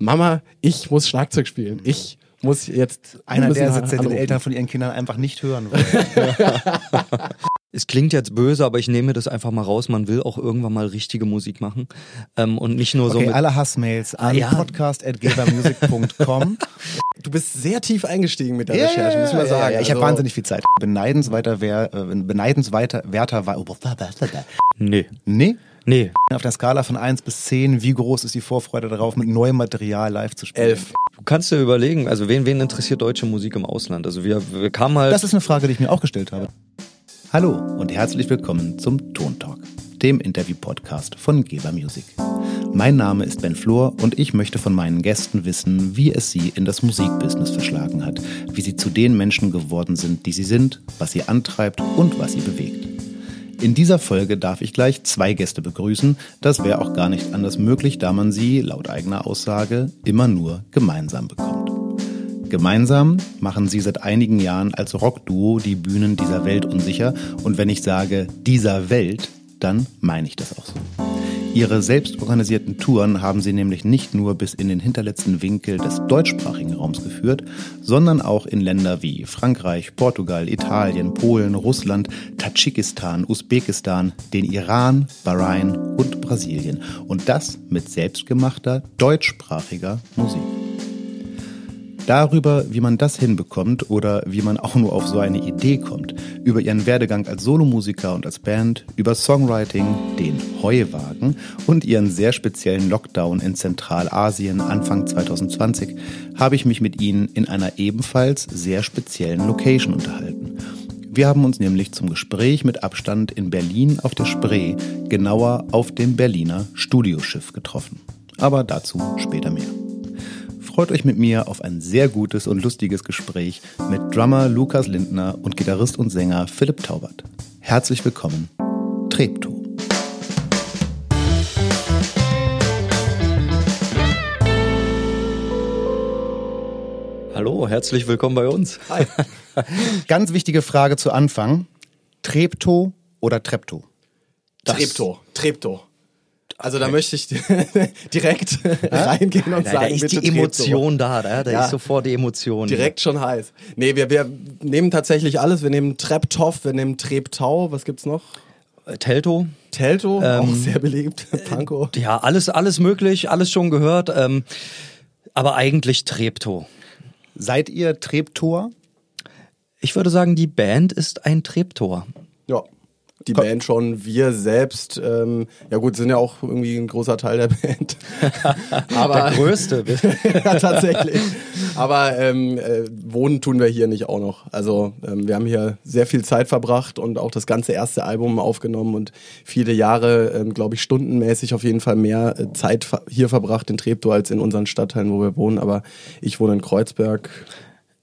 Mama, ich muss Schlagzeug spielen. Ich muss jetzt einer der Sätze, den Eltern von ihren Kindern einfach nicht hören wollen. Es klingt jetzt böse, aber ich nehme das einfach mal raus. Man will auch irgendwann mal richtige Musik machen ähm, und nicht nur okay, so mit alle Hassmails an ja. podcast@gebermusic.com. Du bist sehr tief eingestiegen mit der yeah, Recherche, muss man sagen. Ja, ich also. habe wahnsinnig viel Zeit. Beneidenswerter, wer, äh, beneidenswerter, werter war. Nee. Nee? Nee. Auf der Skala von 1 bis 10, wie groß ist die Vorfreude darauf, mit neuem Material live zu spielen? Elf. Du kannst dir überlegen, also wen, wen interessiert deutsche Musik im Ausland? Also wir, wir kamen halt. Das ist eine Frage, die ich mir auch gestellt habe. Hallo und herzlich willkommen zum Tontalk, dem Interview-Podcast von Geber Music. Mein Name ist Ben Flor und ich möchte von meinen Gästen wissen, wie es sie in das Musikbusiness verschlagen hat, wie sie zu den Menschen geworden sind, die sie sind, was sie antreibt und was sie bewegt. In dieser Folge darf ich gleich zwei Gäste begrüßen. Das wäre auch gar nicht anders möglich, da man sie, laut eigener Aussage, immer nur gemeinsam bekommt. Gemeinsam machen sie seit einigen Jahren als Rockduo die Bühnen dieser Welt unsicher. Und wenn ich sage dieser Welt, dann meine ich das auch so. Ihre selbstorganisierten Touren haben sie nämlich nicht nur bis in den hinterletzten Winkel des deutschsprachigen Raums geführt, sondern auch in Länder wie Frankreich, Portugal, Italien, Polen, Russland, Tadschikistan, Usbekistan, den Iran, Bahrain und Brasilien. Und das mit selbstgemachter deutschsprachiger Musik. Darüber, wie man das hinbekommt oder wie man auch nur auf so eine Idee kommt, über ihren Werdegang als Solomusiker und als Band, über Songwriting, den Heuwagen und ihren sehr speziellen Lockdown in Zentralasien Anfang 2020, habe ich mich mit ihnen in einer ebenfalls sehr speziellen Location unterhalten. Wir haben uns nämlich zum Gespräch mit Abstand in Berlin auf der Spree, genauer auf dem Berliner Studioschiff getroffen. Aber dazu später mehr freut euch mit mir auf ein sehr gutes und lustiges Gespräch mit Drummer Lukas Lindner und Gitarrist und Sänger Philipp Taubert. Herzlich willkommen, Treptow. Hallo, herzlich willkommen bei uns. Hi. Ganz wichtige Frage zu Anfang. Treptow oder Treptow? Treptow. Treptow. Also da möchte ich direkt reingehen und ja, sagen, da ist die Emotion da, da, da ja, ist sofort die Emotion. Direkt schon heiß. Nee, wir, wir nehmen tatsächlich alles. Wir nehmen Treptow, wir nehmen Treptau, was gibt's noch? Äh, Telto. Telto, ähm, auch sehr beliebt. Panko. Ja, alles, alles möglich, alles schon gehört. Ähm, aber eigentlich Treptow. Seid ihr Treptor? Ich würde sagen, die Band ist ein Treptor. Die Komm. Band schon, wir selbst, ähm, ja gut, sind ja auch irgendwie ein großer Teil der Band. Aber, der größte. ja, tatsächlich. Aber ähm, äh, wohnen tun wir hier nicht auch noch. Also ähm, wir haben hier sehr viel Zeit verbracht und auch das ganze erste Album aufgenommen und viele Jahre, ähm, glaube ich, stundenmäßig auf jeden Fall mehr äh, Zeit hier verbracht in Treptow als in unseren Stadtteilen, wo wir wohnen. Aber ich wohne in Kreuzberg.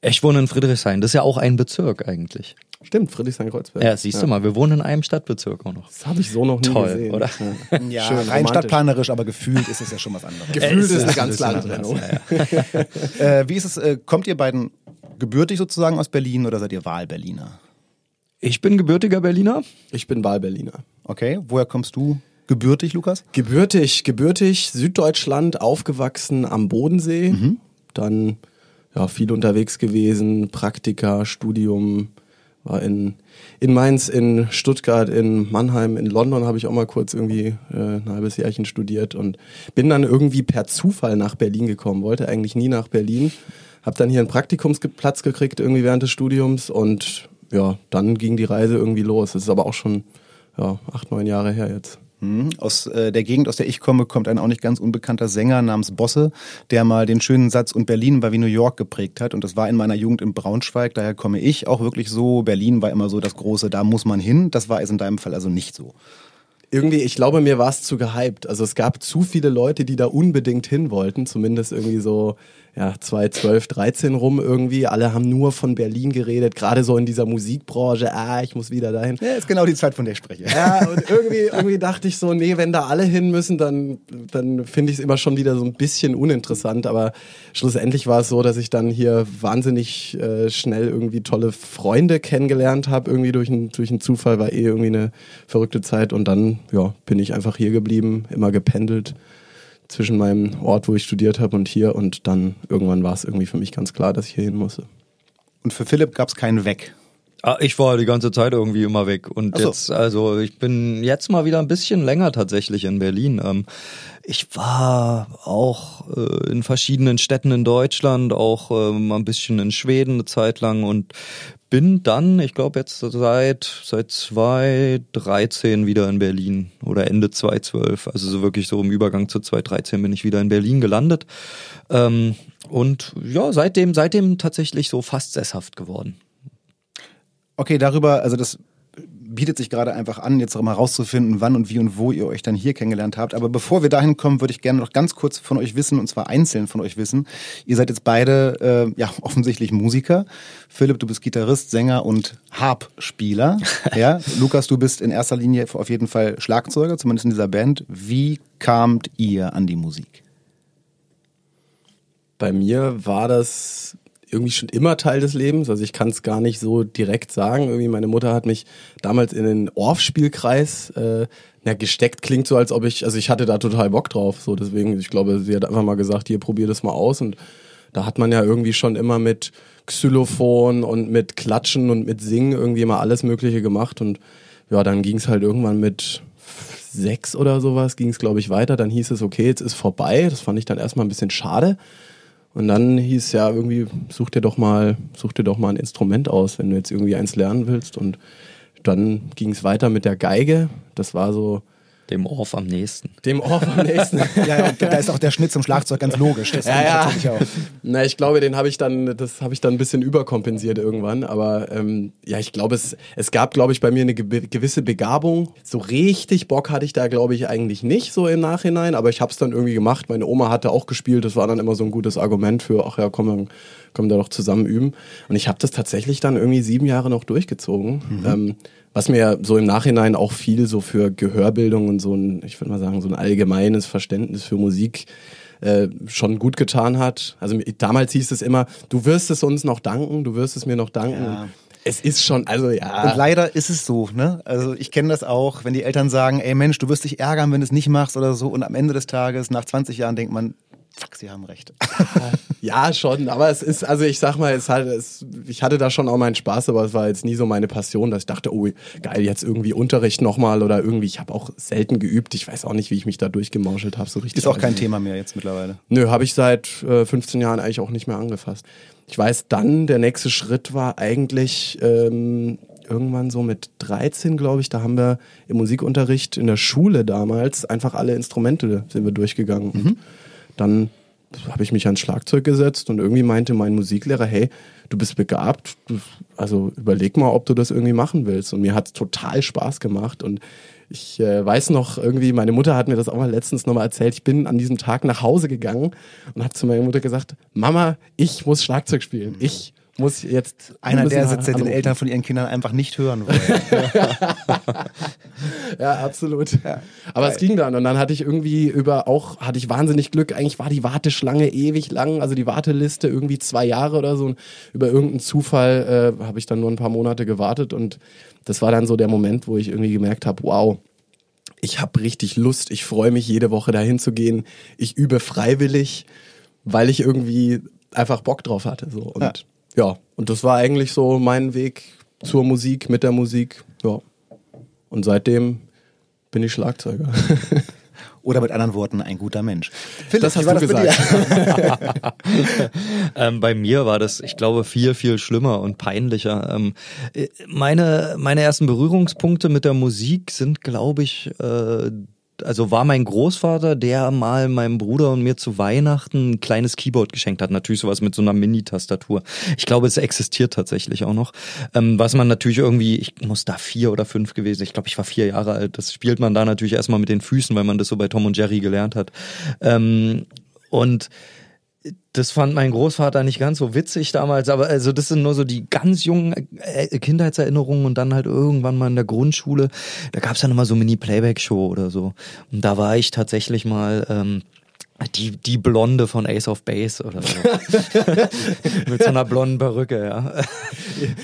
Ich wohne in Friedrichshain. Das ist ja auch ein Bezirk eigentlich. Stimmt, Friedrichshain-Kreuzberg. Ja, siehst ja. du mal, wir wohnen in einem Stadtbezirk auch noch. Das habe ich so noch nie Toll, gesehen. oder? Ja, ja Schön, rein stadtplanerisch, aber gefühlt ist es ja schon was anderes. Gefühlt ist, ist eine ganz klare Trennung. Ja, äh, wie ist es, äh, kommt ihr beiden gebürtig sozusagen aus Berlin oder seid ihr Wahlberliner? Ich bin gebürtiger Berliner. Ich bin Wahlberliner. Okay, woher kommst du? Gebürtig, Lukas? Gebürtig, gebürtig, Süddeutschland, aufgewachsen am Bodensee. Mhm. Dann ja, viel unterwegs gewesen, Praktika, Studium, war in, in Mainz, in Stuttgart, in Mannheim, in London habe ich auch mal kurz irgendwie äh, ein halbes Jahrchen studiert und bin dann irgendwie per Zufall nach Berlin gekommen, wollte eigentlich nie nach Berlin, habe dann hier einen Praktikumsplatz gekriegt irgendwie während des Studiums und ja, dann ging die Reise irgendwie los. Das ist aber auch schon ja, acht, neun Jahre her jetzt. Hm, aus äh, der Gegend, aus der ich komme, kommt ein auch nicht ganz unbekannter Sänger namens Bosse, der mal den schönen Satz und Berlin war wie New York geprägt hat. Und das war in meiner Jugend in Braunschweig, daher komme ich auch wirklich so. Berlin war immer so das große, da muss man hin. Das war es in deinem Fall also nicht so irgendwie, ich glaube, mir war es zu gehypt. Also es gab zu viele Leute, die da unbedingt hin wollten, zumindest irgendwie so ja, 2012, 13 rum irgendwie. Alle haben nur von Berlin geredet, gerade so in dieser Musikbranche. Ah, ich muss wieder dahin. Ja, ist genau die Zeit, von der ich spreche. Ja, und irgendwie, irgendwie dachte ich so, nee, wenn da alle hin müssen, dann, dann finde ich es immer schon wieder so ein bisschen uninteressant. Aber schlussendlich war es so, dass ich dann hier wahnsinnig äh, schnell irgendwie tolle Freunde kennengelernt habe. Irgendwie durch einen durch einen Zufall war eh irgendwie eine verrückte Zeit. Und dann, ja, bin ich einfach hier geblieben, immer gependelt zwischen meinem Ort, wo ich studiert habe und hier und dann irgendwann war es irgendwie für mich ganz klar, dass ich hier hin musste. Und für Philipp gab es keinen Weg. Ah, ich war die ganze Zeit irgendwie immer weg und so. jetzt, also ich bin jetzt mal wieder ein bisschen länger tatsächlich in Berlin. Ähm, ich war auch äh, in verschiedenen Städten in Deutschland, auch ähm, ein bisschen in Schweden eine Zeit lang und bin dann, ich glaube jetzt seit seit 2013 wieder in Berlin oder Ende 2012, also so wirklich so im Übergang zu 2013 bin ich wieder in Berlin gelandet ähm, und ja seitdem seitdem tatsächlich so fast sesshaft geworden. Okay, darüber, also das bietet sich gerade einfach an, jetzt auch mal rauszufinden, wann und wie und wo ihr euch dann hier kennengelernt habt. Aber bevor wir dahin kommen, würde ich gerne noch ganz kurz von euch wissen, und zwar einzeln von euch wissen. Ihr seid jetzt beide äh, ja offensichtlich Musiker. Philipp, du bist Gitarrist, Sänger und Harpspieler. ja, Lukas, du bist in erster Linie auf jeden Fall Schlagzeuger, zumindest in dieser Band. Wie kamt ihr an die Musik? Bei mir war das irgendwie schon immer Teil des Lebens. Also ich kann es gar nicht so direkt sagen. Irgendwie meine Mutter hat mich damals in den Orff-Spielkreis äh, na, gesteckt. Klingt so, als ob ich, also ich hatte da total Bock drauf. So deswegen, ich glaube, sie hat einfach mal gesagt, hier probier das mal aus. Und da hat man ja irgendwie schon immer mit Xylophon und mit Klatschen und mit Singen irgendwie mal alles Mögliche gemacht. Und ja, dann ging es halt irgendwann mit sechs oder sowas, ging es glaube ich weiter. Dann hieß es, okay, jetzt ist vorbei. Das fand ich dann erstmal ein bisschen schade. Und dann hieß ja irgendwie, such dir doch mal, such dir doch mal ein Instrument aus, wenn du jetzt irgendwie eins lernen willst. Und dann ging es weiter mit der Geige. Das war so, dem Orff am nächsten. Dem Orff am nächsten. ja, ja, da ist auch der Schnitt zum Schlagzeug ganz logisch. Das ja, ja. Ich auch. Na, ich glaube, den habe ich dann, das habe ich dann ein bisschen überkompensiert irgendwann. Aber ähm, ja, ich glaube, es, es gab, glaube ich, bei mir eine gewisse Begabung. So richtig Bock hatte ich da, glaube ich, eigentlich nicht so im Nachhinein. Aber ich habe es dann irgendwie gemacht. Meine Oma hatte auch gespielt. Das war dann immer so ein gutes Argument für, ach ja, komm, dann können wir da doch zusammen üben. Und ich habe das tatsächlich dann irgendwie sieben Jahre noch durchgezogen. Mhm. Ähm, was mir so im Nachhinein auch viel so für Gehörbildung und so ein, ich würde mal sagen, so ein allgemeines Verständnis für Musik äh, schon gut getan hat. Also damals hieß es immer, du wirst es uns noch danken, du wirst es mir noch danken. Ja. Es ist schon, also ja. Und leider ist es so, ne? Also ich kenne das auch, wenn die Eltern sagen, ey Mensch, du wirst dich ärgern, wenn du es nicht machst oder so. Und am Ende des Tages, nach 20 Jahren, denkt man, Fuck, Sie haben recht. ja, schon, aber es ist, also ich sag mal, es halt, es, ich hatte da schon auch meinen Spaß, aber es war jetzt nie so meine Passion, dass ich dachte, oh, geil, jetzt irgendwie Unterricht nochmal oder irgendwie, ich habe auch selten geübt, ich weiß auch nicht, wie ich mich da durchgemauschelt habe, so richtig. Ist auch kein Thema mehr jetzt mittlerweile. Nö, habe ich seit äh, 15 Jahren eigentlich auch nicht mehr angefasst. Ich weiß dann, der nächste Schritt war eigentlich ähm, irgendwann so mit 13, glaube ich, da haben wir im Musikunterricht in der Schule damals einfach alle Instrumente sind wir durchgegangen. Mhm dann habe ich mich ans Schlagzeug gesetzt und irgendwie meinte mein Musiklehrer, hey, du bist begabt, also überleg mal, ob du das irgendwie machen willst. Und mir hat es total Spaß gemacht und ich äh, weiß noch irgendwie, meine Mutter hat mir das auch mal letztens nochmal erzählt. Ich bin an diesem Tag nach Hause gegangen und habe zu meiner Mutter gesagt, Mama, ich muss Schlagzeug spielen. Ich muss jetzt einer der Sätze, den Eltern von ihren Kindern einfach nicht hören wollen. ja, absolut. Ja. Aber es ging dann und dann hatte ich irgendwie über auch hatte ich wahnsinnig Glück. Eigentlich war die Warteschlange ewig lang, also die Warteliste irgendwie zwei Jahre oder so. Und über irgendeinen Zufall äh, habe ich dann nur ein paar Monate gewartet und das war dann so der Moment, wo ich irgendwie gemerkt habe, wow. Ich habe richtig Lust, ich freue mich jede Woche dahin zu gehen. Ich übe freiwillig, weil ich irgendwie einfach Bock drauf hatte. So. Und ja ja, und das war eigentlich so mein Weg zur Musik, mit der Musik. Ja. Und seitdem bin ich Schlagzeuger. Oder mit anderen Worten, ein guter Mensch. Philipp, das hast du das gesagt. ähm, bei mir war das, ich glaube, viel, viel schlimmer und peinlicher. Ähm, äh, meine, meine ersten Berührungspunkte mit der Musik sind, glaube ich, äh, also war mein Großvater, der mal meinem Bruder und mir zu Weihnachten ein kleines Keyboard geschenkt hat. Natürlich sowas mit so einer Mini-Tastatur. Ich glaube, es existiert tatsächlich auch noch. Ähm, was man natürlich irgendwie, ich muss da vier oder fünf gewesen, ich glaube, ich war vier Jahre alt. Das spielt man da natürlich erstmal mit den Füßen, weil man das so bei Tom und Jerry gelernt hat. Ähm, und das fand mein Großvater nicht ganz so witzig damals, aber also das sind nur so die ganz jungen äh, Kindheitserinnerungen und dann halt irgendwann mal in der Grundschule, da gab es dann immer so Mini-Playback-Show oder so. Und da war ich tatsächlich mal ähm, Die, die Blonde von Ace of Base oder so. Mit so einer blonden Perücke, ja.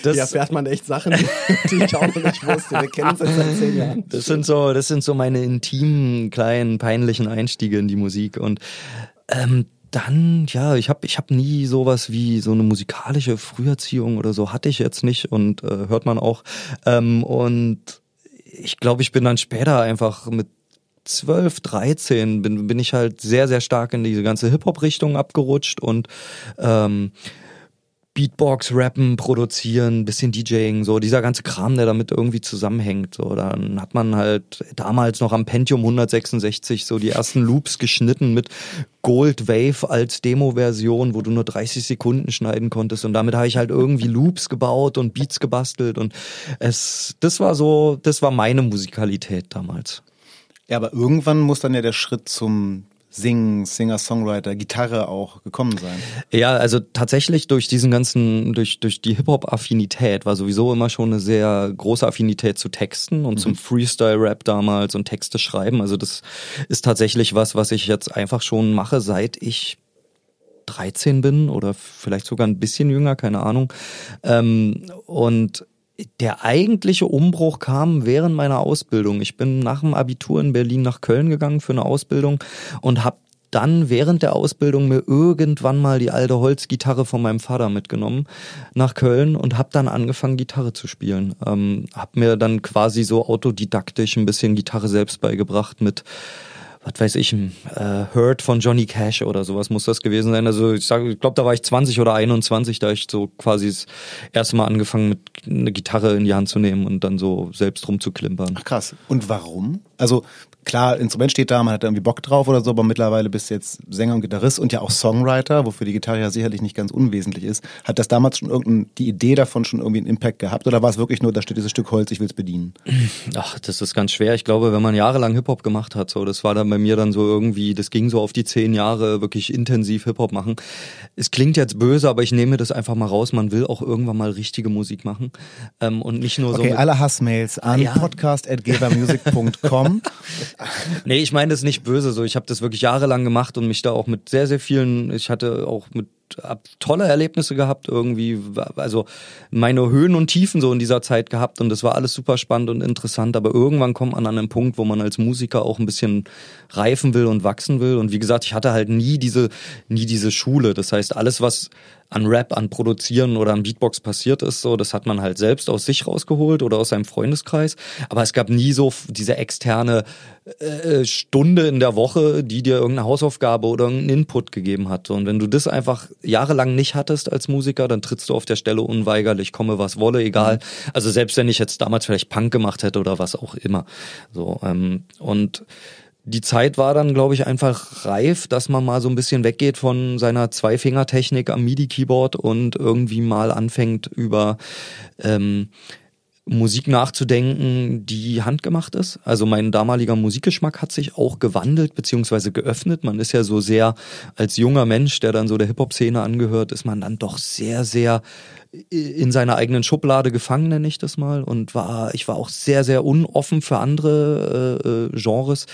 Das, Hier erfährt man echt Sachen, die ich auch nicht wusste. Wir kennen uns jetzt seit zehn Jahren. Das sind so, das sind so meine intimen, kleinen, peinlichen Einstiege in die Musik. Und ähm, dann, ja, ich habe ich hab nie sowas wie so eine musikalische Früherziehung oder so, hatte ich jetzt nicht und äh, hört man auch. Ähm, und ich glaube, ich bin dann später einfach mit 12, 13 bin, bin ich halt sehr, sehr stark in diese ganze Hip-Hop-Richtung abgerutscht und ähm, Beatbox, Rappen, Produzieren, bisschen DJing, so dieser ganze Kram, der damit irgendwie zusammenhängt. So, dann hat man halt damals noch am Pentium 166 so die ersten Loops geschnitten mit Gold Wave als Demo-Version, wo du nur 30 Sekunden schneiden konntest. Und damit habe ich halt irgendwie Loops gebaut und Beats gebastelt. Und es, das war so, das war meine Musikalität damals. Ja, aber irgendwann muss dann ja der Schritt zum Singen, Singer, Songwriter, Gitarre auch gekommen sein? Ja, also tatsächlich durch diesen ganzen, durch, durch die Hip-Hop-Affinität war sowieso immer schon eine sehr große Affinität zu Texten und mhm. zum Freestyle-Rap damals und Texte schreiben. Also das ist tatsächlich was, was ich jetzt einfach schon mache, seit ich 13 bin oder vielleicht sogar ein bisschen jünger, keine Ahnung. Ähm, und der eigentliche Umbruch kam während meiner Ausbildung. Ich bin nach dem Abitur in Berlin nach Köln gegangen für eine Ausbildung und habe dann während der Ausbildung mir irgendwann mal die alte Holzgitarre von meinem Vater mitgenommen nach Köln und habe dann angefangen Gitarre zu spielen. Ähm, habe mir dann quasi so autodidaktisch ein bisschen Gitarre selbst beigebracht mit was weiß ich, äh, Hurt von Johnny Cash oder sowas muss das gewesen sein. Also ich sage, ich glaube, da war ich 20 oder 21, da ich so quasi das erste Mal angefangen mit eine Gitarre in die Hand zu nehmen und dann so selbst rumzuklimpern. Ach krass. Und warum? Also klar, Instrument steht da, man hat irgendwie Bock drauf oder so, aber mittlerweile bist du jetzt Sänger und Gitarrist und ja auch Songwriter, wofür die Gitarre ja sicherlich nicht ganz unwesentlich ist. Hat das damals schon irgendein, die Idee davon schon irgendwie einen Impact gehabt oder war es wirklich nur, da steht dieses Stück Holz, ich will es bedienen? Ach, das ist ganz schwer. Ich glaube, wenn man jahrelang Hip-Hop gemacht hat, so, das war dann bei mir dann so irgendwie, das ging so auf die zehn Jahre wirklich intensiv Hip-Hop machen. Es klingt jetzt böse, aber ich nehme das einfach mal raus. Man will auch irgendwann mal richtige Musik machen ähm, und nicht nur okay, so. Okay, alle Hassmails an ja. podcast.gebermusic.com. nee, ich meine das nicht böse. So, ich habe das wirklich jahrelang gemacht und mich da auch mit sehr, sehr vielen. Ich hatte auch mit hab tolle Erlebnisse gehabt irgendwie, also meine Höhen und Tiefen so in dieser Zeit gehabt und das war alles super spannend und interessant, aber irgendwann kommt man an einen Punkt, wo man als Musiker auch ein bisschen reifen will und wachsen will und wie gesagt, ich hatte halt nie diese nie diese Schule, das heißt, alles was an Rap, an Produzieren oder an Beatbox passiert ist, so, das hat man halt selbst aus sich rausgeholt oder aus seinem Freundeskreis. Aber es gab nie so diese externe äh, Stunde in der Woche, die dir irgendeine Hausaufgabe oder irgendeinen Input gegeben hat. Und wenn du das einfach jahrelang nicht hattest als Musiker, dann trittst du auf der Stelle unweigerlich, komme was wolle, egal. Also selbst wenn ich jetzt damals vielleicht Punk gemacht hätte oder was auch immer. So, ähm, und die Zeit war dann, glaube ich, einfach reif, dass man mal so ein bisschen weggeht von seiner Zweifingertechnik am MIDI-Keyboard und irgendwie mal anfängt über ähm, Musik nachzudenken, die handgemacht ist. Also mein damaliger Musikgeschmack hat sich auch gewandelt beziehungsweise geöffnet. Man ist ja so sehr als junger Mensch, der dann so der Hip-Hop-Szene angehört, ist man dann doch sehr, sehr in seiner eigenen Schublade gefangen, nenne ich das mal. Und war, ich war auch sehr, sehr unoffen für andere äh, äh Genres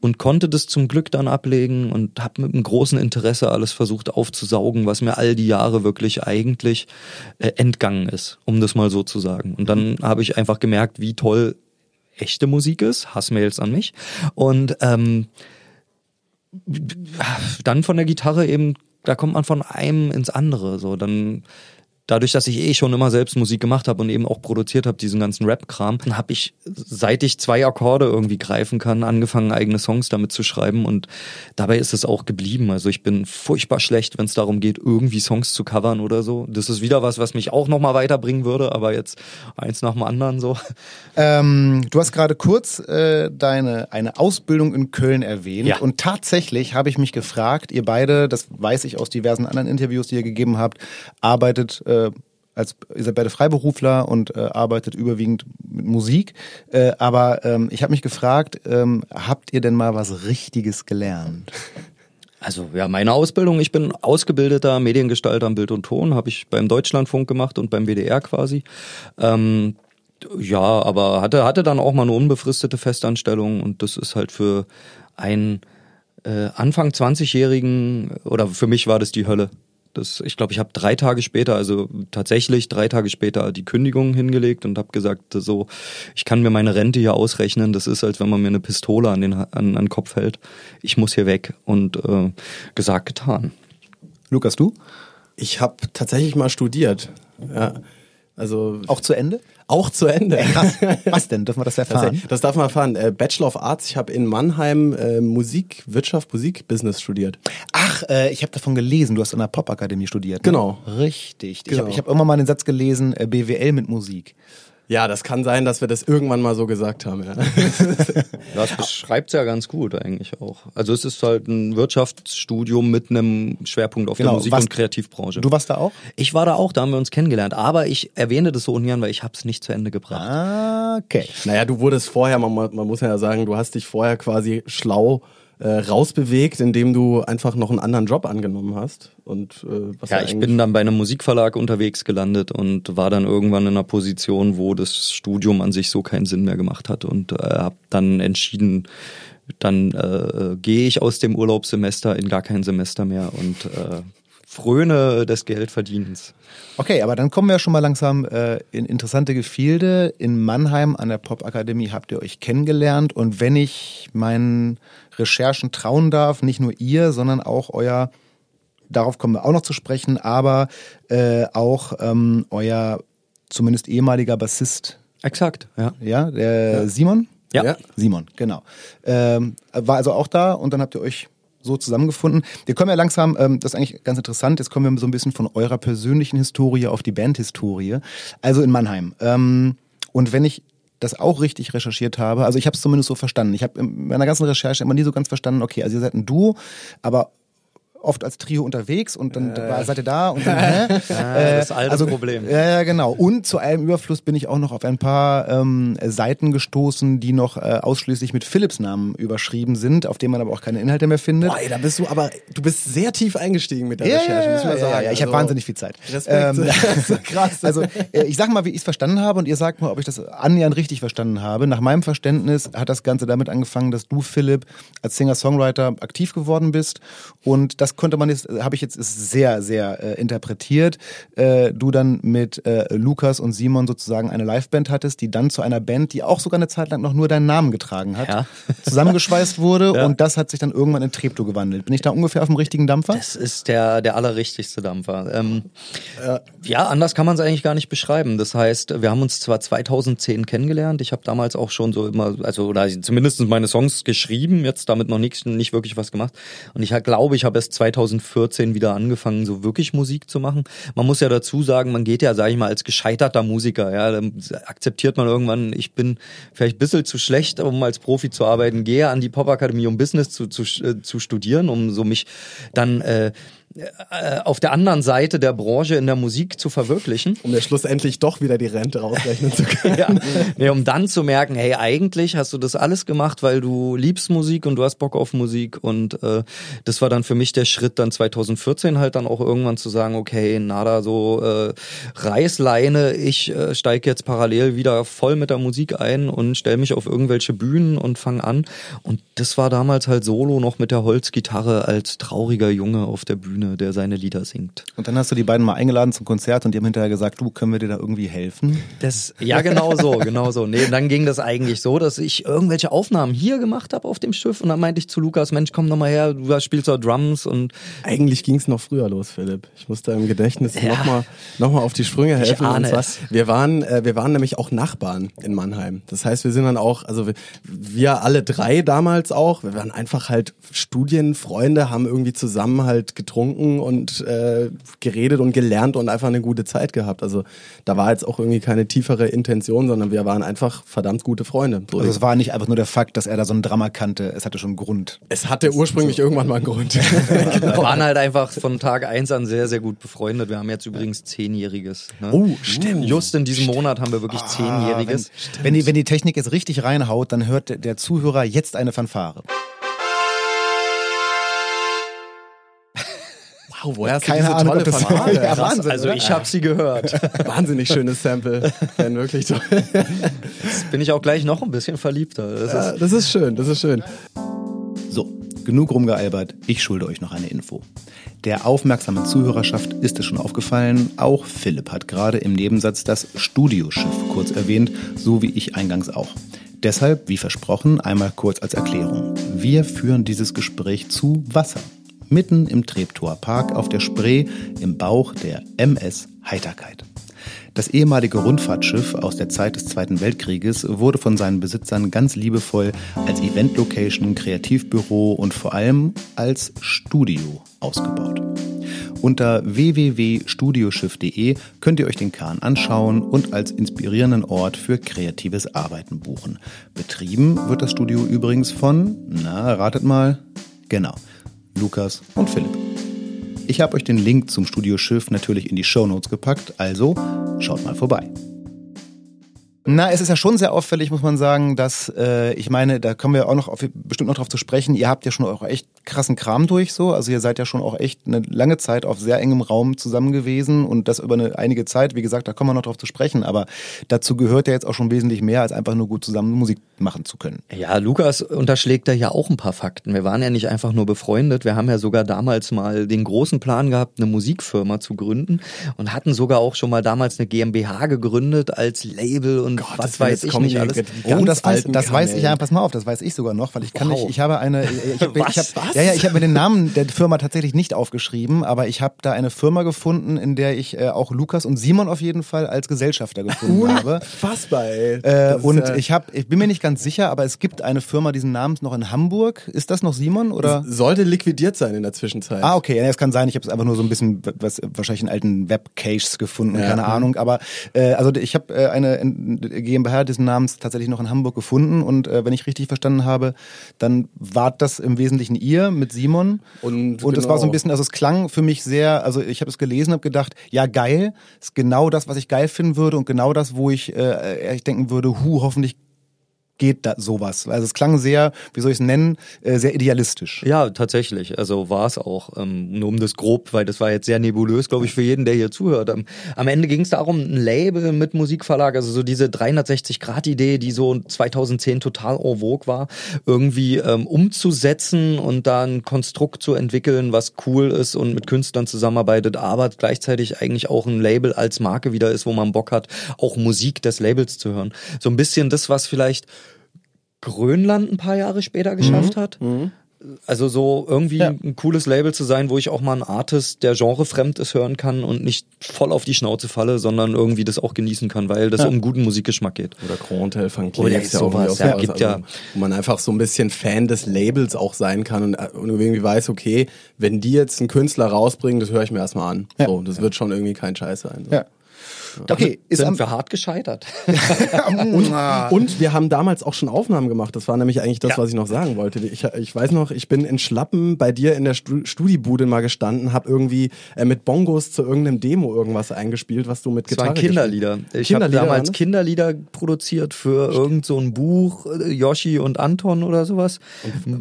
und konnte das zum Glück dann ablegen und habe mit einem großen Interesse alles versucht aufzusaugen, was mir all die Jahre wirklich eigentlich äh, entgangen ist, um das mal so zu sagen. Und dann habe ich einfach gemerkt, wie toll echte Musik ist, Hassmails an mich. Und ähm, dann von der Gitarre eben, da kommt man von einem ins andere, so. Dann dadurch, dass ich eh schon immer selbst Musik gemacht habe und eben auch produziert habe, diesen ganzen Rap-Kram, habe ich, seit ich zwei Akkorde irgendwie greifen kann, angefangen, eigene Songs damit zu schreiben und dabei ist es auch geblieben. Also ich bin furchtbar schlecht, wenn es darum geht, irgendwie Songs zu covern oder so. Das ist wieder was, was mich auch nochmal weiterbringen würde, aber jetzt eins nach dem anderen so. Ähm, du hast gerade kurz äh, deine eine Ausbildung in Köln erwähnt ja. und tatsächlich habe ich mich gefragt, ihr beide, das weiß ich aus diversen anderen Interviews, die ihr gegeben habt, arbeitet äh, äh, als ihr seid beide Freiberufler und äh, arbeitet überwiegend mit Musik. Äh, aber ähm, ich habe mich gefragt, ähm, habt ihr denn mal was Richtiges gelernt? Also ja, meine Ausbildung, ich bin ausgebildeter Mediengestalter am Bild und Ton, habe ich beim Deutschlandfunk gemacht und beim WDR quasi. Ähm, ja, aber hatte, hatte dann auch mal eine unbefristete Festanstellung und das ist halt für ein äh, Anfang 20-Jährigen, oder für mich war das die Hölle. Das, ich glaube, ich habe drei Tage später, also tatsächlich drei Tage später die Kündigung hingelegt und habe gesagt, so, ich kann mir meine Rente hier ausrechnen. Das ist, als wenn man mir eine Pistole an den, an, an den Kopf hält. Ich muss hier weg. Und äh, gesagt, getan. Lukas, du? Ich habe tatsächlich mal studiert. Ja. Also auch zu Ende? Auch zu Ende. Krass. Was denn? Dürfen wir das erfahren? Das darf man erfahren. Äh, Bachelor of Arts. Ich habe in Mannheim äh, Musik, Wirtschaft, Musikbusiness studiert. Ach, äh, ich habe davon gelesen. Du hast an der Popakademie studiert. Ne? Genau. Richtig. Genau. Ich habe hab immer mal den Satz gelesen, äh, BWL mit Musik. Ja, das kann sein, dass wir das irgendwann mal so gesagt haben. Ja. das beschreibt es ja ganz gut eigentlich auch. Also es ist halt ein Wirtschaftsstudium mit einem Schwerpunkt auf genau, der Musik- was, und Kreativbranche. Du warst da auch? Ich war da auch, da haben wir uns kennengelernt. Aber ich erwähne das so ungern, weil ich habe es nicht zu Ende gebracht. Ah, okay. Naja, du wurdest vorher, man, man muss ja sagen, du hast dich vorher quasi schlau äh, rausbewegt, indem du einfach noch einen anderen Job angenommen hast. Und, äh, was ja, ich bin dann bei einem Musikverlag unterwegs gelandet und war dann irgendwann in einer Position, wo das Studium an sich so keinen Sinn mehr gemacht hat und äh, habe dann entschieden, dann äh, gehe ich aus dem Urlaubssemester in gar kein Semester mehr und äh, fröne des Geldverdienens. Okay, aber dann kommen wir schon mal langsam äh, in interessante Gefilde. In Mannheim an der Popakademie habt ihr euch kennengelernt und wenn ich meinen Recherchen trauen darf, nicht nur ihr, sondern auch euer, darauf kommen wir auch noch zu sprechen, aber äh, auch ähm, euer zumindest ehemaliger Bassist. Exakt, ja. Ja, der ja. Simon? Ja. Simon, genau. Ähm, war also auch da und dann habt ihr euch so zusammengefunden. Wir kommen ja langsam, ähm, das ist eigentlich ganz interessant, jetzt kommen wir so ein bisschen von eurer persönlichen Historie auf die Bandhistorie. Also in Mannheim. Ähm, und wenn ich das auch richtig recherchiert habe, also ich habe es zumindest so verstanden. Ich habe in meiner ganzen Recherche immer nie so ganz verstanden, okay, also ihr seid ein Duo, aber oft als Trio unterwegs und dann äh. seid ihr da und dann, hä? Äh, das alte also, Problem. Ja, ja, genau. Und zu allem Überfluss bin ich auch noch auf ein paar ähm, Seiten gestoßen, die noch äh, ausschließlich mit Philips Namen überschrieben sind, auf denen man aber auch keine Inhalte mehr findet. Boah, ey, da bist du aber, du bist sehr tief eingestiegen mit der ja, Recherche, muss man sagen. Ja, ja, ich also, habe wahnsinnig viel Zeit. Respekt. Ähm, krass. Also äh, ich sag mal, wie ich es verstanden habe und ihr sagt mal, ob ich das annähernd richtig verstanden habe. Nach meinem Verständnis hat das Ganze damit angefangen, dass du, Philipp, als Singer-Songwriter aktiv geworden bist und das konnte man jetzt habe ich jetzt ist sehr, sehr äh, interpretiert. Äh, du dann mit äh, Lukas und Simon sozusagen eine Liveband hattest, die dann zu einer Band, die auch sogar eine Zeit lang noch nur deinen Namen getragen hat, ja. zusammengeschweißt wurde ja. und das hat sich dann irgendwann in Treptow gewandelt. Bin ich da ungefähr auf dem richtigen Dampfer? Das ist der, der allerrichtigste Dampfer. Ähm, äh, ja, anders kann man es eigentlich gar nicht beschreiben. Das heißt, wir haben uns zwar 2010 kennengelernt, ich habe damals auch schon so immer, also oder zumindest meine Songs geschrieben, jetzt damit noch nichts, nicht wirklich was gemacht. Und ich glaube, ich habe erst 2014 2014 wieder angefangen, so wirklich Musik zu machen. Man muss ja dazu sagen, man geht ja, sage ich mal, als gescheiterter Musiker, ja, dann akzeptiert man irgendwann, ich bin vielleicht ein bisschen zu schlecht, um als Profi zu arbeiten, gehe an die Popakademie, um Business zu, zu, äh, zu studieren, um so mich dann äh, äh, auf der anderen Seite der Branche in der Musik zu verwirklichen. Um ja schlussendlich doch wieder die Rente rausrechnen zu können. ja. Nee, um dann zu merken, hey, eigentlich hast du das alles gemacht, weil du liebst Musik und du hast Bock auf Musik und äh, das war dann für mich der Schritt dann 2014 halt dann auch irgendwann zu sagen, okay, nada, so äh, Reißleine, ich äh, steige jetzt parallel wieder voll mit der Musik ein und stelle mich auf irgendwelche Bühnen und fange an und das war damals halt solo noch mit der Holzgitarre als trauriger Junge auf der Bühne Bühne, der seine Lieder singt. Und dann hast du die beiden mal eingeladen zum Konzert und die haben hinterher gesagt, du, können wir dir da irgendwie helfen? Das, ja, genau so, genau so. Nee, dann ging das eigentlich so, dass ich irgendwelche Aufnahmen hier gemacht habe auf dem Schiff und dann meinte ich zu Lukas, Mensch, komm noch mal her, du spielst auch Drums und... Eigentlich ging es noch früher los, Philipp. Ich muss da im Gedächtnis ja. nochmal noch mal auf die Sprünge helfen. Ich ahne zwar, es. Wir waren, äh, wir waren nämlich auch Nachbarn in Mannheim. Das heißt, wir sind dann auch, also wir, wir alle drei damals auch, wir waren einfach halt Studienfreunde, haben irgendwie zusammen halt getrunken und äh, geredet und gelernt und einfach eine gute Zeit gehabt. Also da war jetzt auch irgendwie keine tiefere Intention, sondern wir waren einfach verdammt gute Freunde. So also es war nicht einfach nur der Fakt, dass er da so ein Drama kannte, es hatte schon einen Grund. Es hatte ursprünglich so. irgendwann mal einen Grund. genau. Wir waren halt einfach von Tag eins an sehr, sehr gut befreundet. Wir haben jetzt übrigens Zehnjähriges. Ne? Oh, stimmt. Just in diesem stimmt. Monat haben wir wirklich ah, Zehnjähriges. Wenn, wenn, die, wenn die Technik jetzt richtig reinhaut, dann hört der Zuhörer jetzt eine Fanfare. Wow, woher hast Keine du diese Ahnung, tolle das Fanfare? Ja, Wahnsinn, also ich habe sie gehört. Wahnsinnig schönes Sample. Wenn wirklich toll. Jetzt bin ich auch gleich noch ein bisschen verliebter. Das, ja, ist, das ist schön, das ist schön. So, genug rumgealbert, ich schulde euch noch eine Info. Der aufmerksamen Zuhörerschaft ist es schon aufgefallen, auch Philipp hat gerade im Nebensatz das Studioschiff kurz erwähnt, so wie ich eingangs auch. Deshalb, wie versprochen, einmal kurz als Erklärung. Wir führen dieses Gespräch zu Wasser. Mitten im Treptower Park auf der Spree im Bauch der MS Heiterkeit. Das ehemalige Rundfahrtschiff aus der Zeit des Zweiten Weltkrieges wurde von seinen Besitzern ganz liebevoll als Eventlocation, Kreativbüro und vor allem als Studio ausgebaut. Unter www.studioschiff.de könnt ihr euch den Kahn anschauen und als inspirierenden Ort für kreatives Arbeiten buchen. Betrieben wird das Studio übrigens von, na, ratet mal, genau, Lukas und Philipp. Ich habe euch den Link zum Studio Schiff natürlich in die Show Notes gepackt, also schaut mal vorbei. Na, es ist ja schon sehr auffällig, muss man sagen, dass äh, ich meine, da kommen wir auch noch auf, bestimmt noch drauf zu sprechen. Ihr habt ja schon auch echt krassen Kram durch, so. Also ihr seid ja schon auch echt eine lange Zeit auf sehr engem Raum zusammen gewesen und das über eine einige Zeit. Wie gesagt, da kommen wir noch drauf zu sprechen. Aber dazu gehört ja jetzt auch schon wesentlich mehr, als einfach nur gut zusammen Musik machen zu können. Ja, Lukas unterschlägt da ja auch ein paar Fakten. Wir waren ja nicht einfach nur befreundet. Wir haben ja sogar damals mal den großen Plan gehabt, eine Musikfirma zu gründen und hatten sogar auch schon mal damals eine GmbH gegründet als Label und Gott, was weiß ich nicht alles. Oh, das weiß, das weiß ich ja, pass mal auf, das weiß ich sogar noch, weil ich kann wow. nicht, ich habe eine, ich, hab, was, ich hab, ja, ja, ich habe mir den Namen der Firma tatsächlich nicht aufgeschrieben, aber ich habe da eine Firma gefunden, in der ich äh, auch Lukas und Simon auf jeden Fall als Gesellschafter gefunden habe. Unfassbar, ey. Äh, und ja ich habe, ich bin mir nicht ganz sicher, aber es gibt eine Firma diesen Namens noch in Hamburg. Ist das noch Simon oder? Sollte liquidiert sein in der Zwischenzeit. Ah, okay, ja, es kann sein. Ich habe es einfach nur so ein bisschen, was wahrscheinlich in alten Webcaches gefunden, ja. keine Ahnung. Aber äh, also ich habe äh, eine GmbH diesen Namens tatsächlich noch in Hamburg gefunden und äh, wenn ich richtig verstanden habe, dann war das im Wesentlichen ihr mit Simon und und es war so ein genau. bisschen, also es klang für mich sehr, also ich habe es gelesen, habe gedacht, ja geil, ist genau das, was ich geil finden würde und genau das, wo ich äh, ich denken würde, hu, hoffentlich geht da sowas? Also es klang sehr, wie soll ich es nennen, äh, sehr idealistisch. Ja, tatsächlich. Also war es auch. Ähm, nur um das grob, weil das war jetzt sehr nebulös, glaube ich, für jeden, der hier zuhört. Ähm, am Ende ging es darum, ein Label mit Musikverlag, also so diese 360-Grad-Idee, die so 2010 total en vogue war, irgendwie ähm, umzusetzen und da ein Konstrukt zu entwickeln, was cool ist und mit Künstlern zusammenarbeitet, aber gleichzeitig eigentlich auch ein Label als Marke wieder ist, wo man Bock hat, auch Musik des Labels zu hören. So ein bisschen das, was vielleicht Grönland ein paar Jahre später geschafft mhm. hat. Mhm. Also so irgendwie ja. ein cooles Label zu sein, wo ich auch mal einen Artist, der genrefremd ist, hören kann und nicht voll auf die Schnauze falle, sondern irgendwie das auch genießen kann, weil das ja. um guten Musikgeschmack geht. Oder Grand Hotel von Klee Oder ist ja sowas, ja, gibt also, ja. Wo man einfach so ein bisschen Fan des Labels auch sein kann und, und irgendwie weiß, okay, wenn die jetzt einen Künstler rausbringen, das höre ich mir erstmal an. So, das wird schon irgendwie kein Scheiß sein. So. Ja. Okay, ist sind wir hart gescheitert. und, und, wir haben damals auch schon Aufnahmen gemacht. Das war nämlich eigentlich das, ja. was ich noch sagen wollte. Ich, ich weiß noch, ich bin in Schlappen bei dir in der Studiebude mal gestanden, habe irgendwie äh, mit Bongos zu irgendeinem Demo irgendwas eingespielt, was du mit Gitarre Das waren Kinderlieder. Ich habe damals Kinderlieder produziert für irgend so ein Buch, äh, Yoshi und Anton oder sowas.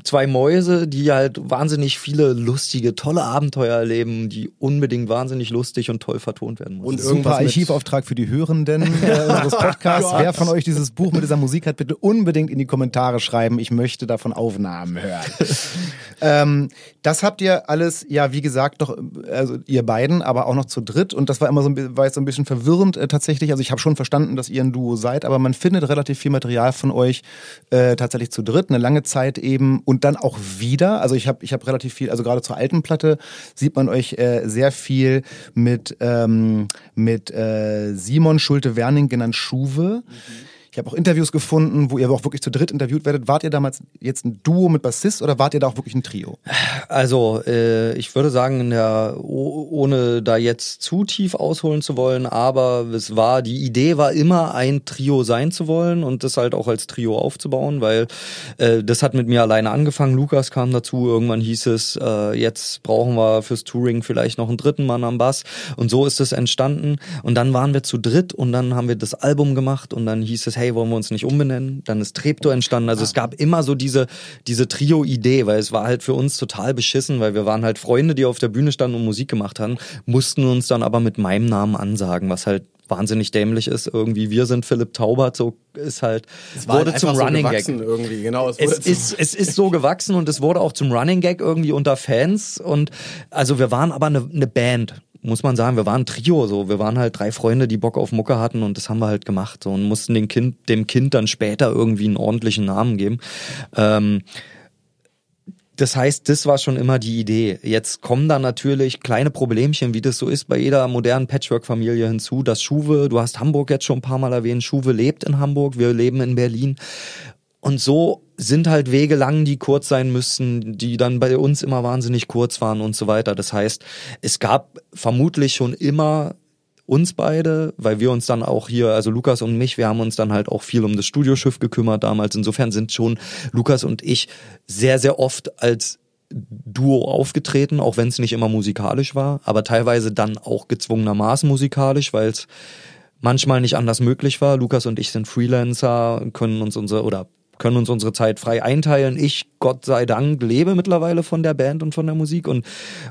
Zwei Mäuse, die halt wahnsinnig viele lustige, tolle Abenteuer erleben, die unbedingt wahnsinnig lustig und toll vertont werden müssen. Und irgendwas Archiv Auftrag für die Hörenden äh, unseres Podcasts. Wer von euch dieses Buch mit dieser Musik hat, bitte unbedingt in die Kommentare schreiben. Ich möchte davon Aufnahmen hören. ähm, das habt ihr alles, ja, wie gesagt, doch, also ihr beiden, aber auch noch zu dritt. Und das war immer so, war jetzt so ein bisschen verwirrend äh, tatsächlich. Also ich habe schon verstanden, dass ihr ein Duo seid, aber man findet relativ viel Material von euch äh, tatsächlich zu dritt, eine lange Zeit eben und dann auch wieder. Also ich habe ich hab relativ viel, also gerade zur alten Platte sieht man euch äh, sehr viel mit, ähm, mit äh, Simon Schulte-Werning, genannt Schuwe. Mhm ich habe auch Interviews gefunden, wo ihr auch wirklich zu dritt interviewt werdet. Wart ihr damals jetzt ein Duo mit Bassist oder wart ihr da auch wirklich ein Trio? Also, äh, ich würde sagen, ja, ohne da jetzt zu tief ausholen zu wollen, aber es war, die Idee war immer ein Trio sein zu wollen und das halt auch als Trio aufzubauen, weil äh, das hat mit mir alleine angefangen. Lukas kam dazu, irgendwann hieß es, äh, jetzt brauchen wir fürs Touring vielleicht noch einen dritten Mann am Bass und so ist es entstanden und dann waren wir zu dritt und dann haben wir das Album gemacht und dann hieß es, hey, hey, wollen wir uns nicht umbenennen? Dann ist Treptow entstanden. Also es gab immer so diese, diese Trio-Idee, weil es war halt für uns total beschissen, weil wir waren halt Freunde, die auf der Bühne standen und Musik gemacht haben, mussten uns dann aber mit meinem Namen ansagen, was halt wahnsinnig dämlich ist. Irgendwie, wir sind Philipp Taubert, so ist halt, Es wurde halt zum einfach Running so Gag. irgendwie, genau. Es, Es ist, es ist so gewachsen und es wurde auch zum Running Gag irgendwie unter Fans. Und also wir waren aber eine, eine Band, muss man sagen. Wir waren ein Trio so. Wir waren halt drei Freunde, die Bock auf Mucke hatten und das haben wir halt gemacht so, und mussten dem Kind, dem Kind dann später irgendwie einen ordentlichen Namen geben. Ähm, das heißt, das war schon immer die Idee. Jetzt kommen da natürlich kleine Problemchen, wie das so ist bei jeder modernen Patchwork-Familie hinzu. Das Schuwe, du hast Hamburg jetzt schon ein paar Mal erwähnt, Schuwe lebt in Hamburg, wir leben in Berlin. Und so sind halt Wege lang, die kurz sein müssten, die dann bei uns immer wahnsinnig kurz waren und so weiter. Das heißt, es gab vermutlich schon immer uns beide, weil wir uns dann auch hier, also Lukas und mich, wir haben uns dann halt auch viel um das Studioschiff gekümmert damals. Insofern sind schon Lukas und ich sehr, sehr oft als Duo aufgetreten, auch wenn es nicht immer musikalisch war, aber teilweise dann auch gezwungenermaßen musikalisch, weil es manchmal nicht anders möglich war. Lukas und ich sind Freelancer, können uns unsere oder können uns unsere Zeit frei einteilen. Ich, Gott sei Dank, lebe mittlerweile von der Band und von der Musik und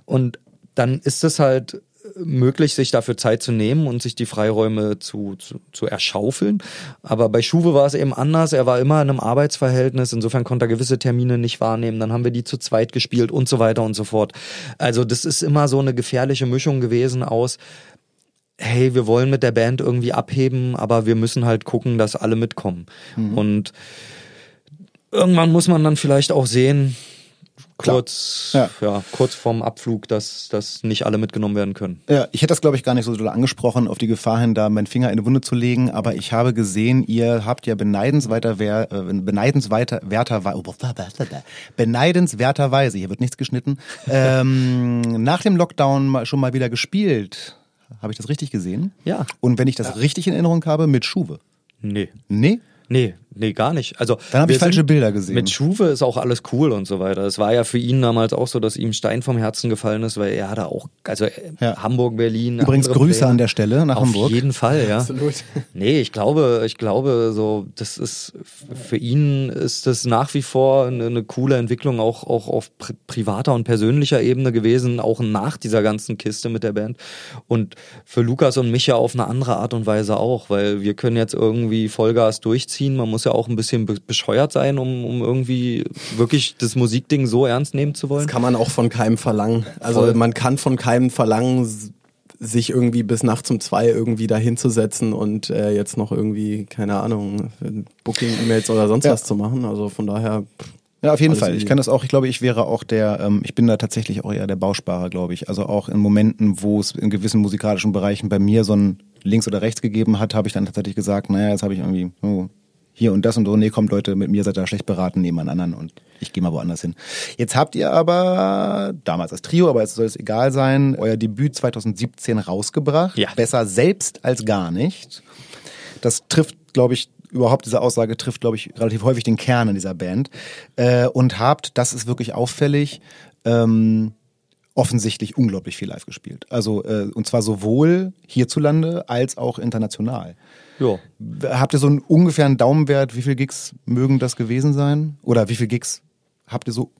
und dann ist es halt möglich, sich dafür Zeit zu nehmen und sich die Freiräume zu, zu, zu erschaufeln. Aber bei Schuwe war es eben anders. Er war immer in einem Arbeitsverhältnis. Insofern konnte er gewisse Termine nicht wahrnehmen. Dann haben wir die zu zweit gespielt und so weiter und so fort. Also das ist immer so eine gefährliche Mischung gewesen aus, hey, wir wollen mit der Band irgendwie abheben, aber wir müssen halt gucken, dass alle mitkommen. Und irgendwann muss man dann vielleicht auch sehen, Klar. kurz, Ja. ja. kurz vorm Abflug, dass, dass nicht alle mitgenommen werden können. Ja, ich hätte das, glaube ich, gar nicht so doll angesprochen, auf die Gefahr hin, da meinen Finger in die Wunde zu legen, aber ich habe gesehen, ihr habt ja beneidenswerter, wer- äh, beneidenswerter, werter, oh, beneidenswerterweise, hier wird nichts geschnitten, ähm, nach dem Lockdown schon mal wieder gespielt. Habe ich das richtig gesehen? Ja. Und wenn ich das richtig in Erinnerung habe, mit Schuwe. Nee. Nee? Nee, nee, gar nicht. Also Dann habe ich falsche sind- Bilder gesehen. Mit Schuwe ist auch alles cool und so weiter. Es war ja für ihn damals auch so, dass ihm Stein vom Herzen gefallen ist, weil er da auch, also äh, Ja. Hamburg, Berlin. Übrigens Grüße Pläne. an der Stelle nach Auf Hamburg. jeden Fall, ja. Absolut. Nee, ich glaube, ich glaube, so, das ist, für ihn ist das nach wie vor eine, eine coole Entwicklung, auch, auch auf pri privater und persönlicher Ebene gewesen, auch nach dieser ganzen Kiste mit der Band. Und für Lukas und mich ja auf eine andere Art und Weise auch, weil wir können jetzt irgendwie Vollgas durchziehen. Man muss ja auch ein bisschen be bescheuert sein, um, um irgendwie wirklich das Musikding so ernst nehmen zu wollen. Das kann man auch von keinem verlangen. Also Voll. man kann von keinem verlangen, sich irgendwie bis nachts um zwei irgendwie da hinzusetzen und äh, jetzt noch irgendwie, keine Ahnung, Booking-E-Mails oder sonst Ja. was zu machen. Also von daher. pff, Ja, auf jeden Alles Fall. Ich kann das auch, ich glaube, ich wäre auch der, ähm, ich bin da tatsächlich auch eher der Bausparer, glaube ich. Also auch in Momenten, wo es in gewissen musikalischen Bereichen bei mir so ein links oder rechts gegeben hat, habe ich dann tatsächlich gesagt, naja, jetzt habe ich irgendwie oh, hier und das und so, nee, kommt Leute, mit mir seid ihr schlecht beraten, nehmen einen anderen und ich gehe mal woanders hin. Jetzt habt ihr aber, damals als Trio, aber jetzt soll es egal sein, euer Debüt 2017 rausgebracht. Ja. Besser selbst als gar nicht. Das trifft, glaube ich, überhaupt diese Aussage trifft, glaube ich, relativ häufig den Kern in dieser Band. Äh, und habt, das ist wirklich auffällig, ähm, offensichtlich unglaublich viel live gespielt. Also, äh, und zwar sowohl hierzulande als auch international. Ja. Habt ihr so einen ungefähren Daumenwert, wie viele Gigs mögen das gewesen sein? Oder wie viele Gigs habt ihr so,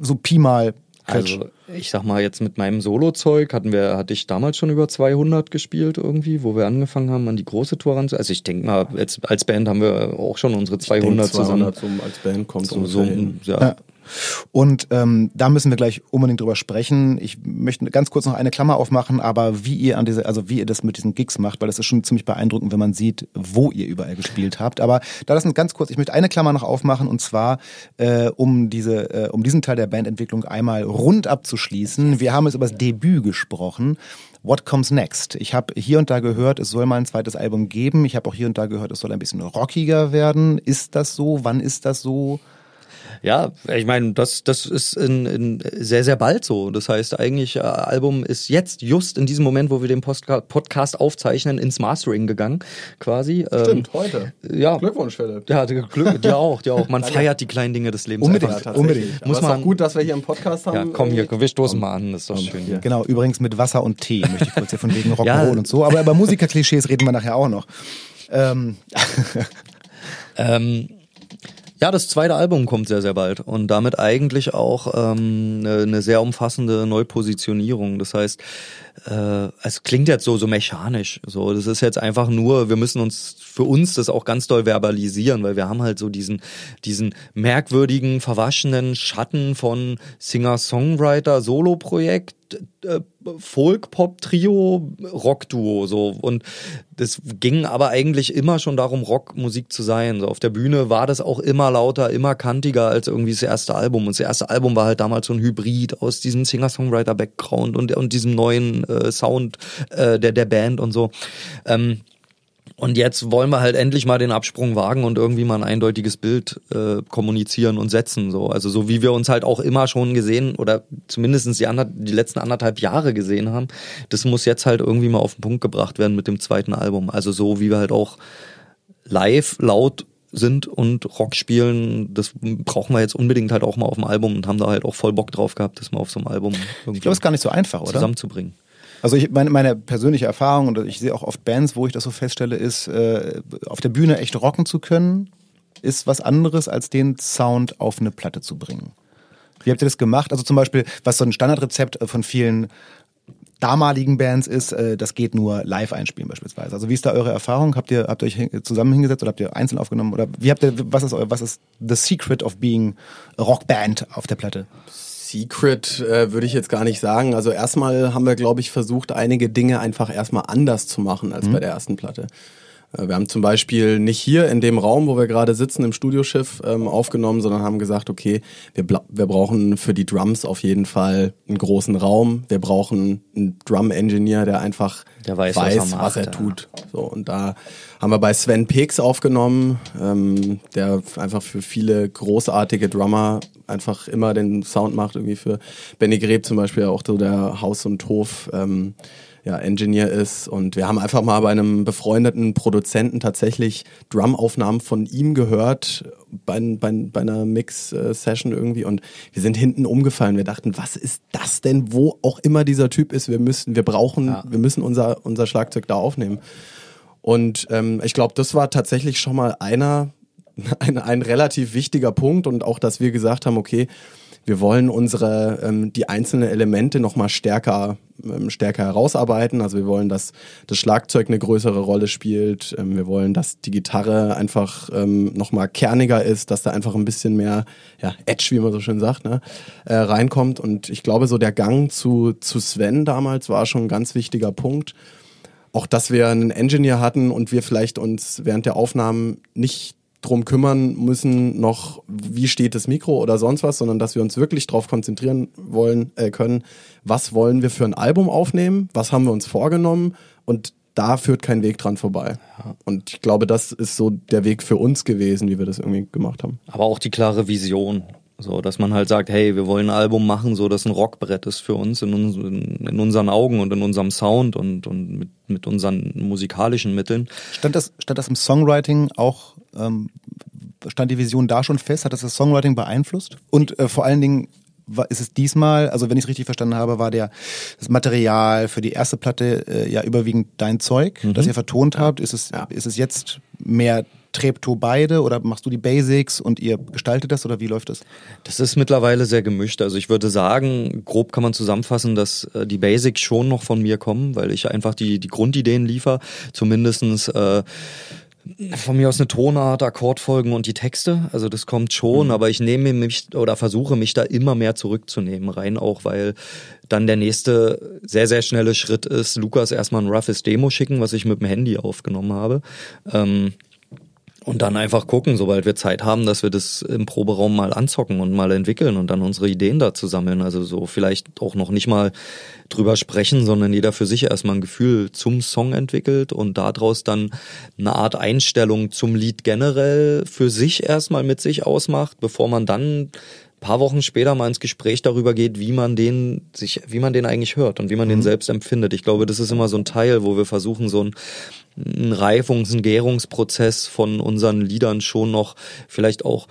so, Pi mal Quetsch? Also ich sag mal jetzt mit meinem Solo-Zeug hatten wir, hatte ich damals schon über 200 gespielt irgendwie, wo wir angefangen haben an die große Tour ran. Also ich denke mal, jetzt als Band haben wir auch schon unsere 200 Ich denke, 200 zusammen. so als Band kommt So, so, ja. Ja. Und ähm, da müssen wir gleich unbedingt drüber sprechen. Ich möchte ganz kurz noch eine Klammer aufmachen, aber wie ihr an diese, also wie ihr das mit diesen Gigs macht, weil das ist schon ziemlich beeindruckend, wenn man sieht, wo ihr überall gespielt habt. Aber da das ganz kurz, ich möchte eine Klammer noch aufmachen und zwar äh, um diese, äh, um diesen Teil der Bandentwicklung einmal rund abzuschließen. Wir haben jetzt über das Debüt gesprochen. What comes next? Ich habe hier und da gehört, es soll mal ein zweites Album geben. Ich habe auch hier und da gehört, es soll ein bisschen rockiger werden. Ist das so? Wann ist das so? Ja, ich meine, das, das ist in, in sehr, sehr bald so. Das heißt, eigentlich, äh, Album ist jetzt, just in diesem Moment, wo wir den Postka Podcast aufzeichnen, ins Mastering gegangen, quasi. Stimmt, Ähm, heute. ja. Glückwunsch, Philipp. Ja, Glück, dir auch, dir auch. Man feiert die kleinen Dinge des Lebens. Unbedingt. einfach. Unbedingt. Aber Muss ist man- auch gut, dass wir hier im Podcast haben. Ja, komm hier, irgendwie. wir stoßen mal an, das ist doch schön. hier. Genau, übrigens mit Wasser und Tee, möchte ich kurz hier von wegen Rock'n'Roll Ja. und so. Aber über Musikerklischees reden wir nachher auch noch. Ähm, Ähm, ja, das zweite Album kommt sehr, sehr bald und damit eigentlich auch ähm, eine, eine sehr umfassende Neupositionierung. Das heißt, äh, es klingt jetzt so so mechanisch. So, das ist jetzt einfach nur, wir müssen uns für uns das auch ganz doll verbalisieren, weil wir haben halt so diesen diesen merkwürdigen, verwaschenen Schatten von Singer-Songwriter-Solo-Projekt äh, Folk-Pop-Trio, Rock-Duo so und das ging aber eigentlich immer schon darum, Rockmusik zu sein. So auf der Bühne war das auch immer lauter, immer kantiger als irgendwie das erste Album. Und das erste Album war halt damals so ein Hybrid aus diesem Singer-Songwriter-Background und, und diesem neuen äh, Sound äh, der, der Band und so. Ähm, und jetzt wollen wir halt endlich mal den Absprung wagen und irgendwie mal ein eindeutiges Bild äh, kommunizieren und setzen. So. Also so wie wir uns halt auch immer schon gesehen oder zumindestens die, ander die letzten anderthalb Jahre gesehen haben, das muss jetzt halt irgendwie mal auf den Punkt gebracht werden mit dem zweiten Album. Also so wie wir halt auch live laut sind und Rock spielen, das brauchen wir jetzt unbedingt halt auch mal auf dem Album und haben da halt auch voll Bock drauf gehabt, das mal auf so einem Album irgendwie ich glaube, es ist gar nicht so einfach, oder? zusammenzubringen. Also ich, meine, meine persönliche Erfahrung, und ich sehe auch oft Bands, wo ich das so feststelle, ist, äh, auf der Bühne echt rocken zu können, ist was anderes, als den Sound auf eine Platte zu bringen. Wie habt ihr das gemacht? Also zum Beispiel, was so ein Standardrezept von vielen damaligen Bands ist, äh, das geht nur live einspielen beispielsweise. Also wie ist da eure Erfahrung? Habt ihr habt ihr euch zusammen hingesetzt oder habt ihr einzeln aufgenommen oder wie habt ihr was ist euer, was ist the secret of being a Rockband auf der Platte? Secret äh, würde ich jetzt gar nicht sagen. Also erstmal haben wir, glaube ich, versucht, einige Dinge einfach erstmal anders zu machen als mhm. bei der ersten Platte. Äh, wir haben zum Beispiel nicht hier in dem Raum, wo wir gerade sitzen, im Studioschiff ähm, aufgenommen, sondern haben gesagt, okay, wir, wir brauchen für die Drums auf jeden Fall einen großen Raum. Wir brauchen einen Drum-Engineer, der einfach der weiß, weiß, was er, macht, was er tut. So, und da haben wir bei Sven Peeks aufgenommen, ähm, der einfach für viele großartige Drummer einfach immer den Sound macht, irgendwie für Benny Greb zum Beispiel auch so der Haus- und Hof. Ähm, ja, Engineer ist. Und wir haben einfach mal bei einem befreundeten Produzenten tatsächlich Drumaufnahmen von ihm gehört, bei, bei, bei einer Mix-Session irgendwie. Und wir sind hinten umgefallen. Wir dachten, was ist das denn, wo auch immer dieser Typ ist? Wir müssen, wir brauchen, ja. wir müssen unser, unser Schlagzeug da aufnehmen. Und ähm, ich glaube, das war tatsächlich schon mal einer, ein, ein relativ wichtiger Punkt und auch, dass wir gesagt haben, okay, wir wollen unsere ähm, die einzelnen Elemente noch mal stärker ähm, stärker herausarbeiten. Also wir wollen, dass das Schlagzeug eine größere Rolle spielt. Ähm, wir wollen, dass die Gitarre einfach ähm, noch mal kerniger ist, dass da einfach ein bisschen mehr ja, Edge, wie man so schön sagt, ne, äh, reinkommt. Und ich glaube, so der Gang zu zu Sven damals war schon ein ganz wichtiger Punkt. Auch, dass wir einen Engineer hatten und wir vielleicht uns während der Aufnahmen nicht drum kümmern müssen, noch wie steht das Mikro oder sonst was, sondern dass wir uns wirklich darauf konzentrieren wollen äh, können, was wollen wir für ein Album aufnehmen, was haben wir uns vorgenommen und da führt kein Weg dran vorbei. Ja. Und ich glaube, das ist so der Weg für uns gewesen, wie wir das irgendwie gemacht haben. Aber auch die klare Vision. So, dass man halt sagt, hey, wir wollen ein Album machen, so dass ein Rockbrett ist für uns in, uns, in unseren Augen und in unserem Sound und, und mit, mit unseren musikalischen Mitteln. Stand das, stand das im Songwriting auch, ähm, stand die Vision da schon fest? Hat das das Songwriting beeinflusst? Und äh, vor allen Dingen, ist es diesmal, also wenn ich es richtig verstanden habe, war der das Material für die erste Platte äh, ja überwiegend dein Zeug, mhm. das ihr vertont habt. Ist es, ja. ist es jetzt mehr Treptow beide oder machst du die Basics und ihr gestaltet das oder wie läuft das? Das ist mittlerweile sehr gemischt. Also ich würde sagen, grob kann man zusammenfassen, dass äh, die Basics schon noch von mir kommen, weil ich einfach die, die Grundideen liefer. Zumindestens äh, von mir aus eine Tonart, Akkordfolgen und die Texte. Also das kommt schon, mhm. aber ich nehme mich oder versuche mich da immer mehr zurückzunehmen, rein auch, weil dann der nächste sehr, sehr schnelle Schritt ist, Lukas erstmal ein roughes Demo schicken, was ich mit dem Handy aufgenommen habe. Ähm, und dann einfach gucken, sobald wir Zeit haben, dass wir das im Proberaum mal anzocken und mal entwickeln und dann unsere Ideen dazu sammeln. Also so vielleicht auch noch nicht mal drüber sprechen, sondern jeder für sich erstmal ein Gefühl zum Song entwickelt und daraus dann eine Art Einstellung zum Lied generell für sich erstmal mit sich ausmacht, bevor man dann paar Wochen später mal ins Gespräch darüber geht, wie man den sich, wie man den eigentlich hört und wie man mhm. den selbst empfindet. Ich glaube, das ist immer so ein Teil, wo wir versuchen, so ein ein Reifungs-, ein Gärungsprozess von unseren Liedern schon noch vielleicht auch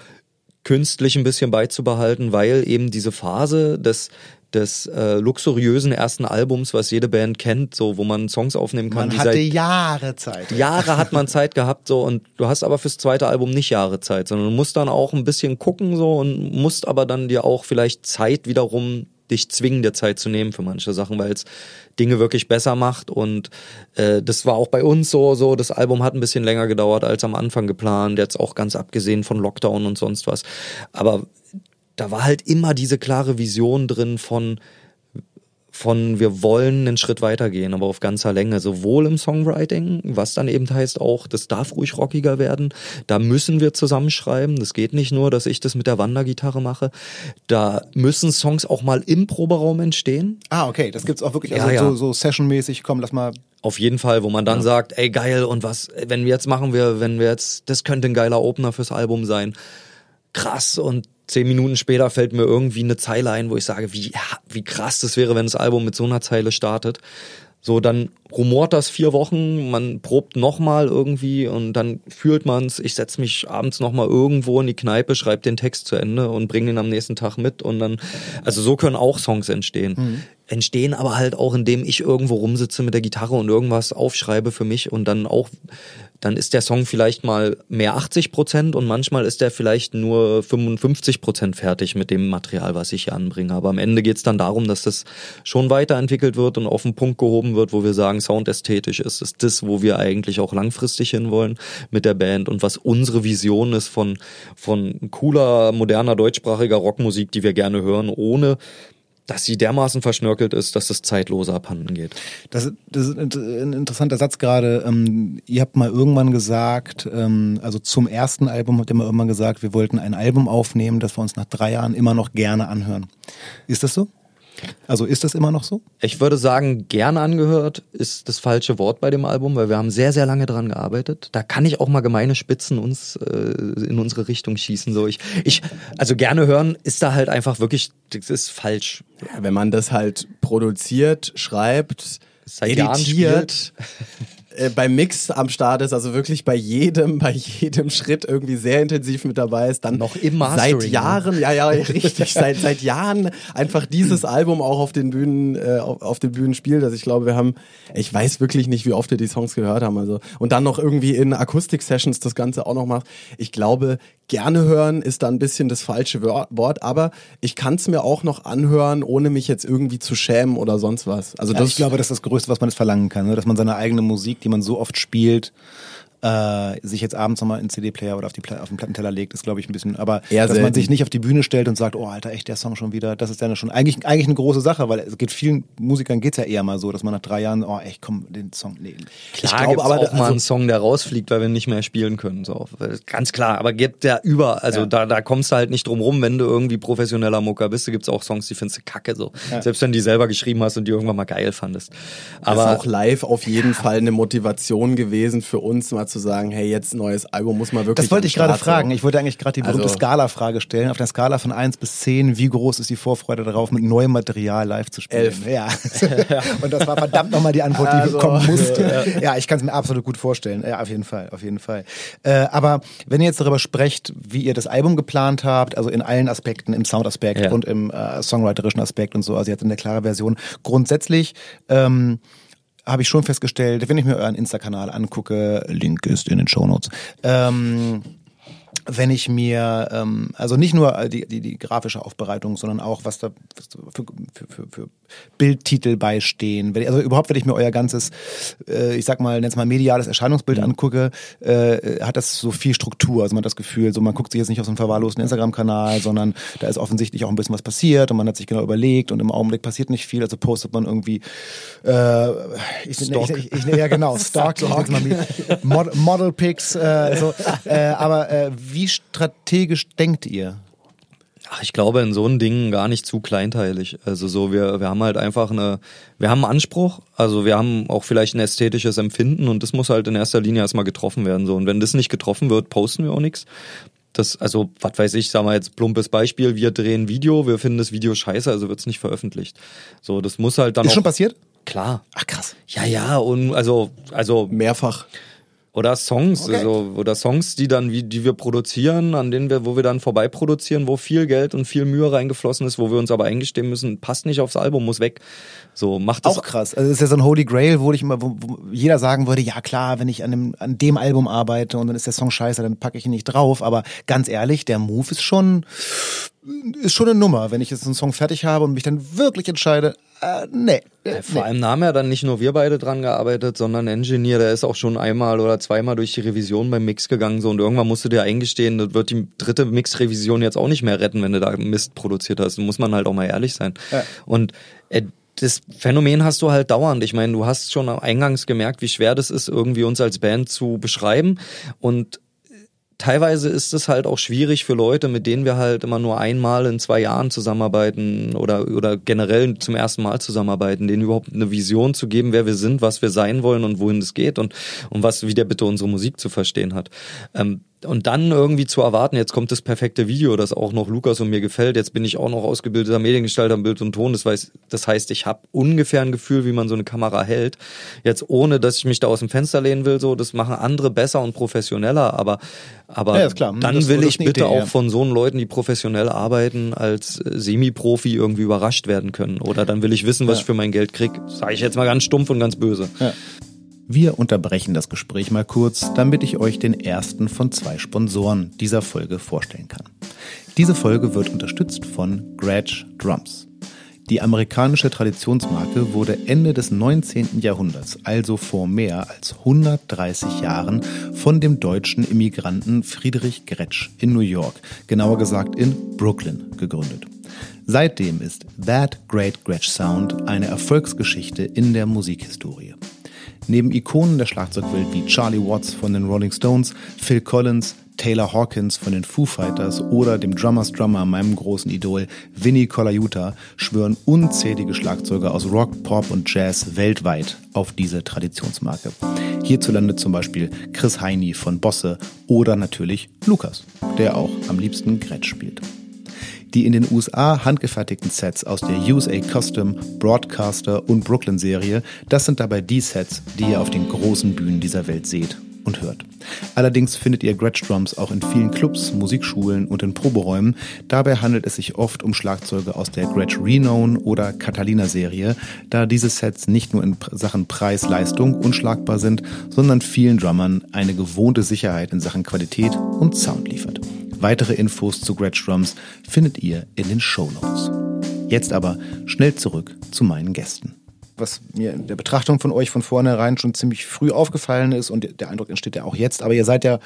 künstlich ein bisschen beizubehalten, weil eben diese Phase des des äh, luxuriösen ersten Albums, was jede Band kennt, so wo man Songs aufnehmen kann. Man hatte Jahre Zeit. Jahre hat man Zeit gehabt so und du hast aber fürs zweite Album nicht Jahre Zeit, sondern du musst dann auch ein bisschen gucken so und musst aber dann dir auch vielleicht Zeit wiederum dich zwingen, dir Zeit zu nehmen für manche Sachen, weil es Dinge wirklich besser macht. Und äh, das war auch bei uns so, so, das Album hat ein bisschen länger gedauert als am Anfang geplant, jetzt auch ganz abgesehen von Lockdown und sonst was. Aber da war halt immer diese klare Vision drin von, von wir wollen einen Schritt weitergehen, aber auf ganzer Länge, sowohl im Songwriting, was dann eben heißt auch, das darf ruhig rockiger werden, da müssen wir zusammenschreiben, das geht nicht nur, dass ich das mit der Wandergitarre mache, da müssen Songs auch mal im Proberaum entstehen. Ah, okay, das gibt's auch wirklich, also Ja, ja. so, so sessionmäßig, komm, lass mal. Auf jeden Fall, wo man dann sagt, ey geil und was, wenn wir jetzt machen wir, wenn wir jetzt, das könnte ein geiler Opener fürs Album sein. Krass und zehn Minuten später fällt mir irgendwie eine Zeile ein, wo ich sage, wie, ja, wie krass das wäre, wenn das Album mit so einer Zeile startet. So, dann rumort das vier Wochen, man probt nochmal irgendwie und dann fühlt man's. Ich setz mich abends nochmal irgendwo in die Kneipe, schreibe den Text zu Ende und bringe ihn am nächsten Tag mit und dann, also so können auch Songs entstehen. Entstehen aber halt auch, indem ich irgendwo rumsitze mit der Gitarre und irgendwas aufschreibe für mich und dann auch, dann ist der Song vielleicht mal mehr 80 Prozent und manchmal ist der vielleicht nur 55 Prozent fertig mit dem Material, was ich hier anbringe. Aber am Ende geht's dann darum, dass das schon weiterentwickelt wird und auf den Punkt gehoben wird, wo wir sagen, soundästhetisch ist es das, wo wir eigentlich auch langfristig hinwollen mit der Band und was unsere Vision ist von, von cooler, moderner, deutschsprachiger Rockmusik, die wir gerne hören, ohne dass sie dermaßen verschnörkelt ist, dass es zeitlose abhanden geht. Das, das ist ein interessanter Satz gerade. Ähm, ihr habt mal irgendwann gesagt, ähm, also zum ersten Album habt ihr mal irgendwann gesagt, wir wollten ein Album aufnehmen, das wir uns nach drei Jahren immer noch gerne anhören. Ist das so? Also ist das immer noch so? Ich würde sagen, gern angehört ist das falsche Wort bei dem Album, weil wir haben sehr, sehr lange dran gearbeitet. Da kann ich auch mal gemeine Spitzen uns äh, in unsere Richtung schießen. So ich, ich, also gerne hören ist da halt einfach wirklich, das ist falsch. Ja, wenn man das halt produziert, schreibt, Seit editiert, äh, beim Mix am Start ist, also wirklich bei jedem, bei jedem Schritt irgendwie sehr intensiv mit dabei ist, dann Noch im Mastering, seit Jahren, ja, ja, richtig, seit, seit Jahren einfach dieses Album auch auf den Bühnen, äh, auf, auf den Bühnen spielt. Also ich glaube, wir haben, ich weiß wirklich nicht, wie oft wir die Songs gehört haben, also, und dann noch irgendwie in Akustik-Sessions das Ganze auch noch macht. Ich glaube, gerne hören ist da ein bisschen das falsche Wor- Wort, aber ich kann es mir auch noch anhören, ohne mich jetzt irgendwie zu schämen oder sonst was. Also Ja, das, ich glaube, das ist das Größte, was man jetzt verlangen kann, ne? dass man seine eigene Musik, die man so oft spielt, äh, sich jetzt abends nochmal in CD-Player oder auf, die auf den Plattenteller legt, ist, glaube ich, ein bisschen. Aber Eher dass man selten. sich nicht auf die Bühne stellt und sagt, oh Alter, echt der Song schon wieder, das ist ja schon eigentlich, eigentlich eine große Sache, weil es geht vielen Musikern geht's ja eher mal so, dass man nach drei Jahren, oh echt, komm, den Song, nee. Klar Ich glaube aber, auch mal also- einen Song, der rausfliegt, weil wir nicht mehr spielen können. So. Ganz klar, aber gibt ja über, also Ja. da, da kommst du halt nicht drum rum, wenn du irgendwie professioneller Mucker bist. Da gibt's auch Songs, die findest du kacke so. Selbst wenn du die selber geschrieben hast und die irgendwann mal geil fandest. Aber Aber ist auch live auf jeden Fall eine Motivation gewesen für uns, mal zu sagen, hey, jetzt neues Album muss man wirklich. Das wollte ich gerade fragen. Ich wollte eigentlich gerade die berühmte Also- Skala-Frage stellen. Auf der Skala von 1 bis 10, wie groß ist die Vorfreude darauf, mit neuem Material live zu spielen? Elf. Ja. Und das war verdammt nochmal die Antwort, die Also, kommen musste. Ja, ich kann es mir absolut gut vorstellen. Ja, auf jeden Fall, auf jeden Fall. Äh, aber wenn ihr jetzt darüber sprecht, wie ihr das Album geplant habt, also in allen Aspekten, im Soundaspekt Ja. und im äh, songwriterischen Aspekt und so, also jetzt in der klaren Version, grundsätzlich ähm, habe ich schon festgestellt, wenn ich mir euren Insta-Kanal angucke, Link ist in den Shownotes, ähm, wenn ich mir, ähm, also nicht nur die, die, die grafische Aufbereitung, sondern auch, was da für, für, für, für Bildtitel beistehen. Ich, also überhaupt, wenn ich mir euer ganzes, äh, ich sag mal, nenn's mal mediales Erscheinungsbild angucke, äh, hat das so viel Struktur. Also man hat das Gefühl, so man guckt sich jetzt nicht auf so einen verwahrlosten Instagram-Kanal, sondern da ist offensichtlich auch ein bisschen was passiert und man hat sich genau überlegt und im Augenblick passiert nicht viel, also postet man irgendwie äh, ich, Stock. ich, ich, ich, ja genau, Stock, ich nenn's mal mit Mod Model Pics, äh, so, äh, aber äh, wie strategisch denkt ihr? Ach, ich glaube in so einen Dingen gar nicht zu kleinteilig. Also so, wir, wir haben halt einfach eine, wir haben einen Anspruch, also wir haben auch vielleicht ein ästhetisches Empfinden und das muss halt in erster Linie erstmal getroffen werden. So. Und wenn das nicht getroffen wird, posten wir auch nichts. Das, also, was weiß ich, sagen wir jetzt plumpes Beispiel, wir drehen Video, wir finden das Video scheiße, also wird's nicht veröffentlicht. So, das muss halt dann Ist auch. schon passiert? Klar. Ach krass. Ja, ja, und also, also mehrfach. Oder Songs, Okay. also, oder Songs, die dann, wie, die wir produzieren, an denen wir, wo wir dann vorbei produzieren, wo viel Geld und viel Mühe reingeflossen ist, wo wir uns aber eingestehen müssen, passt nicht aufs Album, muss weg. So, macht das Auch krass. Also das ist ja so ein Holy Grail, wo ich immer, wo, wo jeder sagen würde, ja klar, wenn ich an dem, an dem Album arbeite und dann ist der Song scheiße, dann packe ich ihn nicht drauf. Aber ganz ehrlich, der Move ist schon, ist schon eine Nummer. Wenn ich jetzt einen Song fertig habe und mich dann wirklich entscheide, äh, nee. äh, Vor allem haben ja dann nicht nur wir beide dran gearbeitet, sondern Engineer, der ist auch schon einmal oder zweimal durch die Revision beim Mix gegangen so und irgendwann musst du dir eingestehen, das wird die dritte Mix-Revision jetzt auch nicht mehr retten, wenn du da Mist produziert hast. Da muss man halt auch mal ehrlich sein. Ja. Und äh, das Phänomen hast du halt dauernd. Ich meine, du hast schon eingangs gemerkt, wie schwer das ist, irgendwie uns als Band zu beschreiben und teilweise ist es halt auch schwierig für Leute, mit denen wir halt immer nur einmal in zwei Jahren zusammenarbeiten oder, oder generell zum ersten Mal zusammenarbeiten, denen überhaupt eine Vision zu geben, wer wir sind, was wir sein wollen und wohin es geht und, und was, wie der bitte unsere Musik zu verstehen hat. Ähm, und dann irgendwie zu erwarten, jetzt kommt das perfekte Video, das auch noch Lukas und mir gefällt. Jetzt bin ich auch noch ausgebildeter Mediengestalter im Bild und Ton. Das, weiß, das heißt, ich habe ungefähr ein Gefühl, wie man so eine Kamera hält. Jetzt ohne, dass ich mich da aus dem Fenster lehnen will, so das machen andere besser und professioneller. Aber, aber Ja, dann Das- will ich bitte Idee, auch ja. von so Leuten, die professionell arbeiten, als äh, Semi-Profi irgendwie überrascht werden können. Oder dann will ich wissen, was Ja. ich für mein Geld krieg. Sage ich jetzt mal ganz stumpf und ganz böse. Wir unterbrechen das Gespräch mal kurz, damit ich euch den ersten von zwei Sponsoren dieser Folge vorstellen kann. Diese Folge wird unterstützt von Gretsch Drums. Die amerikanische Traditionsmarke wurde Ende des 19. Jahrhunderts, also vor mehr als 130 Jahren, von dem deutschen Immigranten Friedrich Gretsch in New York, genauer gesagt in Brooklyn, gegründet. Seitdem ist That Great Gretsch Sound eine Erfolgsgeschichte in der Musikhistorie. Neben Ikonen der Schlagzeugwelt wie Charlie Watts von den Rolling Stones, Phil Collins, Taylor Hawkins von den Foo Fighters oder dem Drummers Drummer, meinem großen Idol Vinnie Colaiuta, schwören unzählige Schlagzeuger aus Rock, Pop und Jazz weltweit auf diese Traditionsmarke. Hierzulande zum Beispiel Chris Heini von Bosse oder natürlich Lukas, der auch am liebsten Gretsch spielt. Die in den USA handgefertigten Sets aus der USA Custom, Broadcaster und Brooklyn Serie, das sind dabei die Sets, die ihr auf den großen Bühnen dieser Welt seht und hört. Allerdings findet ihr Gretsch Drums auch in vielen Clubs, Musikschulen und in Proberäumen. Dabei handelt es sich oft um Schlagzeuge aus der Gretsch Renown oder Catalina Serie, da diese Sets nicht nur in Sachen Preis, Leistung unschlagbar sind, sondern vielen Drummern eine gewohnte Sicherheit in Sachen Qualität und Sound liefert. Weitere Infos zu Gretsch Drums findet ihr in den Show Notes. Jetzt aber schnell zurück zu meinen Gästen. Was mir in der Betrachtung von euch von vornherein schon ziemlich früh aufgefallen ist und der Eindruck entsteht ja auch jetzt, aber ihr seid ja,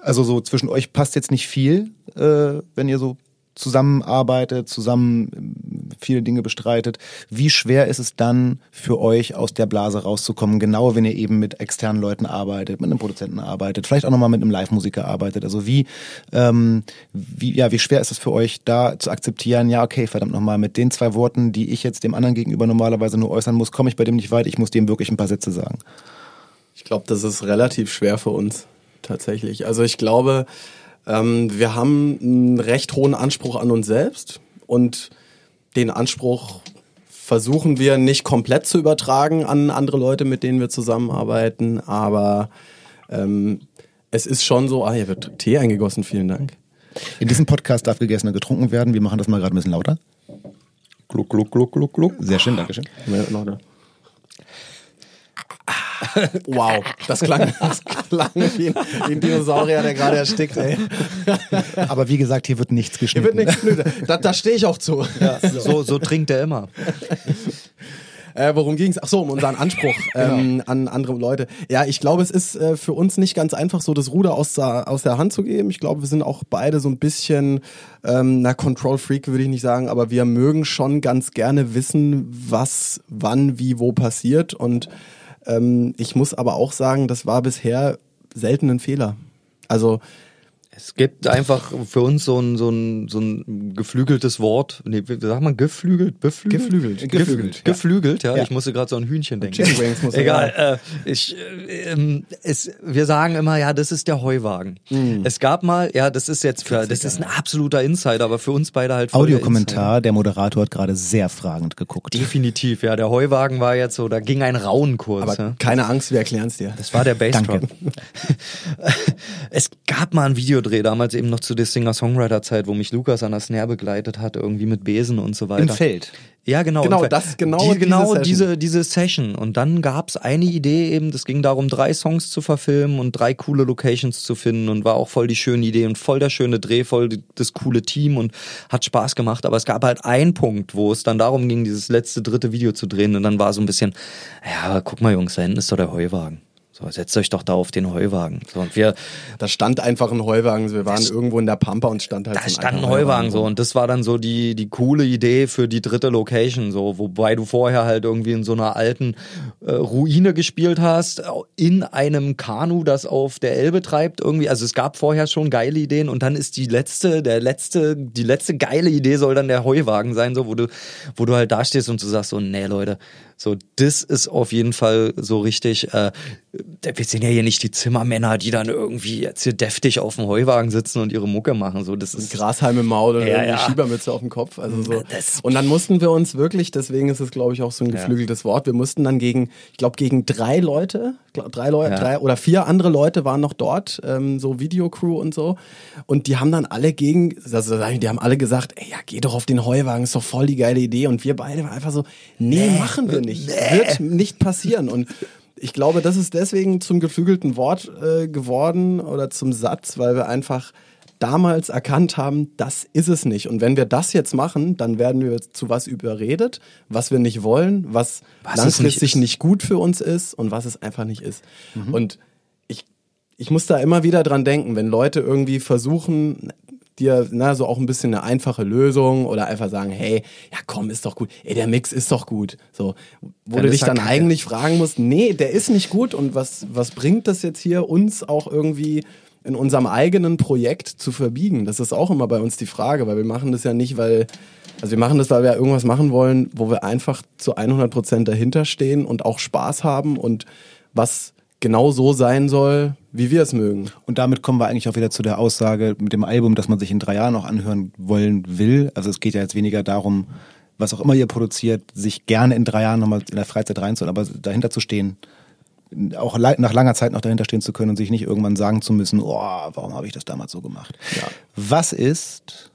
also so zwischen euch passt jetzt nicht viel, äh, wenn ihr so zusammenarbeitet, zusammen ähm, viele Dinge bestreitet. Wie schwer ist es dann für euch aus der Blase rauszukommen, genau wenn ihr eben mit externen Leuten arbeitet, mit einem Produzenten arbeitet, vielleicht auch nochmal mit einem Live-Musiker arbeitet. Also wie, ähm, wie, ja, wie schwer ist es für euch, da zu akzeptieren, ja, okay, verdammt nochmal, mit den zwei Worten, die ich jetzt dem anderen gegenüber normalerweise nur äußern muss, komme ich bei dem nicht weit, ich muss dem wirklich ein paar Sätze sagen. Ich glaube, das ist relativ schwer für uns tatsächlich. Also ich glaube, ähm, wir haben einen recht hohen Anspruch an uns selbst und den Anspruch versuchen wir nicht komplett zu übertragen an andere Leute, mit denen wir zusammenarbeiten, aber ähm, es ist schon so, ah, hier wird Tee eingegossen, vielen Dank. In diesem Podcast darf gegessen und getrunken werden. Wir machen das mal gerade ein bisschen lauter. Gluck, gluck, gluck, gluck, gluck. Sehr schön, Dankeschön. Wow, das klang, das klang wie, ein, wie ein Dinosaurier, der gerade erstickt, ey. Aber wie gesagt, hier wird nichts Hier geschnitten. wird nichts blöd. Da, da stehe ich auch zu. So, so trinkt er immer. Äh, worum ging's? Ach so, um unseren Anspruch ähm, an andere Leute. Ja, ich glaube, es ist äh, für uns nicht ganz einfach, so das Ruder aus der, aus der Hand zu geben. Ich glaube, wir sind auch beide so ein bisschen, ähm, na, Control Freak würde ich nicht sagen, aber wir mögen schon ganz gerne wissen, was, wann, wie, wo passiert. Und ähm, ich muss aber auch sagen, das war bisher selten ein Fehler. Also Es gibt einfach für uns so ein, so ein, so ein geflügeltes Wort. Nee, wie sagt man geflügelt? Beflügelt? Geflügelt. Geflügelt. Ja. Geflügelt, ja. ja. Ich musste gerade so an Hühnchen denken. Muss Egal. Äh, ich, äh, es, wir sagen immer, ja, das ist der Heuwagen. Mm. Es gab mal, ja, das ist jetzt für, das ist ein absoluter Insider, aber für uns beide halt Audiokommentar, der Moderator hat gerade sehr fragend geguckt. Definitiv, ja. Der Heuwagen war jetzt so, da ging ein Rauenkurs. Aber ja. keine Angst, wir erklären es dir. Das war der Bassdrum. es gab mal ein Videodreh damals eben noch zu der Singer-Songwriter-Zeit, wo mich Lukas an der Snare begleitet hat, irgendwie mit Besen und so weiter. Im Feld. Ja, genau. Genau, das, genau, die, genau diese, diese Session. Und dann gab's eine Idee eben, das ging darum, drei Songs zu verfilmen und drei coole Locations zu finden und war auch voll die schöne Idee und voll der schöne Dreh, voll das coole Team und hat Spaß gemacht. Aber es gab halt einen Punkt, wo es dann darum ging, dieses letzte dritte Video zu drehen und dann war so ein bisschen, ja, aber guck mal Jungs, da hinten ist doch der Heuwagen. So, setzt euch doch da auf den Heuwagen. So, und wir. Da stand einfach ein Heuwagen. Wir waren irgendwo in der Pampa und stand halt. Da so stand ein Heuwagen, so. Und das war dann so die, die coole Idee für die dritte Location. So, wobei du vorher halt irgendwie in so einer alten äh, Ruine gespielt hast, in einem Kanu, das auf der Elbe treibt, irgendwie. Also es gab vorher schon geile Ideen und dann ist die letzte, der letzte, die letzte geile Idee soll dann der Heuwagen sein, so, wo du, wo du halt da stehst und du sagst so, nee, Leute, so, das ist auf jeden Fall so richtig. Äh, wir sind ja hier nicht die Zimmermänner, die dann irgendwie jetzt hier deftig auf dem Heuwagen sitzen und ihre Mucke machen. So, das ist Grashalm im Maul oder ja, eine ja. Schiebermütze auf dem Kopf. Also so. und dann mussten wir uns wirklich, deswegen ist es, glaube ich, auch so ein geflügeltes ja. Wort. Wir mussten dann gegen, ich glaube, gegen drei Leute, drei Leute, ja. drei oder vier andere Leute waren noch dort, ähm, so Videocrew und so. Und die haben dann alle gegen, also die haben alle gesagt, ey, ja, geh doch auf den Heuwagen, ist doch voll die geile Idee. Und wir beide waren einfach so, nee, nee. machen wir nicht. Nee. Wird nicht passieren. Und ich glaube, das ist deswegen zum geflügelten Wort äh, geworden oder zum Satz, weil wir einfach damals erkannt haben, das ist es nicht. Und wenn wir das jetzt machen, dann werden wir zu was überredet, was wir nicht wollen, was, was langfristig nicht, nicht, gut für uns ist und was es einfach nicht ist. Mhm. Und ich, ich muss da immer wieder dran denken, wenn Leute irgendwie versuchen, dir na, so auch ein bisschen eine einfache Lösung oder einfach sagen, hey, ja komm, ist doch gut, ey, der Mix ist doch gut. So, wo dann du dich dann kacke. eigentlich fragen musst, nee, der ist nicht gut und was, was bringt das jetzt hier, uns auch irgendwie in unserem eigenen Projekt zu verbiegen? Das ist auch immer bei uns die Frage, weil wir machen das ja nicht, weil, also wir machen das, weil wir irgendwas machen wollen, wo wir einfach zu 100 Prozent dahinter stehen und auch Spaß haben und was genau so sein soll, wie wir es mögen. Und damit kommen wir eigentlich auch wieder zu der Aussage mit dem Album, dass man sich in drei Jahren noch anhören wollen will. Also es geht ja jetzt weniger darum, was auch immer ihr produziert, sich gerne in drei Jahren nochmal in der Freizeit reinzuholen, aber dahinter zu stehen, auch nach langer Zeit noch dahinter stehen zu können und sich nicht irgendwann sagen zu müssen, oh, warum habe ich das damals so gemacht? Ja. Was ist,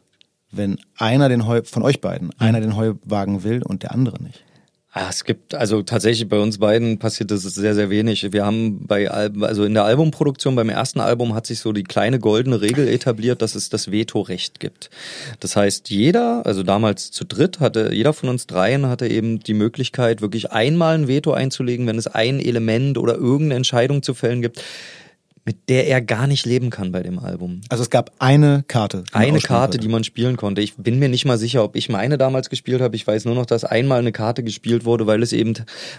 wenn einer den Heu, von euch beiden, einer den Heuwagen will und der andere nicht? Ah, es gibt, also tatsächlich bei uns beiden passiert das sehr, sehr wenig. Wir haben bei, also in der Albumproduktion, beim ersten Album hat sich so die kleine goldene Regel etabliert, dass es das Vetorecht gibt. Das heißt, jeder, also damals zu dritt hatte, jeder von uns dreien hatte eben die Möglichkeit, wirklich einmal ein Veto einzulegen, wenn es ein Element oder irgendeine Entscheidung zu fällen gibt, mit der er gar nicht leben kann bei dem Album. Also es gab eine Karte. Eine Karte, konnte. die man spielen konnte. Ich bin mir nicht mal sicher, ob ich meine damals gespielt habe. Ich weiß nur noch, dass einmal eine Karte gespielt wurde, weil es eben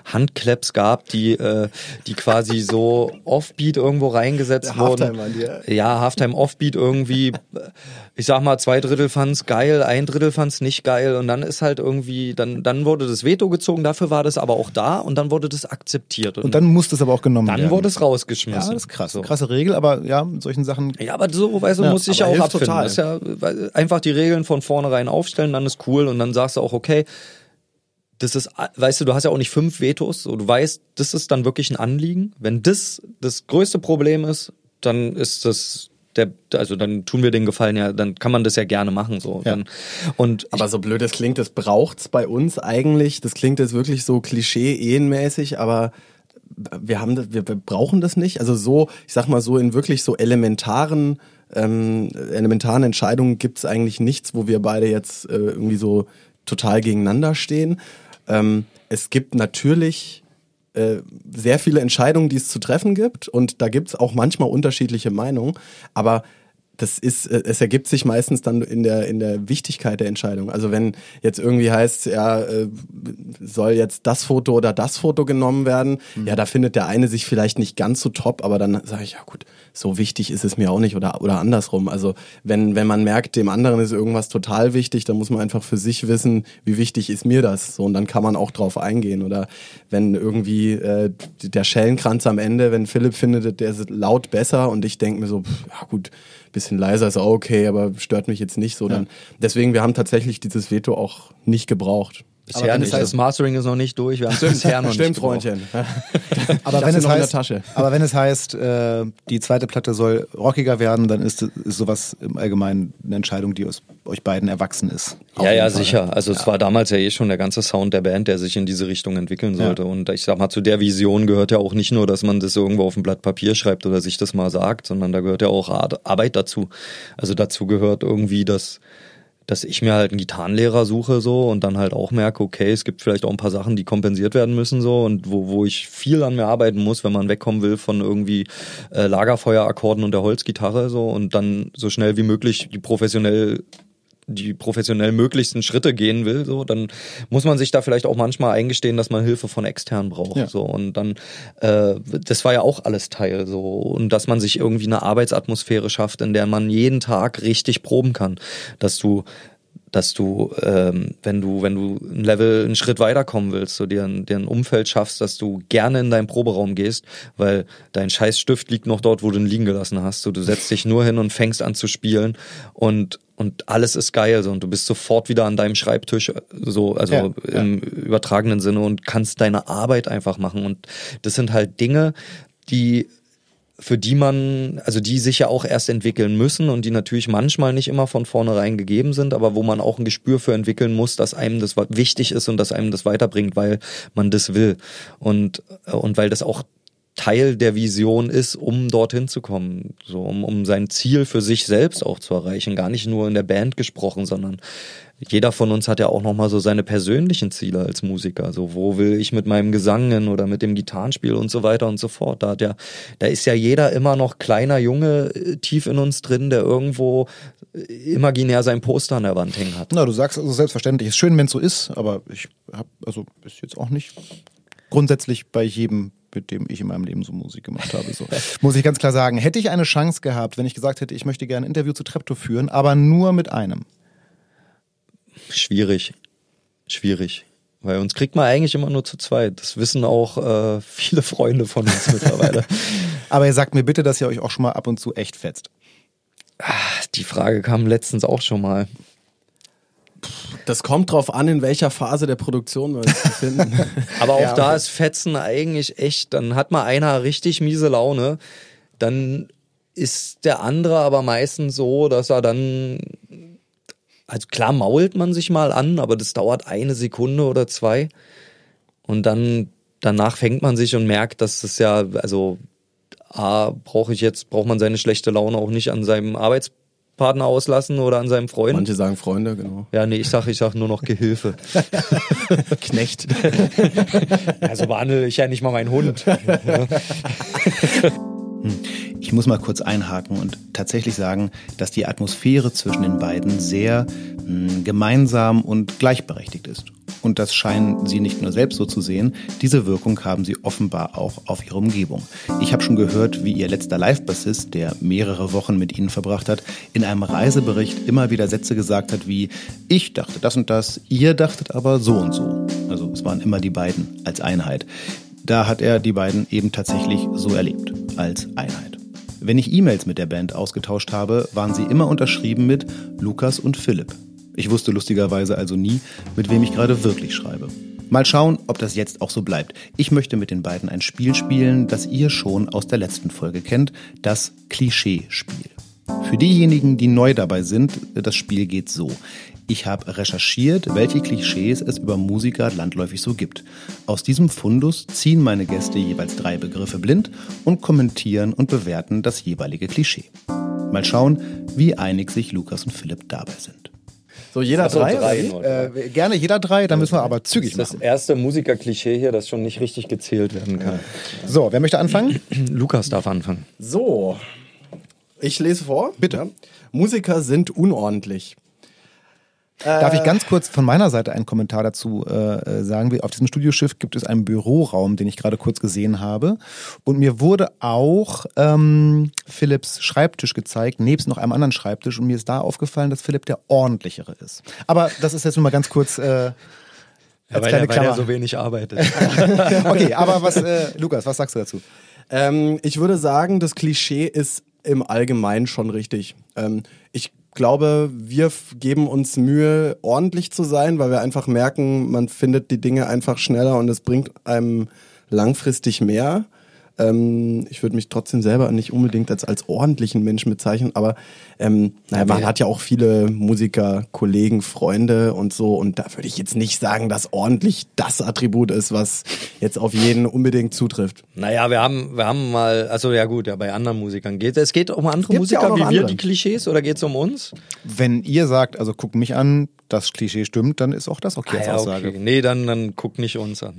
Handclaps gab, die, äh, die quasi so Offbeat irgendwo reingesetzt wurden. Halftime ja, Halftime Offbeat irgendwie. Ich sag mal, zwei Drittel fand's geil, ein Drittel fand's nicht geil und dann ist halt irgendwie, dann, dann wurde das Veto gezogen, dafür war das aber auch da und dann wurde das akzeptiert. Und, und dann musste es aber auch genommen dann werden. Dann wurde es rausgeschmissen. Ja, das ist krass. So. Krass krasse Regel, aber ja, mit solchen Sachen. Ja, aber so, weißt du, ja, muss ich ja auch abfinden. Total. Das ist ja einfach die Regeln von vornherein aufstellen, dann ist cool und dann sagst du auch, okay, das ist, weißt du, du hast ja auch nicht fünf Vetos, so, du weißt, das ist dann wirklich ein Anliegen. Wenn das das größte Problem ist, dann ist das der, also dann tun wir den Gefallen ja, dann kann man das ja gerne machen so. Ja. Dann, und aber so blöd es klingt, das braucht's bei uns eigentlich. Das klingt jetzt wirklich so Klischee-ehenmäßig, aber wir haben das, wir, wir brauchen das nicht. Also so, ich sag mal so in wirklich so elementaren ähm, elementaren Entscheidungen gibt es eigentlich nichts, wo wir beide jetzt äh, irgendwie so total gegeneinander stehen. Ähm, es gibt natürlich äh, sehr viele Entscheidungen, die es zu treffen gibt. Und da gibt es auch manchmal unterschiedliche Meinungen, aber das ist, äh, es ergibt sich meistens dann in der, in der Wichtigkeit der Entscheidung. Also wenn jetzt irgendwie heißt, ja, äh, soll jetzt das Foto oder das Foto genommen werden, mhm. ja, da findet der eine sich vielleicht nicht ganz so top, aber dann sage ich, ja gut, so wichtig ist es mir auch nicht oder, oder andersrum. Also wenn, wenn man merkt, dem anderen ist irgendwas total wichtig, dann muss man einfach für sich wissen, wie wichtig ist mir das. So, und dann kann man auch drauf eingehen. Oder wenn irgendwie äh, der Schellenkranz am Ende, wenn Philipp findet, der ist laut besser und ich denke mir so, pff, ja gut, bisschen leiser ist okay, aber stört mich jetzt nicht so. Ja. Dann, deswegen, wir haben tatsächlich dieses Veto auch nicht gebraucht. Bisher nicht. Das, heißt, das Mastering ist noch nicht durch. Wir haben es bisher noch Stimmt, nicht Freundchen. aber, wenn es heißt, aber wenn es heißt, äh, die zweite Platte soll rockiger werden, dann ist, ist sowas im Allgemeinen eine Entscheidung, die aus euch beiden erwachsen ist. Ja, ja, Fall. sicher. Also ja. es war damals ja eh schon der ganze Sound der Band, der sich in diese Richtung entwickeln sollte. Ja. Und ich sag mal, zu der Vision gehört ja auch nicht nur, dass man das irgendwo auf ein Blatt Papier schreibt oder sich das mal sagt, sondern da gehört ja auch Arbeit dazu. Also dazu gehört irgendwie, dass dass ich mir halt einen Gitarrenlehrer suche so und dann halt auch merke, okay, es gibt vielleicht auch ein paar Sachen, die kompensiert werden müssen so und wo, wo ich viel an mir arbeiten muss, wenn man wegkommen will von irgendwie äh, Lagerfeuerakkorden und der Holzgitarre so und dann so schnell wie möglich die professionell die professionell möglichsten Schritte gehen will, so, dann muss man sich da vielleicht auch manchmal eingestehen, dass man Hilfe von extern braucht. Ja. So. Und dann, äh, das war ja auch alles Teil so. Und dass man sich irgendwie eine Arbeitsatmosphäre schafft, in der man jeden Tag richtig proben kann. Dass du dass du, ähm, wenn du, wenn du ein Level, einen Schritt weiterkommen willst, so dir ein, dir ein Umfeld schaffst, dass du gerne in deinen Proberaum gehst, weil dein scheiß Stift liegt noch dort, wo du ihn liegen gelassen hast. So, du setzt dich nur hin und fängst an zu spielen und und alles ist geil so und du bist sofort wieder an deinem Schreibtisch so also ja, im ja. übertragenen Sinne und kannst deine Arbeit einfach machen und das sind halt Dinge, die für die man, also die sich ja auch erst entwickeln müssen und die natürlich manchmal nicht immer von vornherein gegeben sind, aber wo man auch ein Gespür für entwickeln muss, dass einem das wichtig ist und dass einem das weiterbringt, weil man das will. Und, und weil das auch Teil der Vision ist, um dorthin zu kommen, so um, um sein Ziel für sich selbst auch zu erreichen. Gar nicht nur in der Band gesprochen, sondern jeder von uns hat ja auch nochmal so seine persönlichen Ziele als Musiker. So, wo will ich mit meinem Gesang hin oder mit dem Gitarrenspiel und so weiter und so fort. Da, ja, da ist ja jeder immer noch kleiner Junge äh, tief in uns drin, der irgendwo äh, imaginär sein Poster an der Wand hängen hat. Na, du sagst also selbstverständlich, ist schön, wenn es so ist, aber ich habe also ist jetzt auch nicht grundsätzlich bei jedem mit dem ich in meinem Leben so Musik gemacht habe. So. Muss ich ganz klar sagen. Hätte ich eine Chance gehabt, wenn ich gesagt hätte, ich möchte gerne ein Interview zu Treptow führen, aber nur mit einem? Schwierig. Schwierig. Weil uns kriegt man eigentlich immer nur zu zweit. Das wissen auch äh, viele Freunde von uns mittlerweile. aber ihr sagt mir bitte, dass ihr euch auch schon mal ab und zu echt fetzt. Ach, die Frage kam letztens auch schon mal. Das kommt drauf an, in welcher Phase der Produktion wir uns befinden. Aber auch ja, da ist Fetzen eigentlich echt, dann hat mal einer richtig miese Laune, dann ist der andere aber meistens so, dass er dann, also klar mault man sich mal an, aber das dauert eine Sekunde oder zwei und dann danach fängt man sich und merkt, dass das ja, also A, brauche ich jetzt, braucht man seine schlechte Laune auch nicht an seinem Arbeitsplatz Partner auslassen oder an seinem Freund. Manche sagen Freunde, genau. Ja, nee, ich sag, ich sag nur noch Gehilfe. Knecht. Also behandle ich ja nicht mal meinen Hund. Hm. Ich muss mal kurz einhaken und tatsächlich sagen, dass die Atmosphäre zwischen den beiden sehr mh, hm, gemeinsam und gleichberechtigt ist. Und das scheinen sie nicht nur selbst so zu sehen, diese Wirkung haben sie offenbar auch auf ihre Umgebung. Ich habe schon gehört, wie ihr letzter Live-Bassist, der mehrere Wochen mit ihnen verbracht hat, in einem Reisebericht immer wieder Sätze gesagt hat wie, ich dachte das und das, ihr dachtet aber so und so. Also es waren immer die beiden als Einheit. Da hat er die beiden eben tatsächlich so erlebt, als Einheit. Wenn ich E-Mails mit der Band ausgetauscht habe, waren sie immer unterschrieben mit Lukas und Philipp. Ich wusste lustigerweise also nie, mit wem ich gerade wirklich schreibe. Mal schauen, ob das jetzt auch so bleibt. Ich möchte mit den beiden ein Spiel spielen, das ihr schon aus der letzten Folge kennt, das Klischee-Spiel. Für diejenigen, die neu dabei sind, das Spiel geht so. Ich habe recherchiert, welche Klischees es über Musiker landläufig so gibt. Aus diesem Fundus ziehen meine Gäste jeweils drei Begriffe blind und kommentieren und bewerten das jeweilige Klischee. Mal schauen, wie einig sich Lukas und Philipp dabei sind. So jeder also drei? drei äh, gerne jeder drei, dann müssen wir aber zügig das machen. Das erste Musikerklischee hier, das schon nicht richtig gezählt werden kann. So, wer möchte anfangen? Lukas darf anfangen. So. Ich lese vor. Bitte. Ja. Musiker sind unordentlich. Darf ich ganz kurz von meiner Seite einen Kommentar dazu äh, sagen? Auf diesem Studioschiff gibt es einen Büroraum, den ich gerade kurz gesehen habe. Und mir wurde auch ähm, Philipps Schreibtisch gezeigt, nebst noch einem anderen Schreibtisch. Und mir ist da aufgefallen, dass Philipp der ordentlichere ist. Aber das ist jetzt nur mal ganz kurz äh, als Ja, weil, kleine er, weil er so wenig arbeitet. okay, aber was, äh, Lukas, was sagst du dazu? Ähm, ich würde sagen, das Klischee ist im Allgemeinen schon richtig. Ähm, glaube, wir geben uns Mühe, ordentlich zu sein, weil wir einfach merken, man findet die Dinge einfach schneller und es bringt einem langfristig mehr. Ähm, ich würde mich trotzdem selber nicht unbedingt als, als ordentlichen Menschen bezeichnen, aber ähm, naja, man wir- hat ja auch viele Musiker, Kollegen, Freunde und so und da würde ich jetzt nicht sagen, dass ordentlich das Attribut ist, was jetzt auf jeden unbedingt zutrifft. Naja, wir haben, wir haben mal, also ja gut, ja, bei anderen Musikern geht es. geht um andere Gibt's ja auch Musiker noch wie wir, andere. die Klischees, oder geht es um uns? Wenn ihr sagt, also guck mich an, das Klischee stimmt, dann ist auch das okay als Ah ja, Aussage. okay. Nee, dann, dann guck nicht uns an.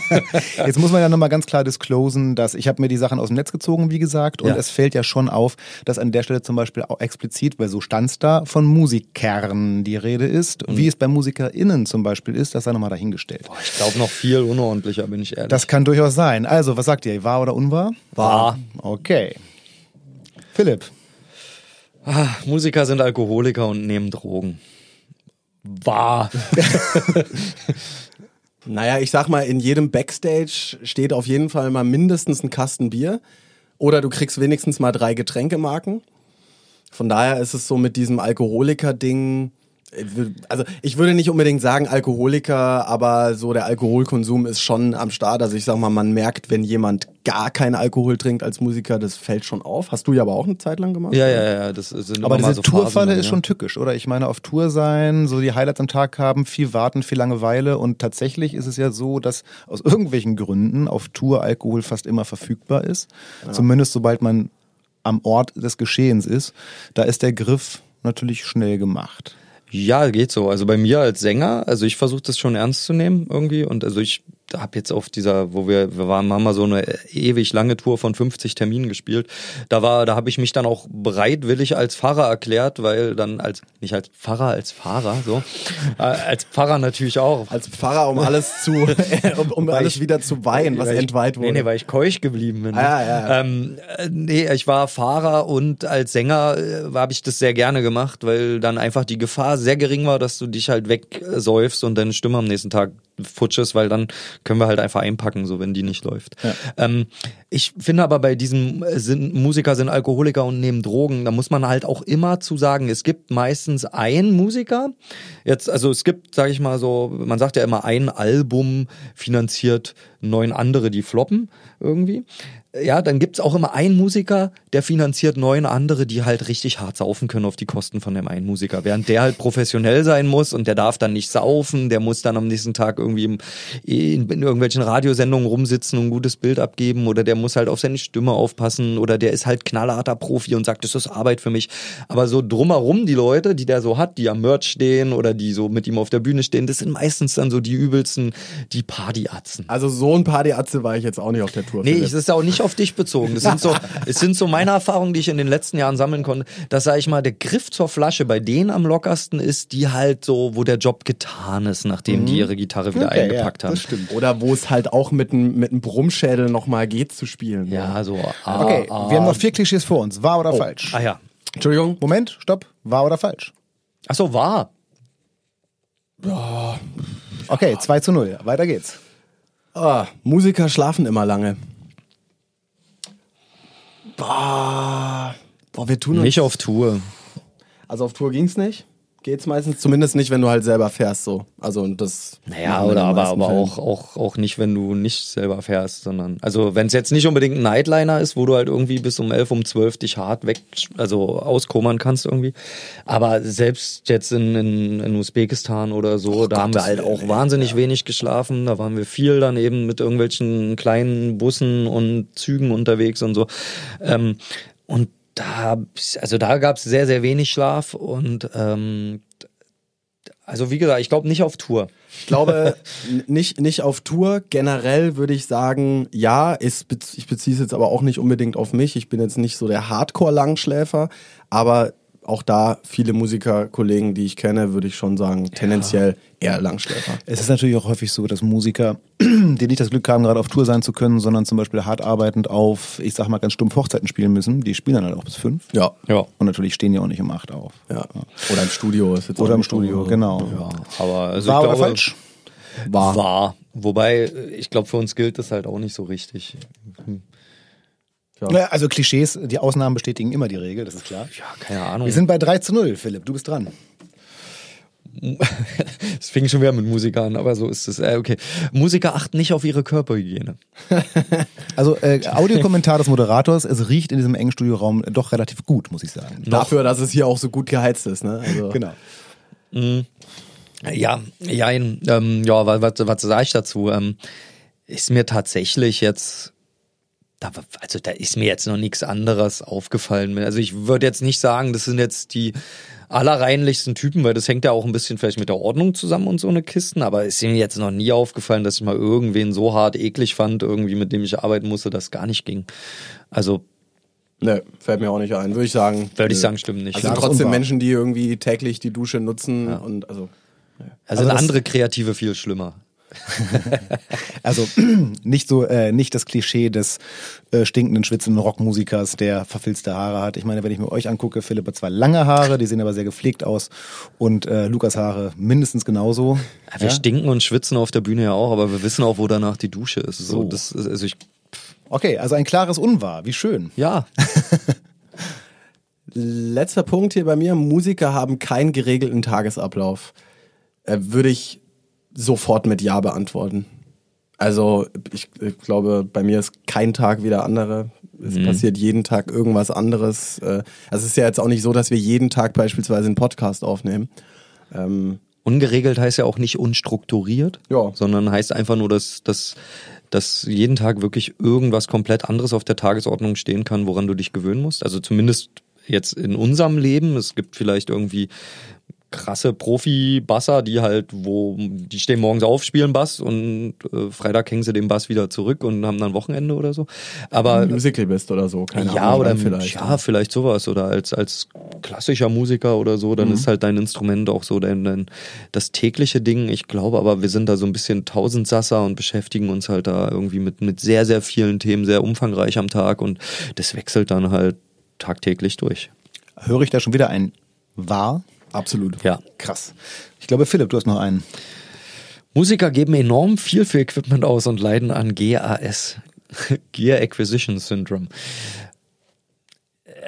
Jetzt muss man ja nochmal ganz klar disclosen, dass ich habe mir die Sachen aus dem Netz gezogen, wie gesagt, und Ja. es fällt ja schon auf, dass an der Stelle zum Beispiel auch explizit, weil so stand's da, von Musikern die Rede ist. Mhm. Wie es bei MusikerInnen zum Beispiel ist, das sei nochmal dahingestellt. Ich glaube noch viel unordentlicher, bin ich ehrlich. Das kann durchaus sein. Also, was sagt ihr? Wahr oder unwahr? Wahr. Okay. Philipp. Ah, Musiker sind Alkoholiker und nehmen Drogen. Wahr. Naja, ich sag mal, in jedem Backstage steht auf jeden Fall mal mindestens ein Kasten Bier. Oder du kriegst wenigstens mal drei Getränkemarken. Von daher ist es so mit diesem Alkoholiker-Ding. Also ich würde nicht unbedingt sagen Alkoholiker, aber so der Alkoholkonsum ist schon am Start. Also ich sag mal, man merkt, wenn jemand gar keinen Alkohol trinkt als Musiker, das fällt schon auf. Hast du ja aber auch eine Zeit lang gemacht. Ja, ja, ja, das sind Aber diese so Tourfalle ist ja. schon tückisch, oder? Ich meine, auf Tour sein, so die Highlights am Tag haben, viel warten, viel Langeweile und tatsächlich ist es ja so, dass aus irgendwelchen Gründen auf Tour Alkohol fast immer verfügbar ist. Zumindest sobald man am Ort des Geschehens ist. Da ist der Griff natürlich schnell gemacht. Ja, geht so. Also bei mir als Sänger, also ich versuche das schon ernst zu nehmen irgendwie und also ich habe jetzt auf dieser, wo wir, wir waren, haben mal so eine ewig lange Tour von 50 Terminen gespielt. Da war, da habe ich mich dann auch bereitwillig als Pfarrer erklärt, weil dann als, nicht als Pfarrer, als Fahrer, so, äh, als Pfarrer natürlich auch. Als Pfarrer, um alles zu, um, um alles ich- wieder zu weihen, was ich- entweiht wurde. Nee, nee, weil ich keusch geblieben bin. Ah, ja, ja, ja. Ähm, äh, nee, ich war Fahrer und als Sänger äh, habe ich das sehr gerne gemacht, weil dann einfach die Gefahr sehr gering war, dass du dich halt wegsäufst und deine Stimme am nächsten Tag futsch ist, weil dann können wir halt einfach einpacken, so wenn die nicht läuft. Ähm, ich finde aber bei diesem äh, sind, Musiker sind Alkoholiker und nehmen Drogen, da muss man halt auch immer zu sagen, es gibt meistens einen Musiker, jetzt, also es gibt, sage ich mal so, man sagt ja immer, ein Album finanziert neun andere, die floppen irgendwie. Ja, dann gibt's auch immer einen Musiker, der finanziert neun andere, die halt richtig hart saufen können auf die Kosten von dem einen Musiker. Während der halt professionell sein muss und der darf dann nicht saufen, der muss dann am nächsten Tag irgendwie im, in, in irgendwelchen Radiosendungen rumsitzen und ein gutes Bild abgeben oder der muss halt auf seine Stimme aufpassen oder der ist halt knallharter Profi und sagt, das ist Arbeit für mich. Aber so drumherum die Leute, die der so hat, die am Merch stehen oder die so mit ihm auf der Bühne stehen, das sind meistens dann so die übelsten, die Partyatzen. Also so ein Partyatze war ich jetzt auch nicht auf der Tour. Nee, es ist auch nicht auf dich bezogen. Das sind so, es sind so meine Erfahrungen, die ich in den letzten Jahren sammeln konnte, dass, sag ich mal, der Griff zur Flasche bei denen am lockersten ist, die halt so, wo der Job getan ist, nachdem die ihre Gitarre wieder Okay, eingepackt ja, haben. das stimmt. Oder wo es halt auch mit einem mit einem Brummschädel nochmal geht zu spielen. Ja, so. Ah, Okay, ah, wir haben noch vier Klischees vor uns. Wahr oder falsch? Ah ja. Entschuldigung. Moment, stopp. Wahr oder falsch? Ach so, war. Okay, 2 zu 0. Weiter geht's. Ah, Musiker schlafen immer lange. Boah, boah wir tun uns. Nicht auf Tour. Also auf Tour ging's nicht. Geht's meistens zumindest nicht, wenn du halt selber fährst so. Also und das. Naja, oder aber, aber Fällen. auch, auch, auch nicht, wenn du nicht selber fährst, sondern, also wenn es jetzt nicht unbedingt ein Nightliner ist, wo du halt irgendwie bis um 11, um 12 dich hart weg, also auskommern kannst irgendwie. Aber selbst jetzt in, in, in Usbekistan oder so, da haben wir halt auch wahnsinnig wenig geschlafen. Da waren wir viel dann eben mit irgendwelchen kleinen Bussen und Zügen unterwegs und so. Ähm, und da, also da gab es sehr, sehr wenig Schlaf und ähm, Also wie gesagt, ich glaube nicht auf Tour. Ich glaube nicht, nicht auf Tour. Generell würde ich sagen, ja, ist, ich beziehe es jetzt aber auch nicht unbedingt auf mich. Ich bin jetzt nicht so der Hardcore-Langschläfer, aber auch da viele Musikerkollegen, die ich kenne, würde ich schon sagen, tendenziell eher Langschläfer. Es ist natürlich auch häufig so, dass Musiker, die nicht das Glück haben, gerade auf Tour sein zu können, sondern zum Beispiel hart arbeitend auf, ich sag mal ganz stumpf Hochzeiten spielen müssen, die spielen dann halt auch bis fünf. Ja. Ja. Und natürlich stehen die auch nicht um acht auf. ja. Oder im Studio. Ist jetzt Oder auch im nicht Studio, so- genau. Ja, aber also Wahr ich glaube, falsch? War. War. Wobei, ich glaube, für uns gilt das halt auch nicht so richtig. Ja, also Klischees, die Ausnahmen bestätigen immer die Regel, das ist klar. Ja, keine Ahnung. Wir sind bei 3 zu 0, Philipp, du bist dran. Es fing schon wieder mit Musiker an, aber so ist es. Äh, okay. Musiker achten nicht auf ihre Körperhygiene. Also äh, Audiokommentar des Moderators, es riecht in diesem engen Studioraum doch relativ gut, muss ich sagen. Dafür, dass es hier auch so gut geheizt ist. Ne? Also, Genau. Ja, ja, ähm, ja, was, was, was sage ich dazu? Ähm, ist mir tatsächlich jetzt, da, also da ist mir jetzt noch nichts anderes aufgefallen. Also ich würde jetzt nicht sagen, das sind jetzt die allerreinlichsten Typen, weil das hängt ja auch ein bisschen vielleicht mit der Ordnung zusammen und so eine Kisten, aber ist mir jetzt noch nie aufgefallen, dass ich mal irgendwen so hart eklig fand, irgendwie mit dem ich arbeiten musste, dass gar nicht ging. Also Ne, fällt mir auch nicht ein. Würde ich sagen. würde ich sagen, stimmt nicht. Also Klares trotzdem. Menschen, die irgendwie täglich die Dusche nutzen und also. also aber das- andere Kreative viel schlimmer. Also nicht so, äh, nicht das Klischee des äh, stinkenden, schwitzenden Rockmusikers, der verfilzte Haare hat. Ich meine, wenn ich mir euch angucke, Philipp hat zwar lange Haare, die sehen aber sehr gepflegt aus und äh, Lukas Haare mindestens genauso. Ja, wir stinken und schwitzen auf der Bühne ja auch, aber wir wissen auch, wo danach die Dusche ist. So, So. das ist, also ich, Okay, also ein klares Unwahr, wie schön. ja, Letzter Punkt hier bei mir. Musiker haben keinen geregelten Tagesablauf. Äh, würde ich sofort mit Ja beantworten. Also ich, ich glaube, bei mir ist kein Tag wie der andere. Es passiert jeden Tag irgendwas anderes. Äh, Also es ist ja jetzt auch nicht so, dass wir jeden Tag beispielsweise einen Podcast aufnehmen. Ähm, ungeregelt heißt ja auch nicht unstrukturiert, Ja. sondern heißt einfach nur, dass, dass, dass jeden Tag wirklich irgendwas komplett anderes auf der Tagesordnung stehen kann, woran du dich gewöhnen musst. Also zumindest jetzt in unserem Leben. Es gibt vielleicht irgendwie krasse Profi-Basser, die halt, wo, die stehen morgens auf, spielen Bass und äh, Freitag hängen sie den Bass wieder zurück und haben dann Wochenende oder so. Aber Musical bist oder so, keine ja, Ahnung. oder vielleicht. ja, vielleicht sowas. Oder als, als klassischer Musiker oder so, Mhm. dann ist halt dein Instrument auch so dein, dein, das tägliche Ding. Ich glaube aber, wir sind da so ein bisschen Tausendsasser und beschäftigen uns halt da irgendwie mit, mit sehr, sehr vielen Themen, sehr umfangreich am Tag und das wechselt dann halt tagtäglich durch. Höre ich da schon wieder ein Wahr? Absolut. Ja. Krass. Ich glaube, Philipp, du hast noch einen. Musiker geben enorm viel für Equipment aus und leiden an GAS, Gear Acquisition Syndrome.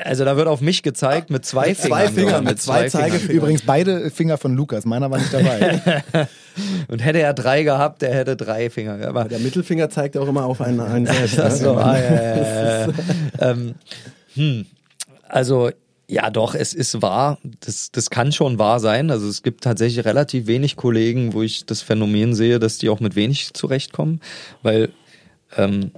Also da wird auf mich gezeigt mit zwei Fingern. Fingern, sogar, mit zwei Zeigefingern. Übrigens beide Finger von Lukas, meiner war nicht dabei. Und hätte er drei gehabt, der hätte drei Finger. Aber Der Mittelfinger zeigt auch immer auf einen, einen selbst. Ach ne? so, ah, ja, ja, ja, ja. ähm, hm. Also ja, doch, es ist wahr. Das, das kann schon wahr sein. Also es gibt tatsächlich relativ wenig Kollegen, wo ich das Phänomen sehe, dass die auch mit wenig zurechtkommen, weil ähm,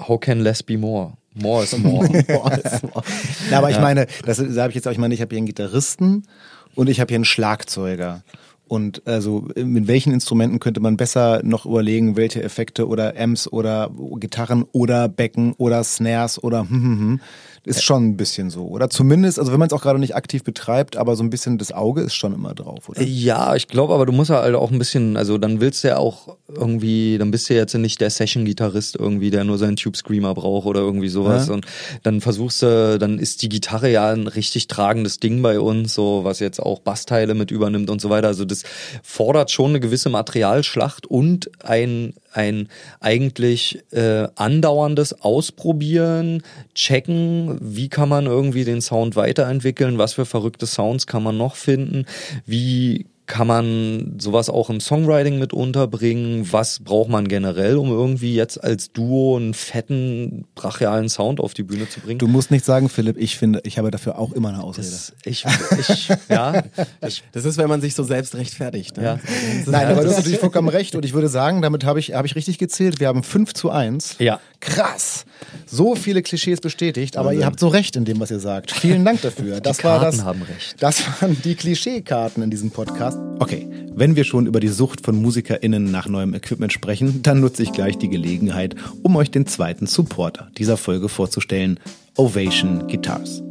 how can less be more? More is more. Na, aber ich meine, das sage ich jetzt auch, ich meine, ich habe hier einen Gitarristen und ich habe hier einen Schlagzeuger. Und also mit welchen Instrumenten könnte man besser noch überlegen, welche Effekte oder Amps oder Gitarren oder Becken oder Snares oder hm, hm, hm. Ist schon ein bisschen so. Oder zumindest, also wenn man es auch gerade nicht aktiv betreibt, aber so ein bisschen das Auge ist schon immer drauf, oder? Ja, ich glaube, aber du musst halt auch ein bisschen, also dann willst du ja auch irgendwie, dann bist du jetzt nicht der Session-Gitarrist irgendwie, der nur seinen Tube Screamer braucht oder irgendwie sowas. Ja. Und dann versuchst du, dann ist die Gitarre ja ein richtig tragendes Ding bei uns, so was jetzt auch Bassteile mit übernimmt und so weiter. Also das fordert schon eine gewisse Materialschlacht und ein ein eigentlich äh, andauerndes Ausprobieren, checken, wie kann man irgendwie den Sound weiterentwickeln, was für verrückte Sounds kann man noch finden, wie kann man sowas auch im Songwriting mit unterbringen? Was braucht man generell, um irgendwie jetzt als Duo einen fetten, brachialen Sound auf die Bühne zu bringen? Du musst nicht sagen, Philipp, ich finde, ich habe dafür auch immer eine Ausrede. das, ich, ich, ja, ich, Das ist, wenn man sich so selbst rechtfertigt. Ne? Ja. Nein, aber du hast natürlich vollkommen recht und ich würde sagen, damit habe ich, habe ich richtig gezählt. Wir haben 5 zu 1. Ja. Krass. So viele Klischees bestätigt, aber ihr habt so recht in dem, was ihr sagt. Vielen Dank dafür. Das die war Karten das, haben recht. Das waren die Klischeekarten in diesem Podcast. Okay, wenn wir schon über die Sucht von MusikerInnen nach neuem Equipment sprechen, dann nutze ich gleich die Gelegenheit, um euch den zweiten Supporter dieser Folge vorzustellen. Ovation Guitars.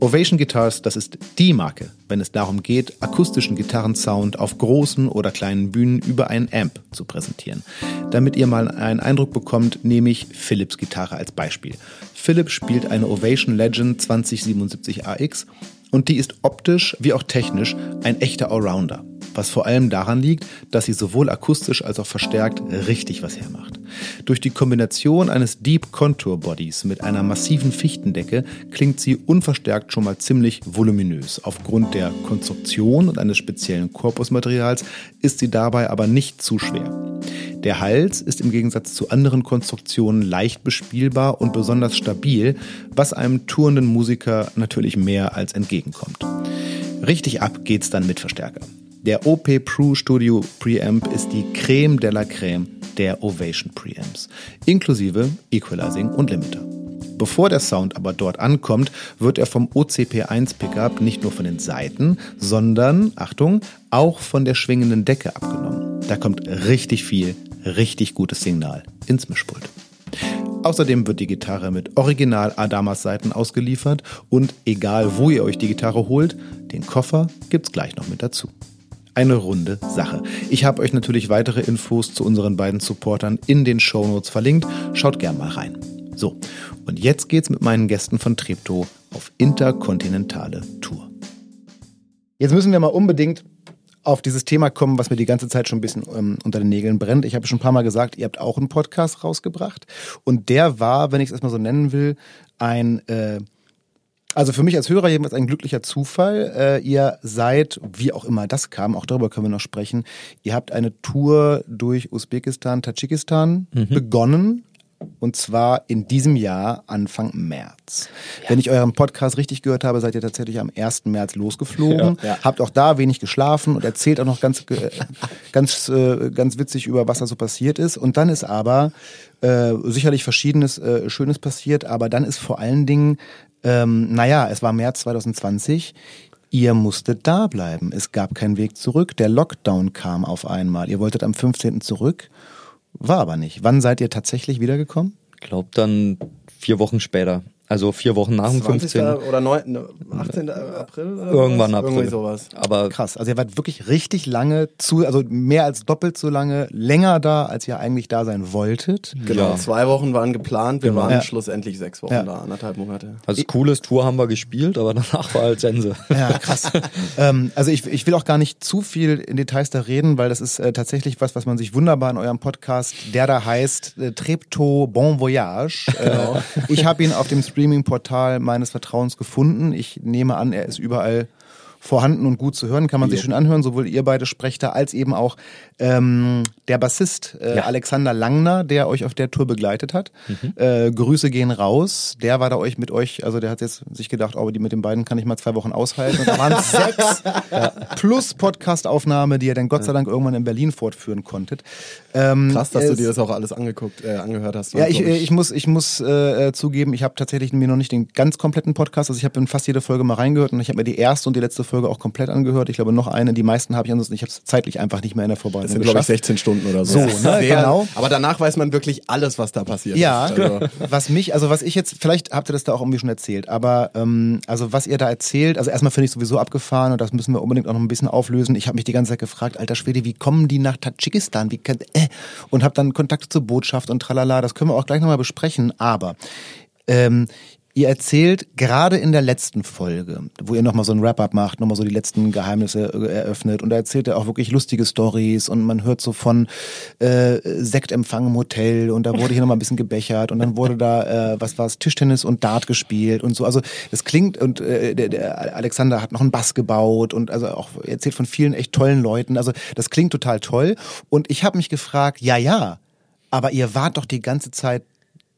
Ovation Guitars, das ist die Marke, wenn es darum geht, akustischen Gitarrensound auf großen oder kleinen Bühnen über einen Amp zu präsentieren. Damit ihr mal einen Eindruck bekommt, nehme ich Philips Gitarre als Beispiel. Philips spielt eine Ovation Legend 2077 AX und die ist optisch wie auch technisch ein echter Allrounder was vor allem daran liegt, dass sie sowohl akustisch als auch verstärkt richtig was hermacht. Durch die Kombination eines Deep Contour Bodies mit einer massiven Fichtendecke klingt sie unverstärkt schon mal ziemlich voluminös. Aufgrund der Konstruktion und eines speziellen Korpusmaterials ist sie dabei aber nicht zu schwer. Der Hals ist im Gegensatz zu anderen Konstruktionen leicht bespielbar und besonders stabil, was einem tourenden Musiker natürlich mehr als entgegenkommt. Richtig ab geht's dann mit Verstärker. Der OP Pro Studio Preamp ist die Creme de la Creme der Ovation Preamps, inklusive Equalizing und Limiter. Bevor der Sound aber dort ankommt, wird er vom OCP1 Pickup nicht nur von den Seiten, sondern, Achtung, auch von der schwingenden Decke abgenommen. Da kommt richtig viel, richtig gutes Signal ins Mischpult. Außerdem wird die Gitarre mit Original Adamas Seiten ausgeliefert und egal wo ihr euch die Gitarre holt, den Koffer gibt's gleich noch mit dazu eine runde Sache. Ich habe euch natürlich weitere Infos zu unseren beiden Supportern in den Shownotes verlinkt. Schaut gern mal rein. So, und jetzt geht's mit meinen Gästen von Treptow auf interkontinentale Tour. Jetzt müssen wir mal unbedingt auf dieses Thema kommen, was mir die ganze Zeit schon ein bisschen ähm, unter den Nägeln brennt. Ich habe schon ein paar Mal gesagt, ihr habt auch einen Podcast rausgebracht. Und der war, wenn ich es erstmal so nennen will, ein äh, also für mich als Hörer jedenfalls ein glücklicher Zufall. Äh, ihr seid, wie auch immer das kam, auch darüber können wir noch sprechen, ihr habt eine Tour durch Usbekistan, Tadschikistan mhm. begonnen. Und zwar in diesem Jahr Anfang März. Ja. Wenn ich euren Podcast richtig gehört habe, seid ihr tatsächlich am 1. März losgeflogen. Ja, ja. Habt auch da wenig geschlafen und erzählt auch noch ganz, ganz, äh, ganz witzig über, was da so passiert ist. Und dann ist aber äh, sicherlich verschiedenes äh, Schönes passiert, aber dann ist vor allen Dingen ähm, naja, es war März 2020. Ihr musstet da bleiben. Es gab keinen Weg zurück. Der Lockdown kam auf einmal. Ihr wolltet am 15. zurück, war aber nicht. Wann seid ihr tatsächlich wiedergekommen? Ich glaube dann vier Wochen später. Also vier Wochen nach dem 15. oder 9, 18. April? Oder Irgendwann was? April. Irgendwie sowas. Aber krass. Also ihr wart wirklich richtig lange zu, also mehr als doppelt so lange, länger da, als ihr eigentlich da sein wolltet. Genau. Ja. Zwei Wochen waren geplant. Wir genau. waren ja. schlussendlich sechs Wochen ja. da, anderthalb Monate. Also cooles Tour haben wir gespielt, aber danach war halt Sense. Ja, krass. ähm, also ich, ich will auch gar nicht zu viel in Details da reden, weil das ist äh, tatsächlich was, was man sich wunderbar in eurem Podcast, der da heißt äh, Trepto Bon Voyage. Äh, genau. ich habe ihn auf dem Streaming-Portal meines Vertrauens gefunden. Ich nehme an, er ist überall vorhanden und gut zu hören, kann man sich schon anhören, sowohl ihr beide sprecht da, als eben auch ähm, der Bassist äh, ja. Alexander Langner, der euch auf der Tour begleitet hat. Mhm. Äh, Grüße gehen raus. Der war da euch mit euch, also der hat jetzt sich gedacht, oh, die mit den beiden kann ich mal zwei Wochen aushalten. Und da waren sechs ja. plus Podcast-Aufnahme, die ihr dann Gott sei Dank irgendwann in Berlin fortführen konntet. Ähm, Krass, dass du dir das auch alles angeguckt, äh, angehört hast. Ja, ich, ich, muss, ich muss äh, zugeben, ich habe tatsächlich mir noch nicht den ganz kompletten Podcast, also ich habe in fast jede Folge mal reingehört und ich habe mir die erste und die letzte Folge auch komplett angehört. Ich glaube, noch eine. Die meisten habe ich ansonsten. Ich habe es zeitlich einfach nicht mehr in der Vorbereitung. Das sind, glaube ich, 16 Stunden oder so. So, ne? Genau. Aber danach weiß man wirklich alles, was da passiert ja, ist. Ja, also. was mich, also was ich jetzt, vielleicht habt ihr das da auch irgendwie schon erzählt, aber ähm, also was ihr da erzählt, also erstmal finde ich sowieso abgefahren und das müssen wir unbedingt auch noch ein bisschen auflösen. Ich habe mich die ganze Zeit gefragt, alter Schwede, wie kommen die nach Tadschikistan? Wie äh, und habe dann Kontakte zur Botschaft und tralala. Das können wir auch gleich nochmal besprechen. Aber ähm, Ihr erzählt gerade in der letzten Folge, wo ihr nochmal so ein Wrap-up macht, nochmal so die letzten Geheimnisse äh, eröffnet und da erzählt er auch wirklich lustige Stories und man hört so von äh, Sektempfang im Hotel und da wurde hier nochmal ein bisschen gebechert und dann wurde da, äh, was war es, Tischtennis und Dart gespielt und so. Also das klingt und äh, der, der Alexander hat noch einen Bass gebaut und also auch erzählt von vielen echt tollen Leuten. Also das klingt total toll und ich habe mich gefragt, ja, ja, aber ihr wart doch die ganze Zeit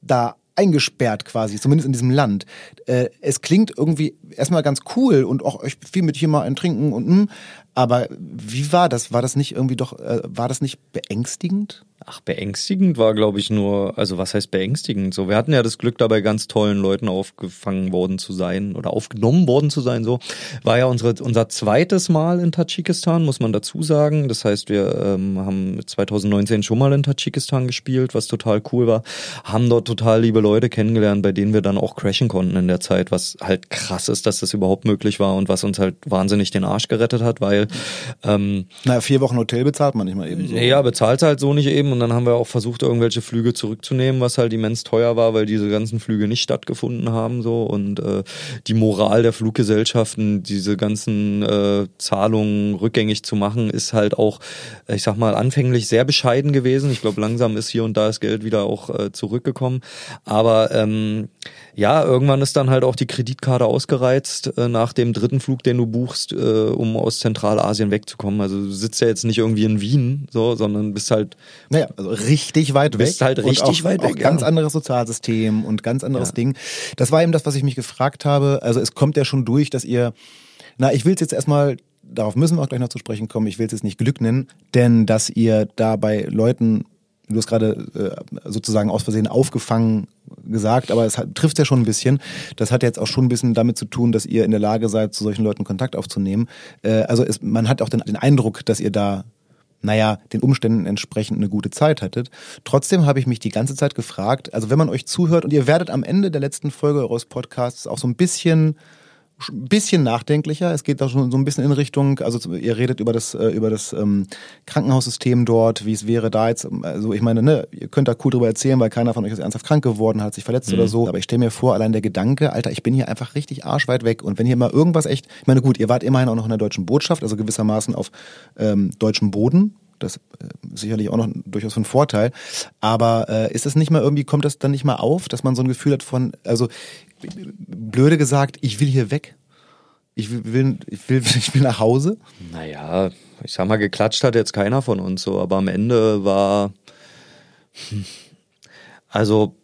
da eingesperrt quasi, zumindest in diesem Land. Äh, es klingt irgendwie erstmal ganz cool und auch euch viel mit hier mal ein Trinken und mh, hm, Aber wie war das? War das nicht irgendwie doch, äh, war das nicht beängstigend? Ach, beängstigend war, glaube ich, nur, also was heißt beängstigend? So, wir hatten ja das Glück, dabei ganz tollen Leuten aufgefangen worden zu sein oder aufgenommen worden zu sein. So war ja unsere, unser zweites Mal in Tadschikistan, muss man dazu sagen. Das heißt, wir ähm, haben 2019 schon mal in Tadschikistan gespielt, was total cool war. Haben dort total liebe Leute kennengelernt, bei denen wir dann auch crashen konnten in der Zeit, was halt krass ist, dass das überhaupt möglich war und was uns halt wahnsinnig den Arsch gerettet hat, weil ähm, naja, vier Wochen Hotel bezahlt man nicht mal eben so. Ja, bezahlt halt so nicht eben und dann haben wir auch versucht, irgendwelche Flüge zurückzunehmen, was halt immens teuer war, weil diese ganzen Flüge nicht stattgefunden haben so und äh, die Moral der Fluggesellschaften, diese ganzen äh, Zahlungen rückgängig zu machen, ist halt auch, ich sag mal, anfänglich sehr bescheiden gewesen. Ich glaube, langsam ist hier und da das Geld wieder auch äh, zurückgekommen, aber ähm, ja, irgendwann ist dann halt auch die Kreditkarte ausgereizt äh, nach dem dritten Flug, den du buchst, äh, um aus Zentralasien wegzukommen. Also du sitzt ja jetzt nicht irgendwie in Wien, so, sondern bist halt naja, also richtig weit weg. Bist halt richtig auch, weit weg. Auch ganz ja. anderes Sozialsystem und ganz anderes ja. Ding. Das war eben das, was ich mich gefragt habe. Also es kommt ja schon durch, dass ihr, na, ich will es jetzt erstmal darauf müssen wir auch gleich noch zu sprechen kommen. Ich will es jetzt nicht Glück nennen, denn dass ihr da bei Leuten du hast gerade äh, sozusagen aus Versehen aufgefangen gesagt, aber es hat, trifft ja schon ein bisschen. Das hat jetzt auch schon ein bisschen damit zu tun, dass ihr in der Lage seid, zu solchen Leuten Kontakt aufzunehmen. Äh, also es, man hat auch den, den Eindruck, dass ihr da naja, den Umständen entsprechend eine gute Zeit hattet. Trotzdem habe ich mich die ganze Zeit gefragt, also wenn man euch zuhört und ihr werdet am Ende der letzten Folge eures Podcasts auch so ein bisschen ein bisschen nachdenklicher. Es geht da schon so ein bisschen in Richtung, also ihr redet über das, äh, über das ähm, Krankenhaussystem dort, wie es wäre da jetzt, also ich meine, ne, ihr könnt da cool drüber erzählen, weil keiner von euch ist ernsthaft krank geworden, hat sich verletzt mhm. oder so. Aber ich stelle mir vor, allein der Gedanke, Alter, ich bin hier einfach richtig arschweit weg und wenn hier mal irgendwas echt, ich meine gut, ihr wart immerhin auch noch in der deutschen Botschaft, also gewissermaßen auf ähm, deutschem Boden, das äh, sicherlich auch noch durchaus ein Vorteil. Aber äh, ist das nicht mal irgendwie, kommt das dann nicht mal auf, dass man so ein Gefühl hat von, also blöde gesagt, ich will hier weg. Ich will, ich will, ich will nach Hause. Naja, ich sag mal, geklatscht hat jetzt keiner von uns so, aber am Ende war, also,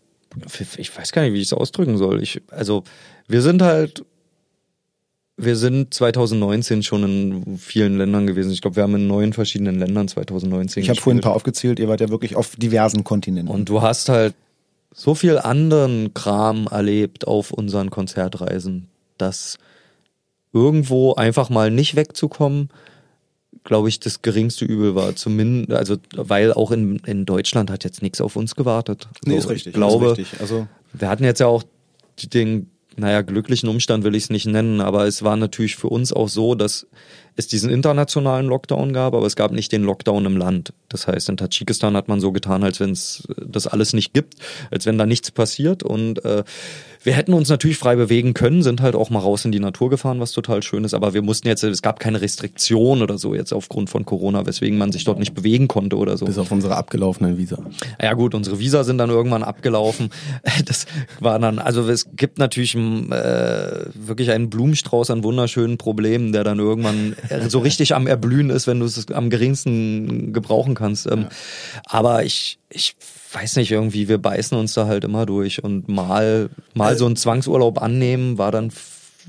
ich weiß gar nicht, wie ich es ausdrücken soll. Ich, also, wir sind halt, wir sind 2019 schon in vielen Ländern gewesen. Ich glaube, wir haben in neun verschiedenen Ländern 2019 Ich habe vorhin ein paar aufgezählt, ihr wart ja wirklich auf diversen Kontinenten. Und du hast halt so viel anderen Kram erlebt auf unseren Konzertreisen, dass irgendwo einfach mal nicht wegzukommen, glaube ich, das geringste Übel war. Zumindest, also, weil auch in, in Deutschland hat jetzt nichts auf uns gewartet. Nee, so, ist richtig. Ich glaube, richtig. Also, wir hatten jetzt ja auch den, naja, glücklichen Umstand will ich es nicht nennen, aber es war natürlich für uns auch so, dass es diesen internationalen Lockdown gab, aber es gab nicht den Lockdown im Land. Das heißt, in Tadschikistan hat man so getan, als wenn es das alles nicht gibt, als wenn da nichts passiert und äh, wir hätten uns natürlich frei bewegen können, sind halt auch mal raus in die Natur gefahren, was total schön ist, aber wir mussten jetzt, es gab keine Restriktion oder so jetzt aufgrund von Corona, weswegen man sich dort nicht bewegen konnte oder so. Bis auf unsere abgelaufenen Visa. Ja gut, unsere Visa sind dann irgendwann abgelaufen. Das war dann, also es gibt natürlich äh, wirklich einen Blumenstrauß an wunderschönen Problemen, der dann irgendwann so richtig am Erblühen ist, wenn du es am geringsten gebrauchen kannst. Ähm, ja. Aber ich, ich weiß nicht, irgendwie, wir beißen uns da halt immer durch und mal, mal äh, so einen Zwangsurlaub annehmen, war dann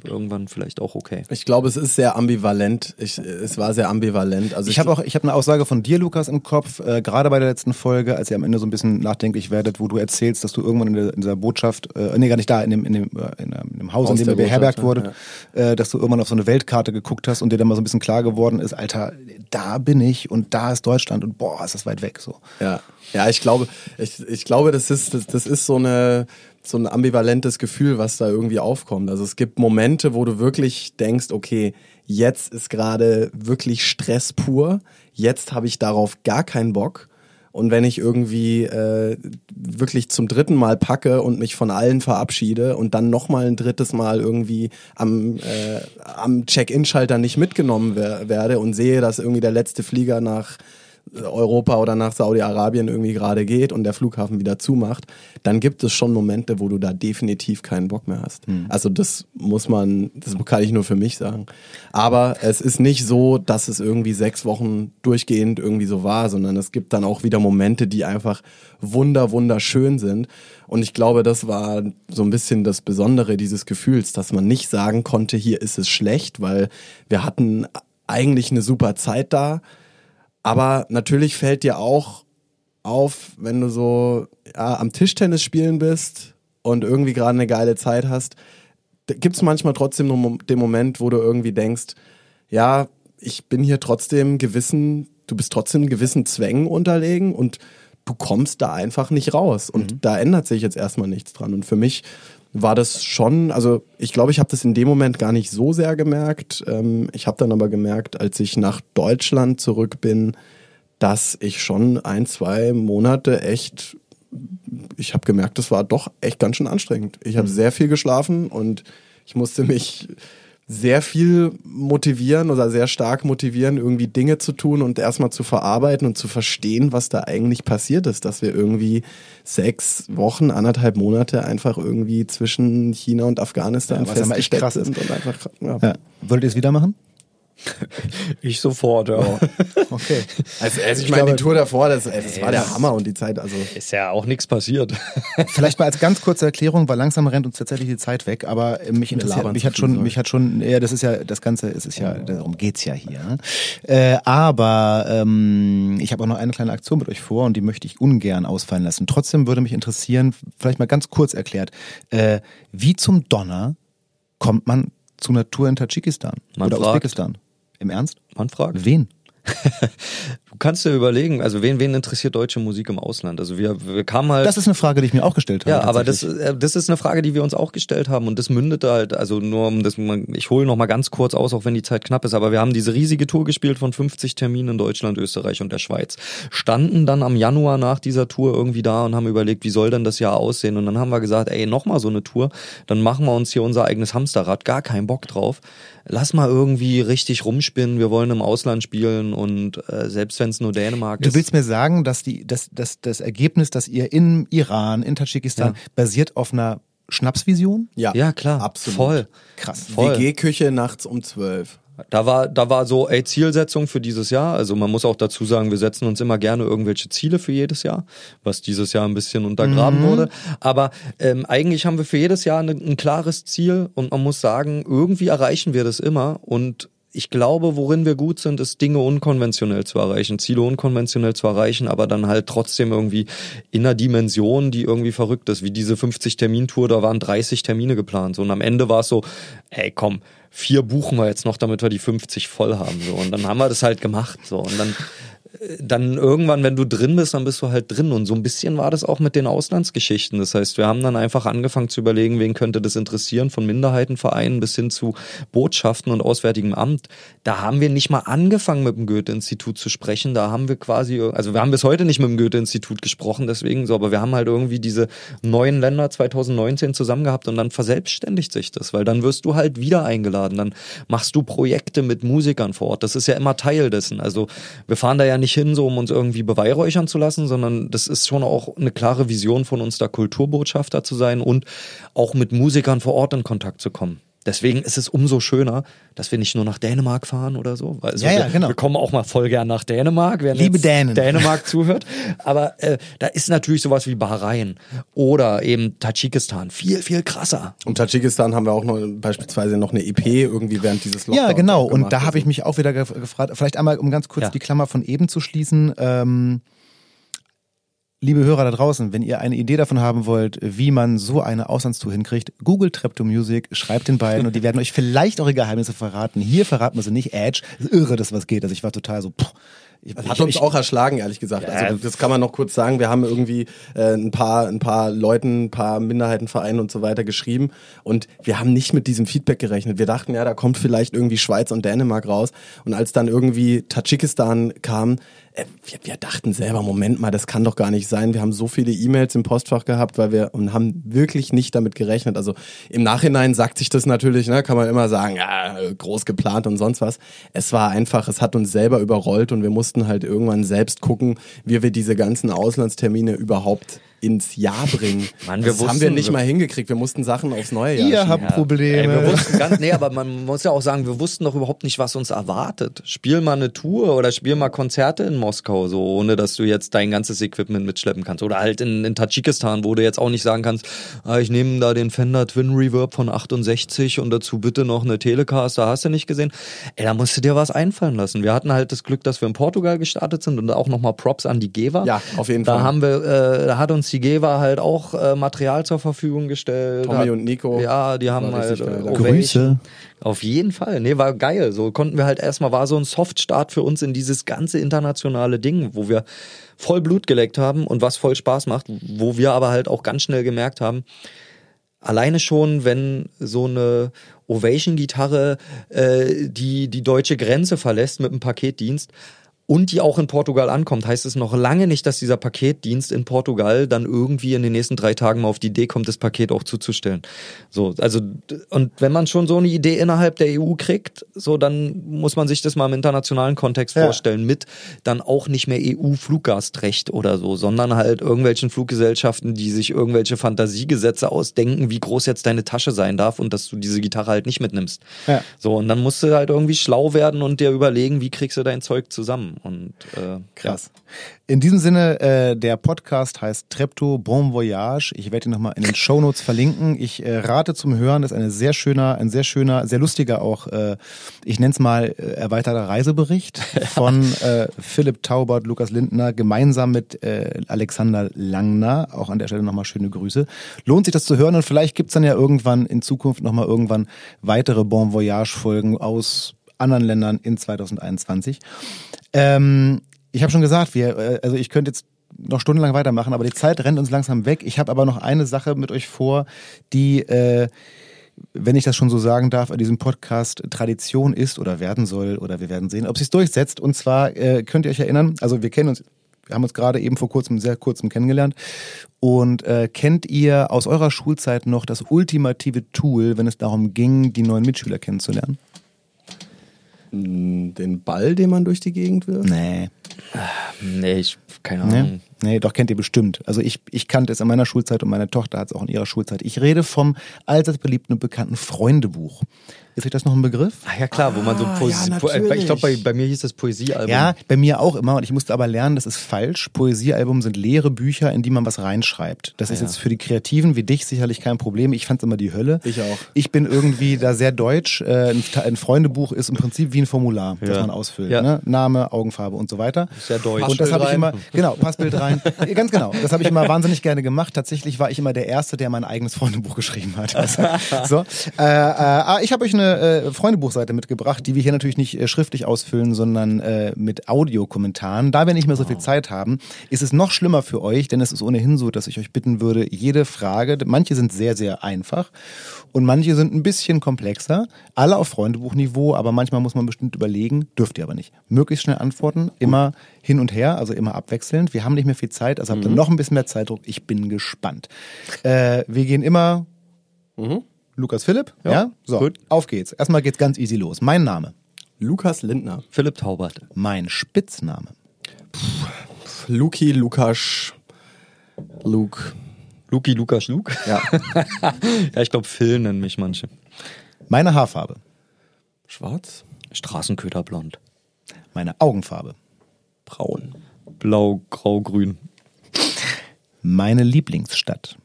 irgendwann vielleicht auch okay. Ich glaube, es ist sehr ambivalent. Ich, es war sehr ambivalent. Also ich, ich habe auch, ich habe eine Aussage von dir, Lukas, im Kopf, äh, gerade bei der letzten Folge, als ihr am Ende so ein bisschen nachdenklich werdet, wo du erzählst, dass du irgendwann in, der, in dieser Botschaft, äh, nee, gar nicht da, in dem, in dem, äh, in dem Haus, Haus in dem ihr beherbergt wurdet, ja. äh, dass du irgendwann auf so eine Weltkarte geguckt hast und dir dann mal so ein bisschen klar geworden ist, Alter, da bin ich und da ist Deutschland und boah, ist das weit weg so. Ja, ja, ich glaube, ich, ich glaube, das ist, das, das ist so eine so ein ambivalentes Gefühl, was da irgendwie aufkommt. Also es gibt Momente, wo du wirklich denkst, okay, jetzt ist gerade wirklich Stress pur, jetzt habe ich darauf gar keinen Bock. Und wenn ich irgendwie äh, wirklich zum dritten Mal packe und mich von allen verabschiede und dann nochmal ein drittes Mal irgendwie am, äh, am Check-in-Schalter nicht mitgenommen wer werde und sehe, dass irgendwie der letzte Flieger nach Europa oder nach Saudi-Arabien irgendwie gerade geht und der Flughafen wieder zumacht, dann gibt es schon Momente, wo du da definitiv keinen Bock mehr hast. Hm. Also das muss man, das kann ich nur für mich sagen. Aber es ist nicht so, dass es irgendwie sechs Wochen durchgehend irgendwie so war, sondern es gibt dann auch wieder Momente, die einfach wunder, wunderschön sind. Und ich glaube, das war so ein bisschen das Besondere dieses Gefühls, dass man nicht sagen konnte, hier ist es schlecht, weil wir hatten eigentlich eine super Zeit da. Aber natürlich fällt dir auch auf, wenn du so ja, am Tischtennis spielen bist und irgendwie gerade eine geile Zeit hast, gibt es manchmal trotzdem den Moment, wo du irgendwie denkst, ja, ich bin hier trotzdem gewissen, du bist trotzdem gewissen Zwängen unterlegen und du kommst da einfach nicht raus. Und mhm. da ändert sich jetzt erstmal nichts dran. Und für mich war das schon, also ich glaube, ich habe das in dem Moment gar nicht so sehr gemerkt. Ähm, ich habe dann aber gemerkt, als ich nach Deutschland zurück bin, dass ich schon ein, zwei Monate echt, ich habe gemerkt, das war doch echt ganz schön anstrengend. Ich habe mhm. sehr viel geschlafen und ich musste mich sehr viel motivieren oder sehr stark motivieren, irgendwie Dinge zu tun und erstmal zu verarbeiten und zu verstehen, was da eigentlich passiert ist, dass wir irgendwie sechs Wochen, anderthalb Monate einfach irgendwie zwischen China und Afghanistan ja, festgesteckt sind und einfach. Ja. Ja. Wollt ihr es wieder machen? Ich sofort, ja. Oh. Okay. Also, also ich, ich meine, glaube, die Tour davor, das, das war der Hammer und die Zeit, also. Ist ja auch nichts passiert. Vielleicht mal als ganz kurze Erklärung, weil langsam rennt uns tatsächlich die Zeit weg, aber mich interessiert, mich hat schon, mich hat schon, ja, das ist ja, das Ganze, es ist ja, darum geht's ja hier. Äh, aber ähm, ich habe auch noch eine kleine Aktion mit euch vor und die möchte ich ungern ausfallen lassen. Trotzdem würde mich interessieren, vielleicht mal ganz kurz erklärt, äh, wie zum Donner kommt man zu einer Tour in Tadschikistan man oder fragt, Usbekistan? Im Ernst? Man fragt. Wen? du kannst dir überlegen, also wen, wen interessiert deutsche Musik im Ausland? Also wir, wir kamen halt. Das ist eine Frage, die ich mir auch gestellt habe. Ja, aber das, äh, das ist eine Frage, die wir uns auch gestellt haben und das mündete halt, also nur um das, ich hole noch mal ganz kurz aus, auch wenn die Zeit knapp ist, aber wir haben diese riesige Tour gespielt von 50 Terminen in Deutschland, Österreich und der Schweiz. Standen dann am Januar nach dieser Tour irgendwie da und haben überlegt, wie soll denn das Jahr aussehen? Und dann haben wir gesagt, ey, noch mal so eine Tour, dann machen wir uns hier unser eigenes Hamsterrad, gar keinen Bock drauf lass mal irgendwie richtig rumspinnen, wir wollen im Ausland spielen und äh, selbst wenn es nur Dänemark ist. Du willst mir sagen, dass die, dass, dass das Ergebnis, dass ihr in Iran, in Tadschikistan ja. basiert auf einer Schnapsvision? Ja, ja klar, absolut. Voll. Krass. WG-Küche nachts um zwölf. Da war, da war so, ey, Zielsetzung für dieses Jahr. Also man muss auch dazu sagen, wir setzen uns immer gerne irgendwelche Ziele für jedes Jahr, was dieses Jahr ein bisschen untergraben mhm. wurde. Aber ähm, eigentlich haben wir für jedes Jahr ein, ein klares Ziel und man muss sagen, irgendwie erreichen wir das immer und ich glaube, worin wir gut sind, ist Dinge unkonventionell zu erreichen, Ziele unkonventionell zu erreichen, aber dann halt trotzdem irgendwie in einer Dimension, die irgendwie verrückt ist, wie diese 50 Termintour, da waren 30 Termine geplant. So, und am Ende war es so, ey komm, vier buchen wir jetzt noch, damit wir die 50 voll haben. So. Und dann haben wir das halt gemacht. So. Und dann dann irgendwann, wenn du drin bist, dann bist du halt drin. Und so ein bisschen war das auch mit den Auslandsgeschichten. Das heißt, wir haben dann einfach angefangen zu überlegen, wen könnte das interessieren, von Minderheitenvereinen bis hin zu Botschaften und Auswärtigem Amt. Da haben wir nicht mal angefangen, mit dem Goethe-Institut zu sprechen. Da haben wir quasi, also wir haben bis heute nicht mit dem Goethe-Institut gesprochen, deswegen so, aber wir haben halt irgendwie diese neuen Länder 2019 zusammen gehabt und dann verselbstständigt sich das, weil dann wirst du halt wieder eingeladen. Dann machst du Projekte mit Musikern vor Ort. Das ist ja immer Teil dessen. Also wir fahren da ja nicht nicht hin, so um uns irgendwie beweihräuchern zu lassen, sondern das ist schon auch eine klare Vision von uns, da Kulturbotschafter zu sein und auch mit Musikern vor Ort in Kontakt zu kommen. Deswegen ist es umso schöner, dass wir nicht nur nach Dänemark fahren oder so. Also ja, ja, genau. Wir kommen auch mal voll gern nach Dänemark, wer Liebe Dänen. Dänemark zuhört. Aber äh, da ist natürlich sowas wie Bahrain oder eben Tadschikistan viel, viel krasser. Und Tadschikistan haben wir auch noch beispielsweise noch eine EP irgendwie während dieses Lockdowns. Ja, genau. Und da habe ich mich auch wieder gefragt, vielleicht einmal, um ganz kurz ja. die Klammer von eben zu schließen. Ähm, Liebe Hörer da draußen, wenn ihr eine Idee davon haben wollt, wie man so eine Auslandstour hinkriegt, googelt Trepto Music, schreibt den beiden und die werden euch vielleicht eure Geheimnisse verraten. Hier verraten wir sie nicht. Edge, ist irre, das was geht. Also ich war total so, pff, das hat uns ich, auch erschlagen, ehrlich gesagt. Ja. Also das kann man noch kurz sagen. Wir haben irgendwie äh, ein paar, ein paar Leuten, ein paar Minderheitenvereinen und so weiter geschrieben und wir haben nicht mit diesem Feedback gerechnet. Wir dachten, ja, da kommt vielleicht irgendwie Schweiz und Dänemark raus. Und als dann irgendwie Tadschikistan kam, wir, wir dachten selber, Moment mal, das kann doch gar nicht sein. Wir haben so viele E-Mails im Postfach gehabt, weil wir und haben wirklich nicht damit gerechnet. Also im Nachhinein sagt sich das natürlich, ne, kann man immer sagen, ja, groß geplant und sonst was. Es war einfach, es hat uns selber überrollt und wir mussten halt irgendwann selbst gucken, wie wir diese ganzen Auslandstermine überhaupt ins Jahr bringen. Mann, wir das haben wussten- wir nicht mal hingekriegt. Wir mussten Sachen aufs neue Jahr Ihr schieben. habt Probleme. Ey, wir wussten ganz, nee, aber man muss ja auch sagen, wir wussten doch überhaupt nicht, was uns erwartet. Spiel mal eine Tour oder spiel mal Konzerte in Moskau, so ohne dass du jetzt dein ganzes Equipment mitschleppen kannst. Oder halt in, in Tadschikistan, wo du jetzt auch nicht sagen kannst, ah, ich nehme da den Fender Twin Reverb von 68 und dazu bitte noch eine Telecaster, hast du nicht gesehen? Ey, da musst du dir was einfallen lassen. Wir hatten halt das Glück, dass wir in Portugal gestartet sind und auch nochmal Props an die Geva. Ja, auf jeden da Fall. Haben wir, äh, da hat uns die Geva halt auch äh, Material zur Verfügung gestellt. Tommy hat, und Nico. Ja, die haben halt äh. Grüße. Auf jeden Fall. Nee, war geil. So konnten wir halt erstmal, war so ein Softstart für uns in dieses ganze internationale Ding, wo wir voll Blut geleckt haben und was voll Spaß macht, wo wir aber halt auch ganz schnell gemerkt haben, alleine schon, wenn so eine Ovation-Gitarre äh, die, die deutsche Grenze verlässt mit einem Paketdienst und die auch in Portugal ankommt, heißt es noch lange nicht, dass dieser Paketdienst in Portugal dann irgendwie in den nächsten drei Tagen mal auf die Idee kommt, das Paket auch zuzustellen. So, also, und wenn man schon so eine Idee innerhalb der EU kriegt, so, dann muss man sich das mal im internationalen Kontext Ja. vorstellen, mit dann auch nicht mehr EU-Fluggastrecht oder so, sondern halt irgendwelchen Fluggesellschaften, die sich irgendwelche Fantasiegesetze ausdenken, wie groß jetzt deine Tasche sein darf und dass du diese Gitarre halt nicht mitnimmst. Ja. So, und dann musst du halt irgendwie schlau werden und dir überlegen, wie kriegst du dein Zeug zusammen. Und äh, Krass. In diesem Sinne, äh, der Podcast heißt Trepto Bon Voyage. Ich werde ihn nochmal in den Shownotes verlinken. Ich äh, rate zum Hören. Das ist eine sehr schöner, ein sehr schöner, sehr lustiger auch, äh, ich nenne es mal äh, erweiterter Reisebericht von äh, Philipp Taubert, Lukas Lindner, gemeinsam mit äh, Alexander Langner. Auch an der Stelle nochmal schöne Grüße. Lohnt sich das zu hören und vielleicht gibt's dann ja irgendwann in Zukunft nochmal irgendwann weitere Bon Voyage-Folgen aus anderen Ländern in 2021. Ähm, ich habe schon gesagt, wir, äh, also ich könnte jetzt noch stundenlang weitermachen, aber die Zeit rennt uns langsam weg. Ich habe aber noch eine Sache mit euch vor, die, äh, wenn ich das schon so sagen darf, an diesem Podcast Tradition ist oder werden soll oder wir werden sehen, ob sich durchsetzt. Und zwar äh, könnt ihr euch erinnern, also wir kennen uns, wir haben uns gerade eben vor kurzem, sehr kurzem kennengelernt. Und äh, kennt ihr aus eurer Schulzeit noch das ultimative Tool, wenn es darum ging, die neuen Mitschüler kennenzulernen? Den Ball, den man durch die Gegend wirft? Nee. nee, ich, keine Ahnung. Nee, doch kennt ihr bestimmt. Also ich, ich kannte es in meiner Schulzeit und meine Tochter hat es auch in ihrer Schulzeit. Ich rede vom allseits beliebten und bekannten Freundebuch. Ist euch das noch ein Begriff? Ah ja klar, wo man so Ah, Poesie, ja, po- ich glaube bei, bei mir hieß das Poesiealbum. Ja, bei mir auch immer. Und ich musste aber lernen, das ist falsch. Poesiealbum sind leere Bücher, in die man was reinschreibt. Das ist Ja. jetzt für die Kreativen wie dich sicherlich kein Problem. Ich fand immer die Hölle. Ich auch. Ich bin irgendwie da sehr deutsch. Äh, Ein, ein Freundebuch ist im Prinzip wie ein Formular, das Ja. man ausfüllt. Ja. Ne? Name, Augenfarbe und so weiter. Sehr deutsch. Und das Passbild habe ich rein. immer, genau, Passbild rein. Ja, Ganz genau. Das habe ich immer wahnsinnig gerne gemacht. Tatsächlich war ich immer der Erste, der mein eigenes Freundebuch geschrieben hat. Also, so. äh, äh, aber ich habe euch eine äh, Freundebuchseite mitgebracht, die wir hier natürlich nicht äh, schriftlich ausfüllen, sondern äh, mit Audiokommentaren. Da wir nicht mehr so viel Zeit haben, ist es noch schlimmer für euch, denn es ist ohnehin so, dass ich euch bitten würde, jede Frage, manche sind sehr, sehr einfach und manche sind ein bisschen komplexer, alle auf Freundebuchniveau, aber manchmal muss man bestimmt überlegen, dürft ihr aber nicht. Möglichst schnell antworten, immer hin und her, also immer abwechselnd. Wir haben nicht mehr viel Zeit, also habt ihr noch ein bisschen mehr Zeitdruck. Ich bin gespannt. Äh, wir gehen immer Lukas Philipp, ja? So, gut. auf geht's. Erstmal geht's ganz easy los. Mein Name, Lukas Lindner. Philipp Taubert. mein Spitzname, Luki, Lukas, Luke. Luki, Lukas, Luke. Ja. Ja, ich glaube Phil nennen mich manche. meine Haarfarbe, Schwarz, Straßenköderblond. meine Augenfarbe, braun. Blau, grau, grün. meine Lieblingsstadt,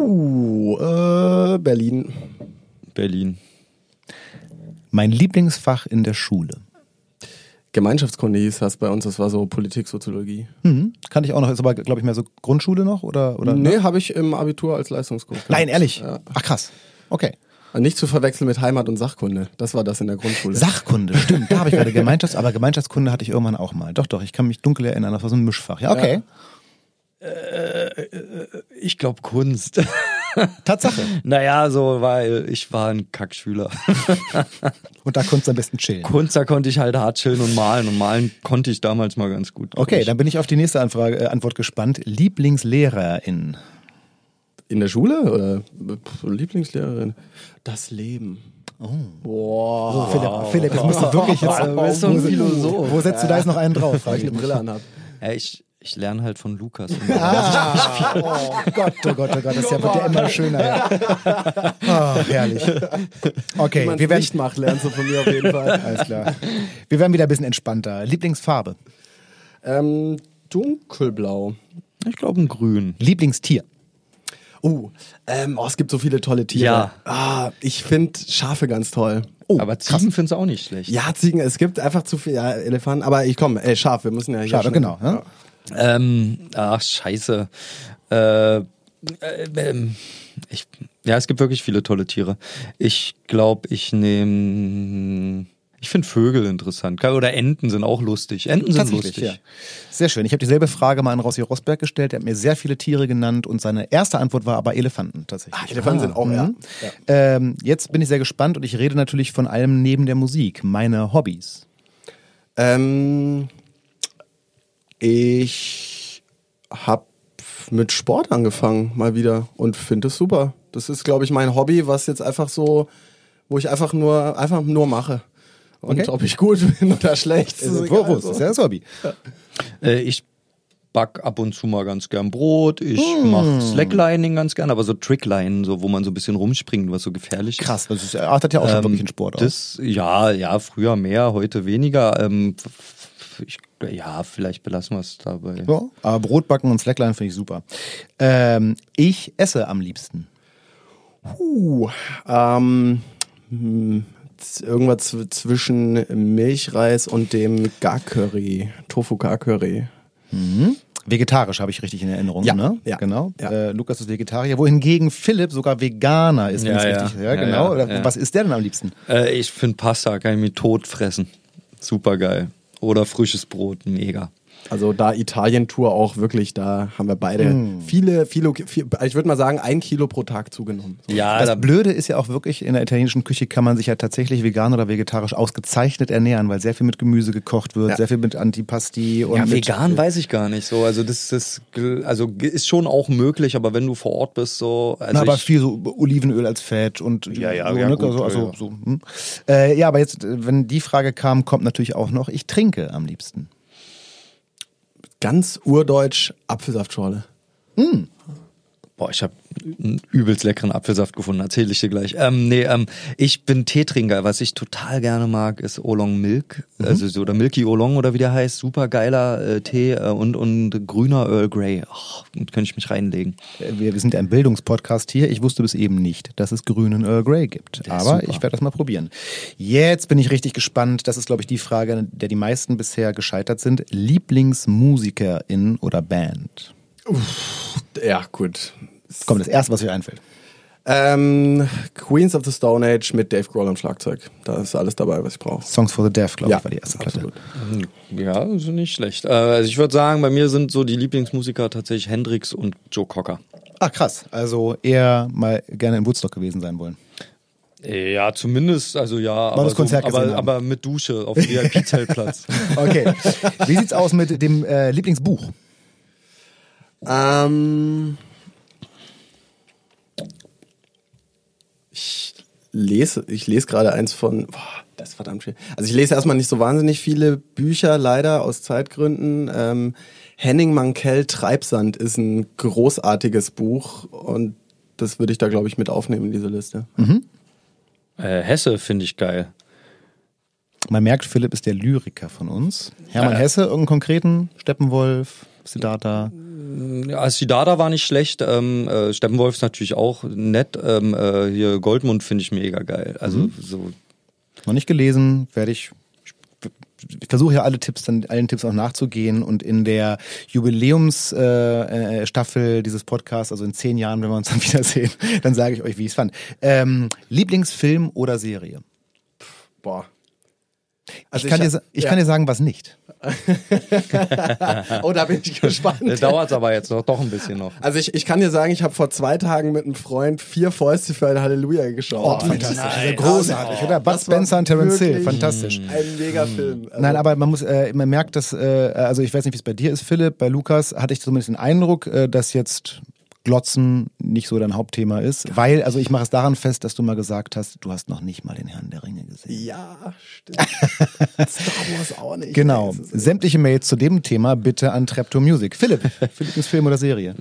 Uh, äh, Berlin. Berlin. mein Lieblingsfach in der Schule. Gemeinschaftskunde hieß das bei uns, das war so Politik, Soziologie. Mhm. Kann ich auch noch, ist aber, glaube ich, mehr so Grundschule noch oder? oder nee, habe ich im Abitur als Leistungskurs. gehabt. Nein, ehrlich? Ja. Ach krass. Okay. Nicht zu verwechseln mit Heimat- und Sachkunde. Das war das in der Grundschule. Sachkunde, stimmt. Da habe ich gerade Gemeinschafts-, aber Gemeinschaftskunde hatte ich irgendwann auch mal. Doch, doch, ich kann mich dunkel erinnern. Das war so ein Mischfach. Ja, okay. Ich glaube Kunst. Tatsache. naja, so, weil ich war ein Kackschüler. Und da konntest du am besten chillen. Kunst, da konnte ich halt hart chillen und malen. Und malen konnte ich damals mal ganz gut. Okay, ich. dann bin ich auf die nächste Anfrage, äh, Antwort gespannt. Lieblingslehrerin. In der Schule oder Pff, Lieblingslehrerin? Das Leben. Boah. So, Philipp, Philipp, jetzt musst du wirklich jetzt. Du bist so ein wo, Philosoph. wo setzt du da jetzt noch einen drauf? Weil ich eine Brille anhab. Ja, ich, ich lerne halt von Lukas. Ah, oh Gott, oh Gott, oh Gott, das ist ja, wird ja immer schöner. Ja. Oh, herrlich. Okay, wir werden, nicht macht, lernst du von mir auf jeden Fall. alles klar. Wir werden wieder ein bisschen entspannter. Lieblingsfarbe, ähm, dunkelblau. Ich glaube ein Grün. Lieblingstier, Oh, ähm, oh, es gibt so viele tolle Tiere. Ja. Ah, ich finde Schafe ganz toll. Oh, aber Ziegen findest du auch nicht schlecht. Ja, Ziegen, es gibt einfach zu viel ja, Elefanten, aber ich komme, ey, Schaf, wir müssen ja hier schon- genau. Ja? Ähm, ach, scheiße. Äh, äh, ähm, ich, ja, es gibt wirklich viele tolle Tiere. Ich glaube, ich nehme. Ich finde Vögel interessant. Oder Enten sind auch lustig. Enten sind lustig. ja. Sehr schön. Ich habe dieselbe Frage mal an Rossi Rosberg gestellt. Er hat mir sehr viele Tiere genannt und seine erste Antwort war aber Elefanten tatsächlich. Ah, Elefanten sind auch, ja. Mhm. Ähm, jetzt bin ich sehr gespannt und ich rede natürlich von allem neben der Musik. Meine Hobbys. Ähm, ich habe mit Sport angefangen, mal wieder, und finde es super. Das ist, glaube ich, mein Hobby, was jetzt einfach so, wo ich einfach nur, einfach nur mache. Und Okay. ob ich gut bin oder schlecht, ist Wo, egal. wo ist das? Ja, das Hobby. Äh, ich back ab und zu mal ganz gern Brot. Ich Hm. mach Slacklining ganz gern, aber so Tricklining, so wo man so ein bisschen rumspringt, was so gefährlich ist. Krass, das ist, artet ja auch schon Ähm, wirklich in Sport aus. Das, ja, ja, früher mehr, heute weniger. Ähm, ich, ja, vielleicht belassen wir es dabei. Ja, aber Brotbacken und Slackline finde ich super. Ähm, ich esse am liebsten. Puh, ähm, hm, irgendwas zw- zwischen Milchreis und dem Gar-Curry, Tofu-Gar-Curry. Vegetarisch habe ich richtig in Erinnerung, Ja, ne? ja, Genau. ja. Äh, Lukas ist Vegetarier, wohingegen Philipp sogar Veganer ist, wenn Ja, ja. richtig Ja, Ja, genau. ja, Oder ja. Was isst der denn am liebsten? Äh, ich finde Pasta, kann ich mir tot fressen. Super geil. Oder frisches Brot, mega. Also da Italien-Tour auch wirklich, da haben wir beide viele, viele, viel, ich würde mal sagen, ein Kilo pro Tag zugenommen. So. Ja, Das da, Blöde ist ja auch wirklich, in der italienischen Küche kann man sich ja tatsächlich vegan oder vegetarisch ausgezeichnet ernähren, weil sehr viel mit Gemüse gekocht wird, Ja. sehr viel mit Antipasti und ja, mit, vegan weiß ich gar nicht so. Also das, das also ist schon auch möglich, aber wenn du vor Ort bist, so. Also Na, aber ich, viel so Olivenöl als Fett und Ja, ja, so, ja, ne? gut, also, also, ja. so, hm. äh, ja, aber jetzt, wenn die Frage kam, kommt natürlich auch noch, ich trinke am liebsten. Ganz urdeutsch Apfelsaftschorle. Boah, ich habe einen übelst leckeren Apfelsaft gefunden, erzähle ich dir gleich. Ähm, nee, ähm, ich bin Teetrinker. Was ich total gerne mag, ist Oolong Milk. Also so, oder Milky Oolong oder wie der heißt. Super geiler äh, Tee äh, und, und grüner Earl Grey. Mit könnte ich mich reinlegen. Äh, Wir, wir sind ja ein Bildungspodcast hier. Ich wusste bis eben nicht, dass es grünen Earl Grey gibt. Aber super. ich werde das mal probieren. Jetzt bin ich richtig gespannt. Das ist, glaube ich, die Frage, der die meisten bisher gescheitert sind. Lieblingsmusikerin oder Band? Ja, gut. Komm, das erste, was euch einfällt. Ähm, Queens of the Stone Age mit Dave Grohl am Schlagzeug. Da ist alles dabei, was ich brauche. Songs for the Deaf, glaube Ja, ich, war die erste Platte. absolut. Ja, ist nicht schlecht. Äh, also ich würde sagen, bei mir sind so die Lieblingsmusiker tatsächlich Hendrix und Joe Cocker. Ah, krass. Also eher mal gerne in Woodstock gewesen sein wollen. Ja, zumindest, also ja, das aber, so, Konzert gesehen aber, haben. aber mit Dusche auf dem VIP-Zeltplatz. Okay. Wie sieht's aus mit dem äh, Lieblingsbuch? Ähm, ich lese, ich lese gerade eins von, boah, das ist verdammt schwer. Also ich lese erstmal nicht so wahnsinnig viele Bücher, leider aus Zeitgründen. Ähm, Henning Mankell Treibsand ist ein großartiges Buch und das würde ich da, glaube ich, mit aufnehmen in diese Liste. äh, Hesse finde ich geil. Man merkt, Philipp ist der Lyriker von uns. Hermann Ja. Hesse, irgendeinen konkreten? Steppenwolf, Siddhartha? Ja, Sidada war nicht schlecht. Ähm, äh, Steppenwolf ist natürlich auch nett. Ähm, äh, hier Goldmund finde ich mega geil. Also so Noch nicht gelesen, werde ich. Ich versuche ja alle Tipps, dann allen Tipps auch nachzugehen und in der Jubiläumsstaffel äh, Staffel dieses Podcasts, also in zehn Jahren, wenn wir uns dann wiedersehen, dann sage ich euch, wie ich es fand. Ähm, Lieblingsfilm oder Serie? Boah. Ich kann, dir, sa- ich kann dir sagen, was nicht. Oh, da bin ich gespannt. dauert aber jetzt noch doch ein bisschen noch. Also ich, ich kann dir sagen, ich habe vor zwei Tagen mit einem Freund vier Fäuste für ein Halleluja geschaut. Oh, fantastisch. Also großartig, oder? Bud Spencer und Terence Hill, fantastisch. Ein mega Film. Also, Nein, aber man muss, äh, man merkt, dass, äh, also ich weiß nicht, wie es bei dir ist, Philipp, bei Lukas hatte ich zumindest den Eindruck, äh, dass jetzt Glotzen nicht so dein Hauptthema ist. Weil, also ich mache es daran fest, dass du mal gesagt hast, du hast noch nicht mal den Herrn der Ringe gesehen. Ja, stimmt. Star Wars auch nicht. Genau. Sämtliche Mails zu dem Thema bitte an Trepto Music. Philipp, Lieblingsfilm oder Serie?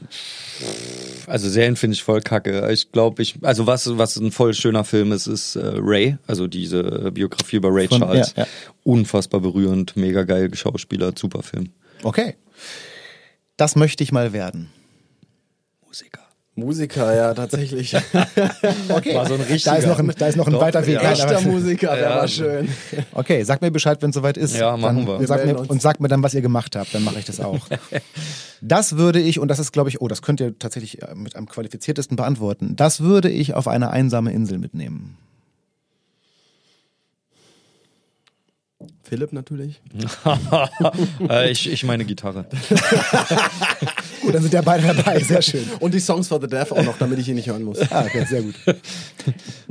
Also Serien finde ich voll kacke. Ich glaube, ich, also was, was ein voll schöner Film ist, ist äh, Ray, also diese Biografie über Ray Von- Charles. ja, ja. Unfassbar berührend, mega geil Schauspieler, super Film. Okay. Das möchte ich mal werden. Musiker. Musiker, ja, tatsächlich. Okay. War so ein da richtiger. ist noch ein, da ist noch ein Doch, weiter Weg. ja. Echter Musiker Ja. mal schön. Okay, sag mir Bescheid, wenn es soweit ist. Ja, machen dann, wir. Sag mir, und sagt mir dann, was ihr gemacht habt, dann mache ich das auch. das würde ich, und das ist, glaube ich, oh, das könnt ihr tatsächlich äh, mit am qualifiziertesten beantworten. Das würde ich auf eine einsame Insel mitnehmen. Philipp natürlich. äh, ich, ich meine Gitarre. Gut, dann sind ja beide dabei, sehr schön. Und die Songs for the Deaf auch noch, damit ich ihn nicht hören muss. Ah, okay, sehr gut.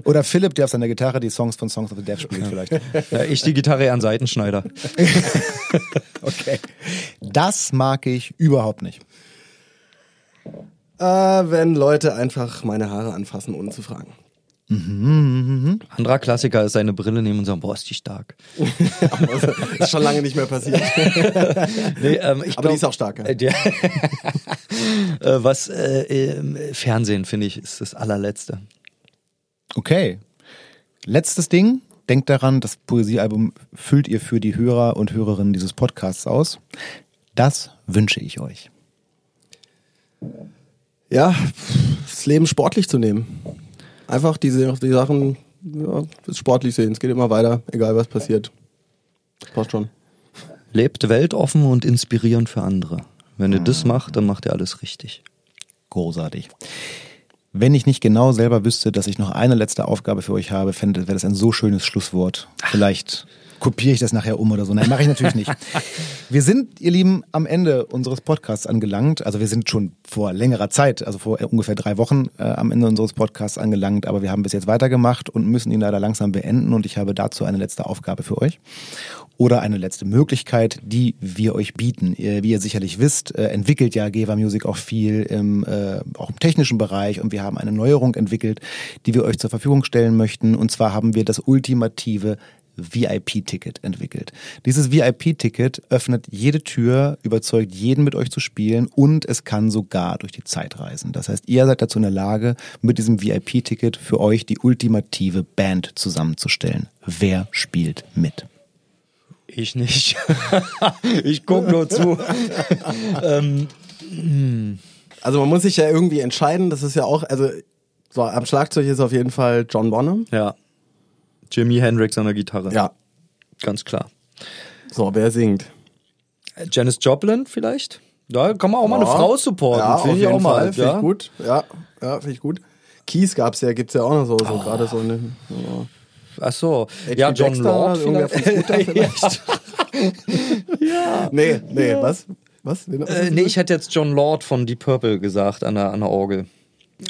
Oder Philipp, der auf seiner Gitarre die Songs von Songs of the Deaf spielt, vielleicht. Ja, ich die Gitarre an Seitenschneider. Okay. Das mag ich überhaupt nicht. Äh, wenn Leute einfach meine Haare anfassen, ohne zu fragen. Anderer Klassiker ist seine Brille nehmen und sagen, boah, ist die stark. Ist schon lange nicht mehr passiert. Nee, ähm, ich Aber glaub, die ist auch stark. Ja. Äh, äh, was äh, im Fernsehen finde ich ist das allerletzte. Okay. Letztes Ding. Denkt daran, das Poesiealbum füllt ihr für die Hörer und Hörerinnen dieses Podcasts aus. Das wünsche ich euch. ja, das Leben sportlich zu nehmen. Einfach diese, die Sachen ja, sportlich sehen. Es geht immer weiter, egal was passiert. Passt schon. Lebt weltoffen und inspirierend für andere. Wenn ihr das macht, dann macht ihr alles richtig. Großartig. Wenn ich nicht genau selber wüsste, dass ich noch eine letzte Aufgabe für euch habe, fände, wäre das ein so schönes Schlusswort. Vielleicht kopiere ich das nachher um oder so. Nein, mache ich natürlich nicht. Wir sind, ihr Lieben, am Ende unseres Podcasts angelangt. Also wir sind schon vor längerer Zeit, also vor ungefähr drei Wochen äh, am Ende unseres Podcasts angelangt, aber wir haben bis jetzt weitergemacht und müssen ihn leider langsam beenden und ich habe dazu eine letzte Aufgabe für euch oder eine letzte Möglichkeit, die wir euch bieten. Wie ihr sicherlich wisst, äh, entwickelt ja Geva Music auch viel im, äh, auch im technischen Bereich und wir haben eine Neuerung entwickelt, die wir euch zur Verfügung stellen möchten. Und zwar haben wir das ultimative VIP-Ticket entwickelt. Dieses VIP-Ticket öffnet jede Tür, überzeugt jeden mit euch zu spielen und es kann sogar durch die Zeit reisen. Das heißt, ihr seid dazu in der Lage, mit diesem VIP-Ticket für euch die ultimative Band zusammenzustellen. Wer spielt mit? Ich nicht. ich gucke nur zu. ähm, Also man muss sich ja irgendwie entscheiden. Das ist ja auch, also so, am Schlagzeug ist auf jeden Fall John Bonham. ja. Jimi Hendrix an der Gitarre. Ja. Ganz klar. So, wer singt? Janis Joplin vielleicht? Da kann man auch mal eine Ja. Frau supporten. Ja, Finde ich auch mal. Finde ja. ich gut. Ja, ja finde ich gut. Keys gab's ja, gibt's ja auch noch so, so gerade so eine. So. Ach so. H.P. Ja, John Lord vielleicht. vielleicht? Nee, nee, was? Was? Was Äh, nee, ich hätte jetzt John Lord von Deep Purple gesagt an der, an der Orgel.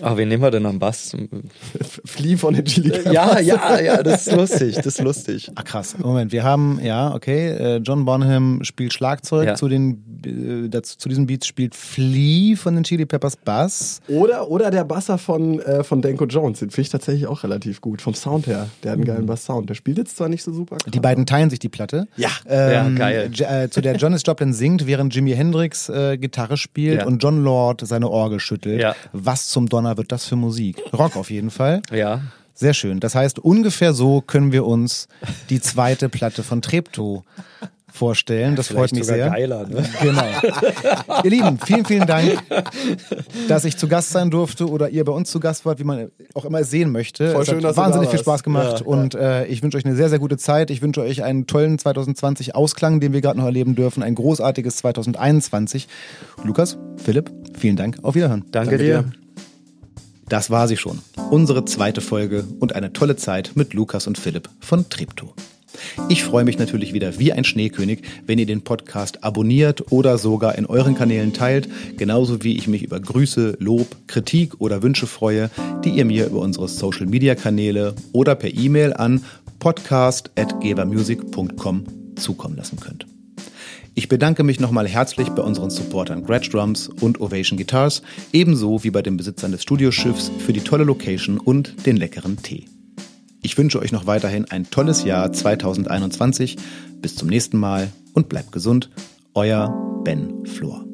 Ach, wen nehmen wir denn am Bass? Flee von den Chili Peppers. Ja, ja, ja, das ist lustig, das ist lustig. Ah, krass. Moment, wir haben, ja, okay, äh, John Bonham spielt Schlagzeug, Ja. zu, den, äh, dazu, zu diesem Beats spielt Flea von den Chili Peppers Bass. Oder, oder der Basser von, äh, von Danko Jones, den finde ich tatsächlich auch relativ gut. Vom Sound her. Der hat einen geilen Bass-Sound. Der spielt jetzt zwar nicht so super. Die beiden teilen sich die Platte. Ja. Ja, geil. J- Äh, zu der Janis Joplin singt, während Jimi Hendrix äh, Gitarre spielt Ja. und John Lord seine Orgel schüttelt. Ja. Was zum Donner wird das für Musik? Rock auf jeden Fall. Ja. Sehr schön. Das heißt, ungefähr so können wir uns die zweite Platte von Treptow vorstellen. Das freut mich sogar sehr. geiler, ne? Genau. ihr Lieben, vielen, vielen Dank, dass ich zu Gast sein durfte oder ihr bei uns zu Gast wart, wie man auch immer es sehen möchte. Voll es schön, hat dass du wahnsinnig da viel. Spaß gemacht Ja, und äh, ich wünsche euch eine sehr, sehr gute Zeit. Ich wünsche euch einen tollen 2020 Ausklang, den wir gerade noch erleben dürfen. Ein großartiges 2021. Lukas, Philipp, vielen Dank. Auf Wiederhören. Danke, Danke dir. dir. Das war sie schon. Unsere zweite Folge und eine tolle Zeit mit Lukas und Philipp von Tripto. Ich freue mich natürlich wieder wie ein Schneekönig, wenn ihr den Podcast abonniert oder sogar in euren Kanälen teilt, genauso wie ich mich über Grüße, Lob, Kritik oder Wünsche freue, die ihr mir über unsere Social Media Kanäle oder per E-Mail an podcast@gebermusic.com zukommen lassen könnt. Ich bedanke mich nochmal herzlich bei unseren Supportern Gretsch Drums und Ovation Guitars, ebenso wie bei den Besitzern des Studioschiffs für die tolle Location und den leckeren Tee. Ich wünsche euch noch weiterhin ein tolles Jahr 2021. Bis zum nächsten Mal und bleibt gesund. Euer Ben Flor.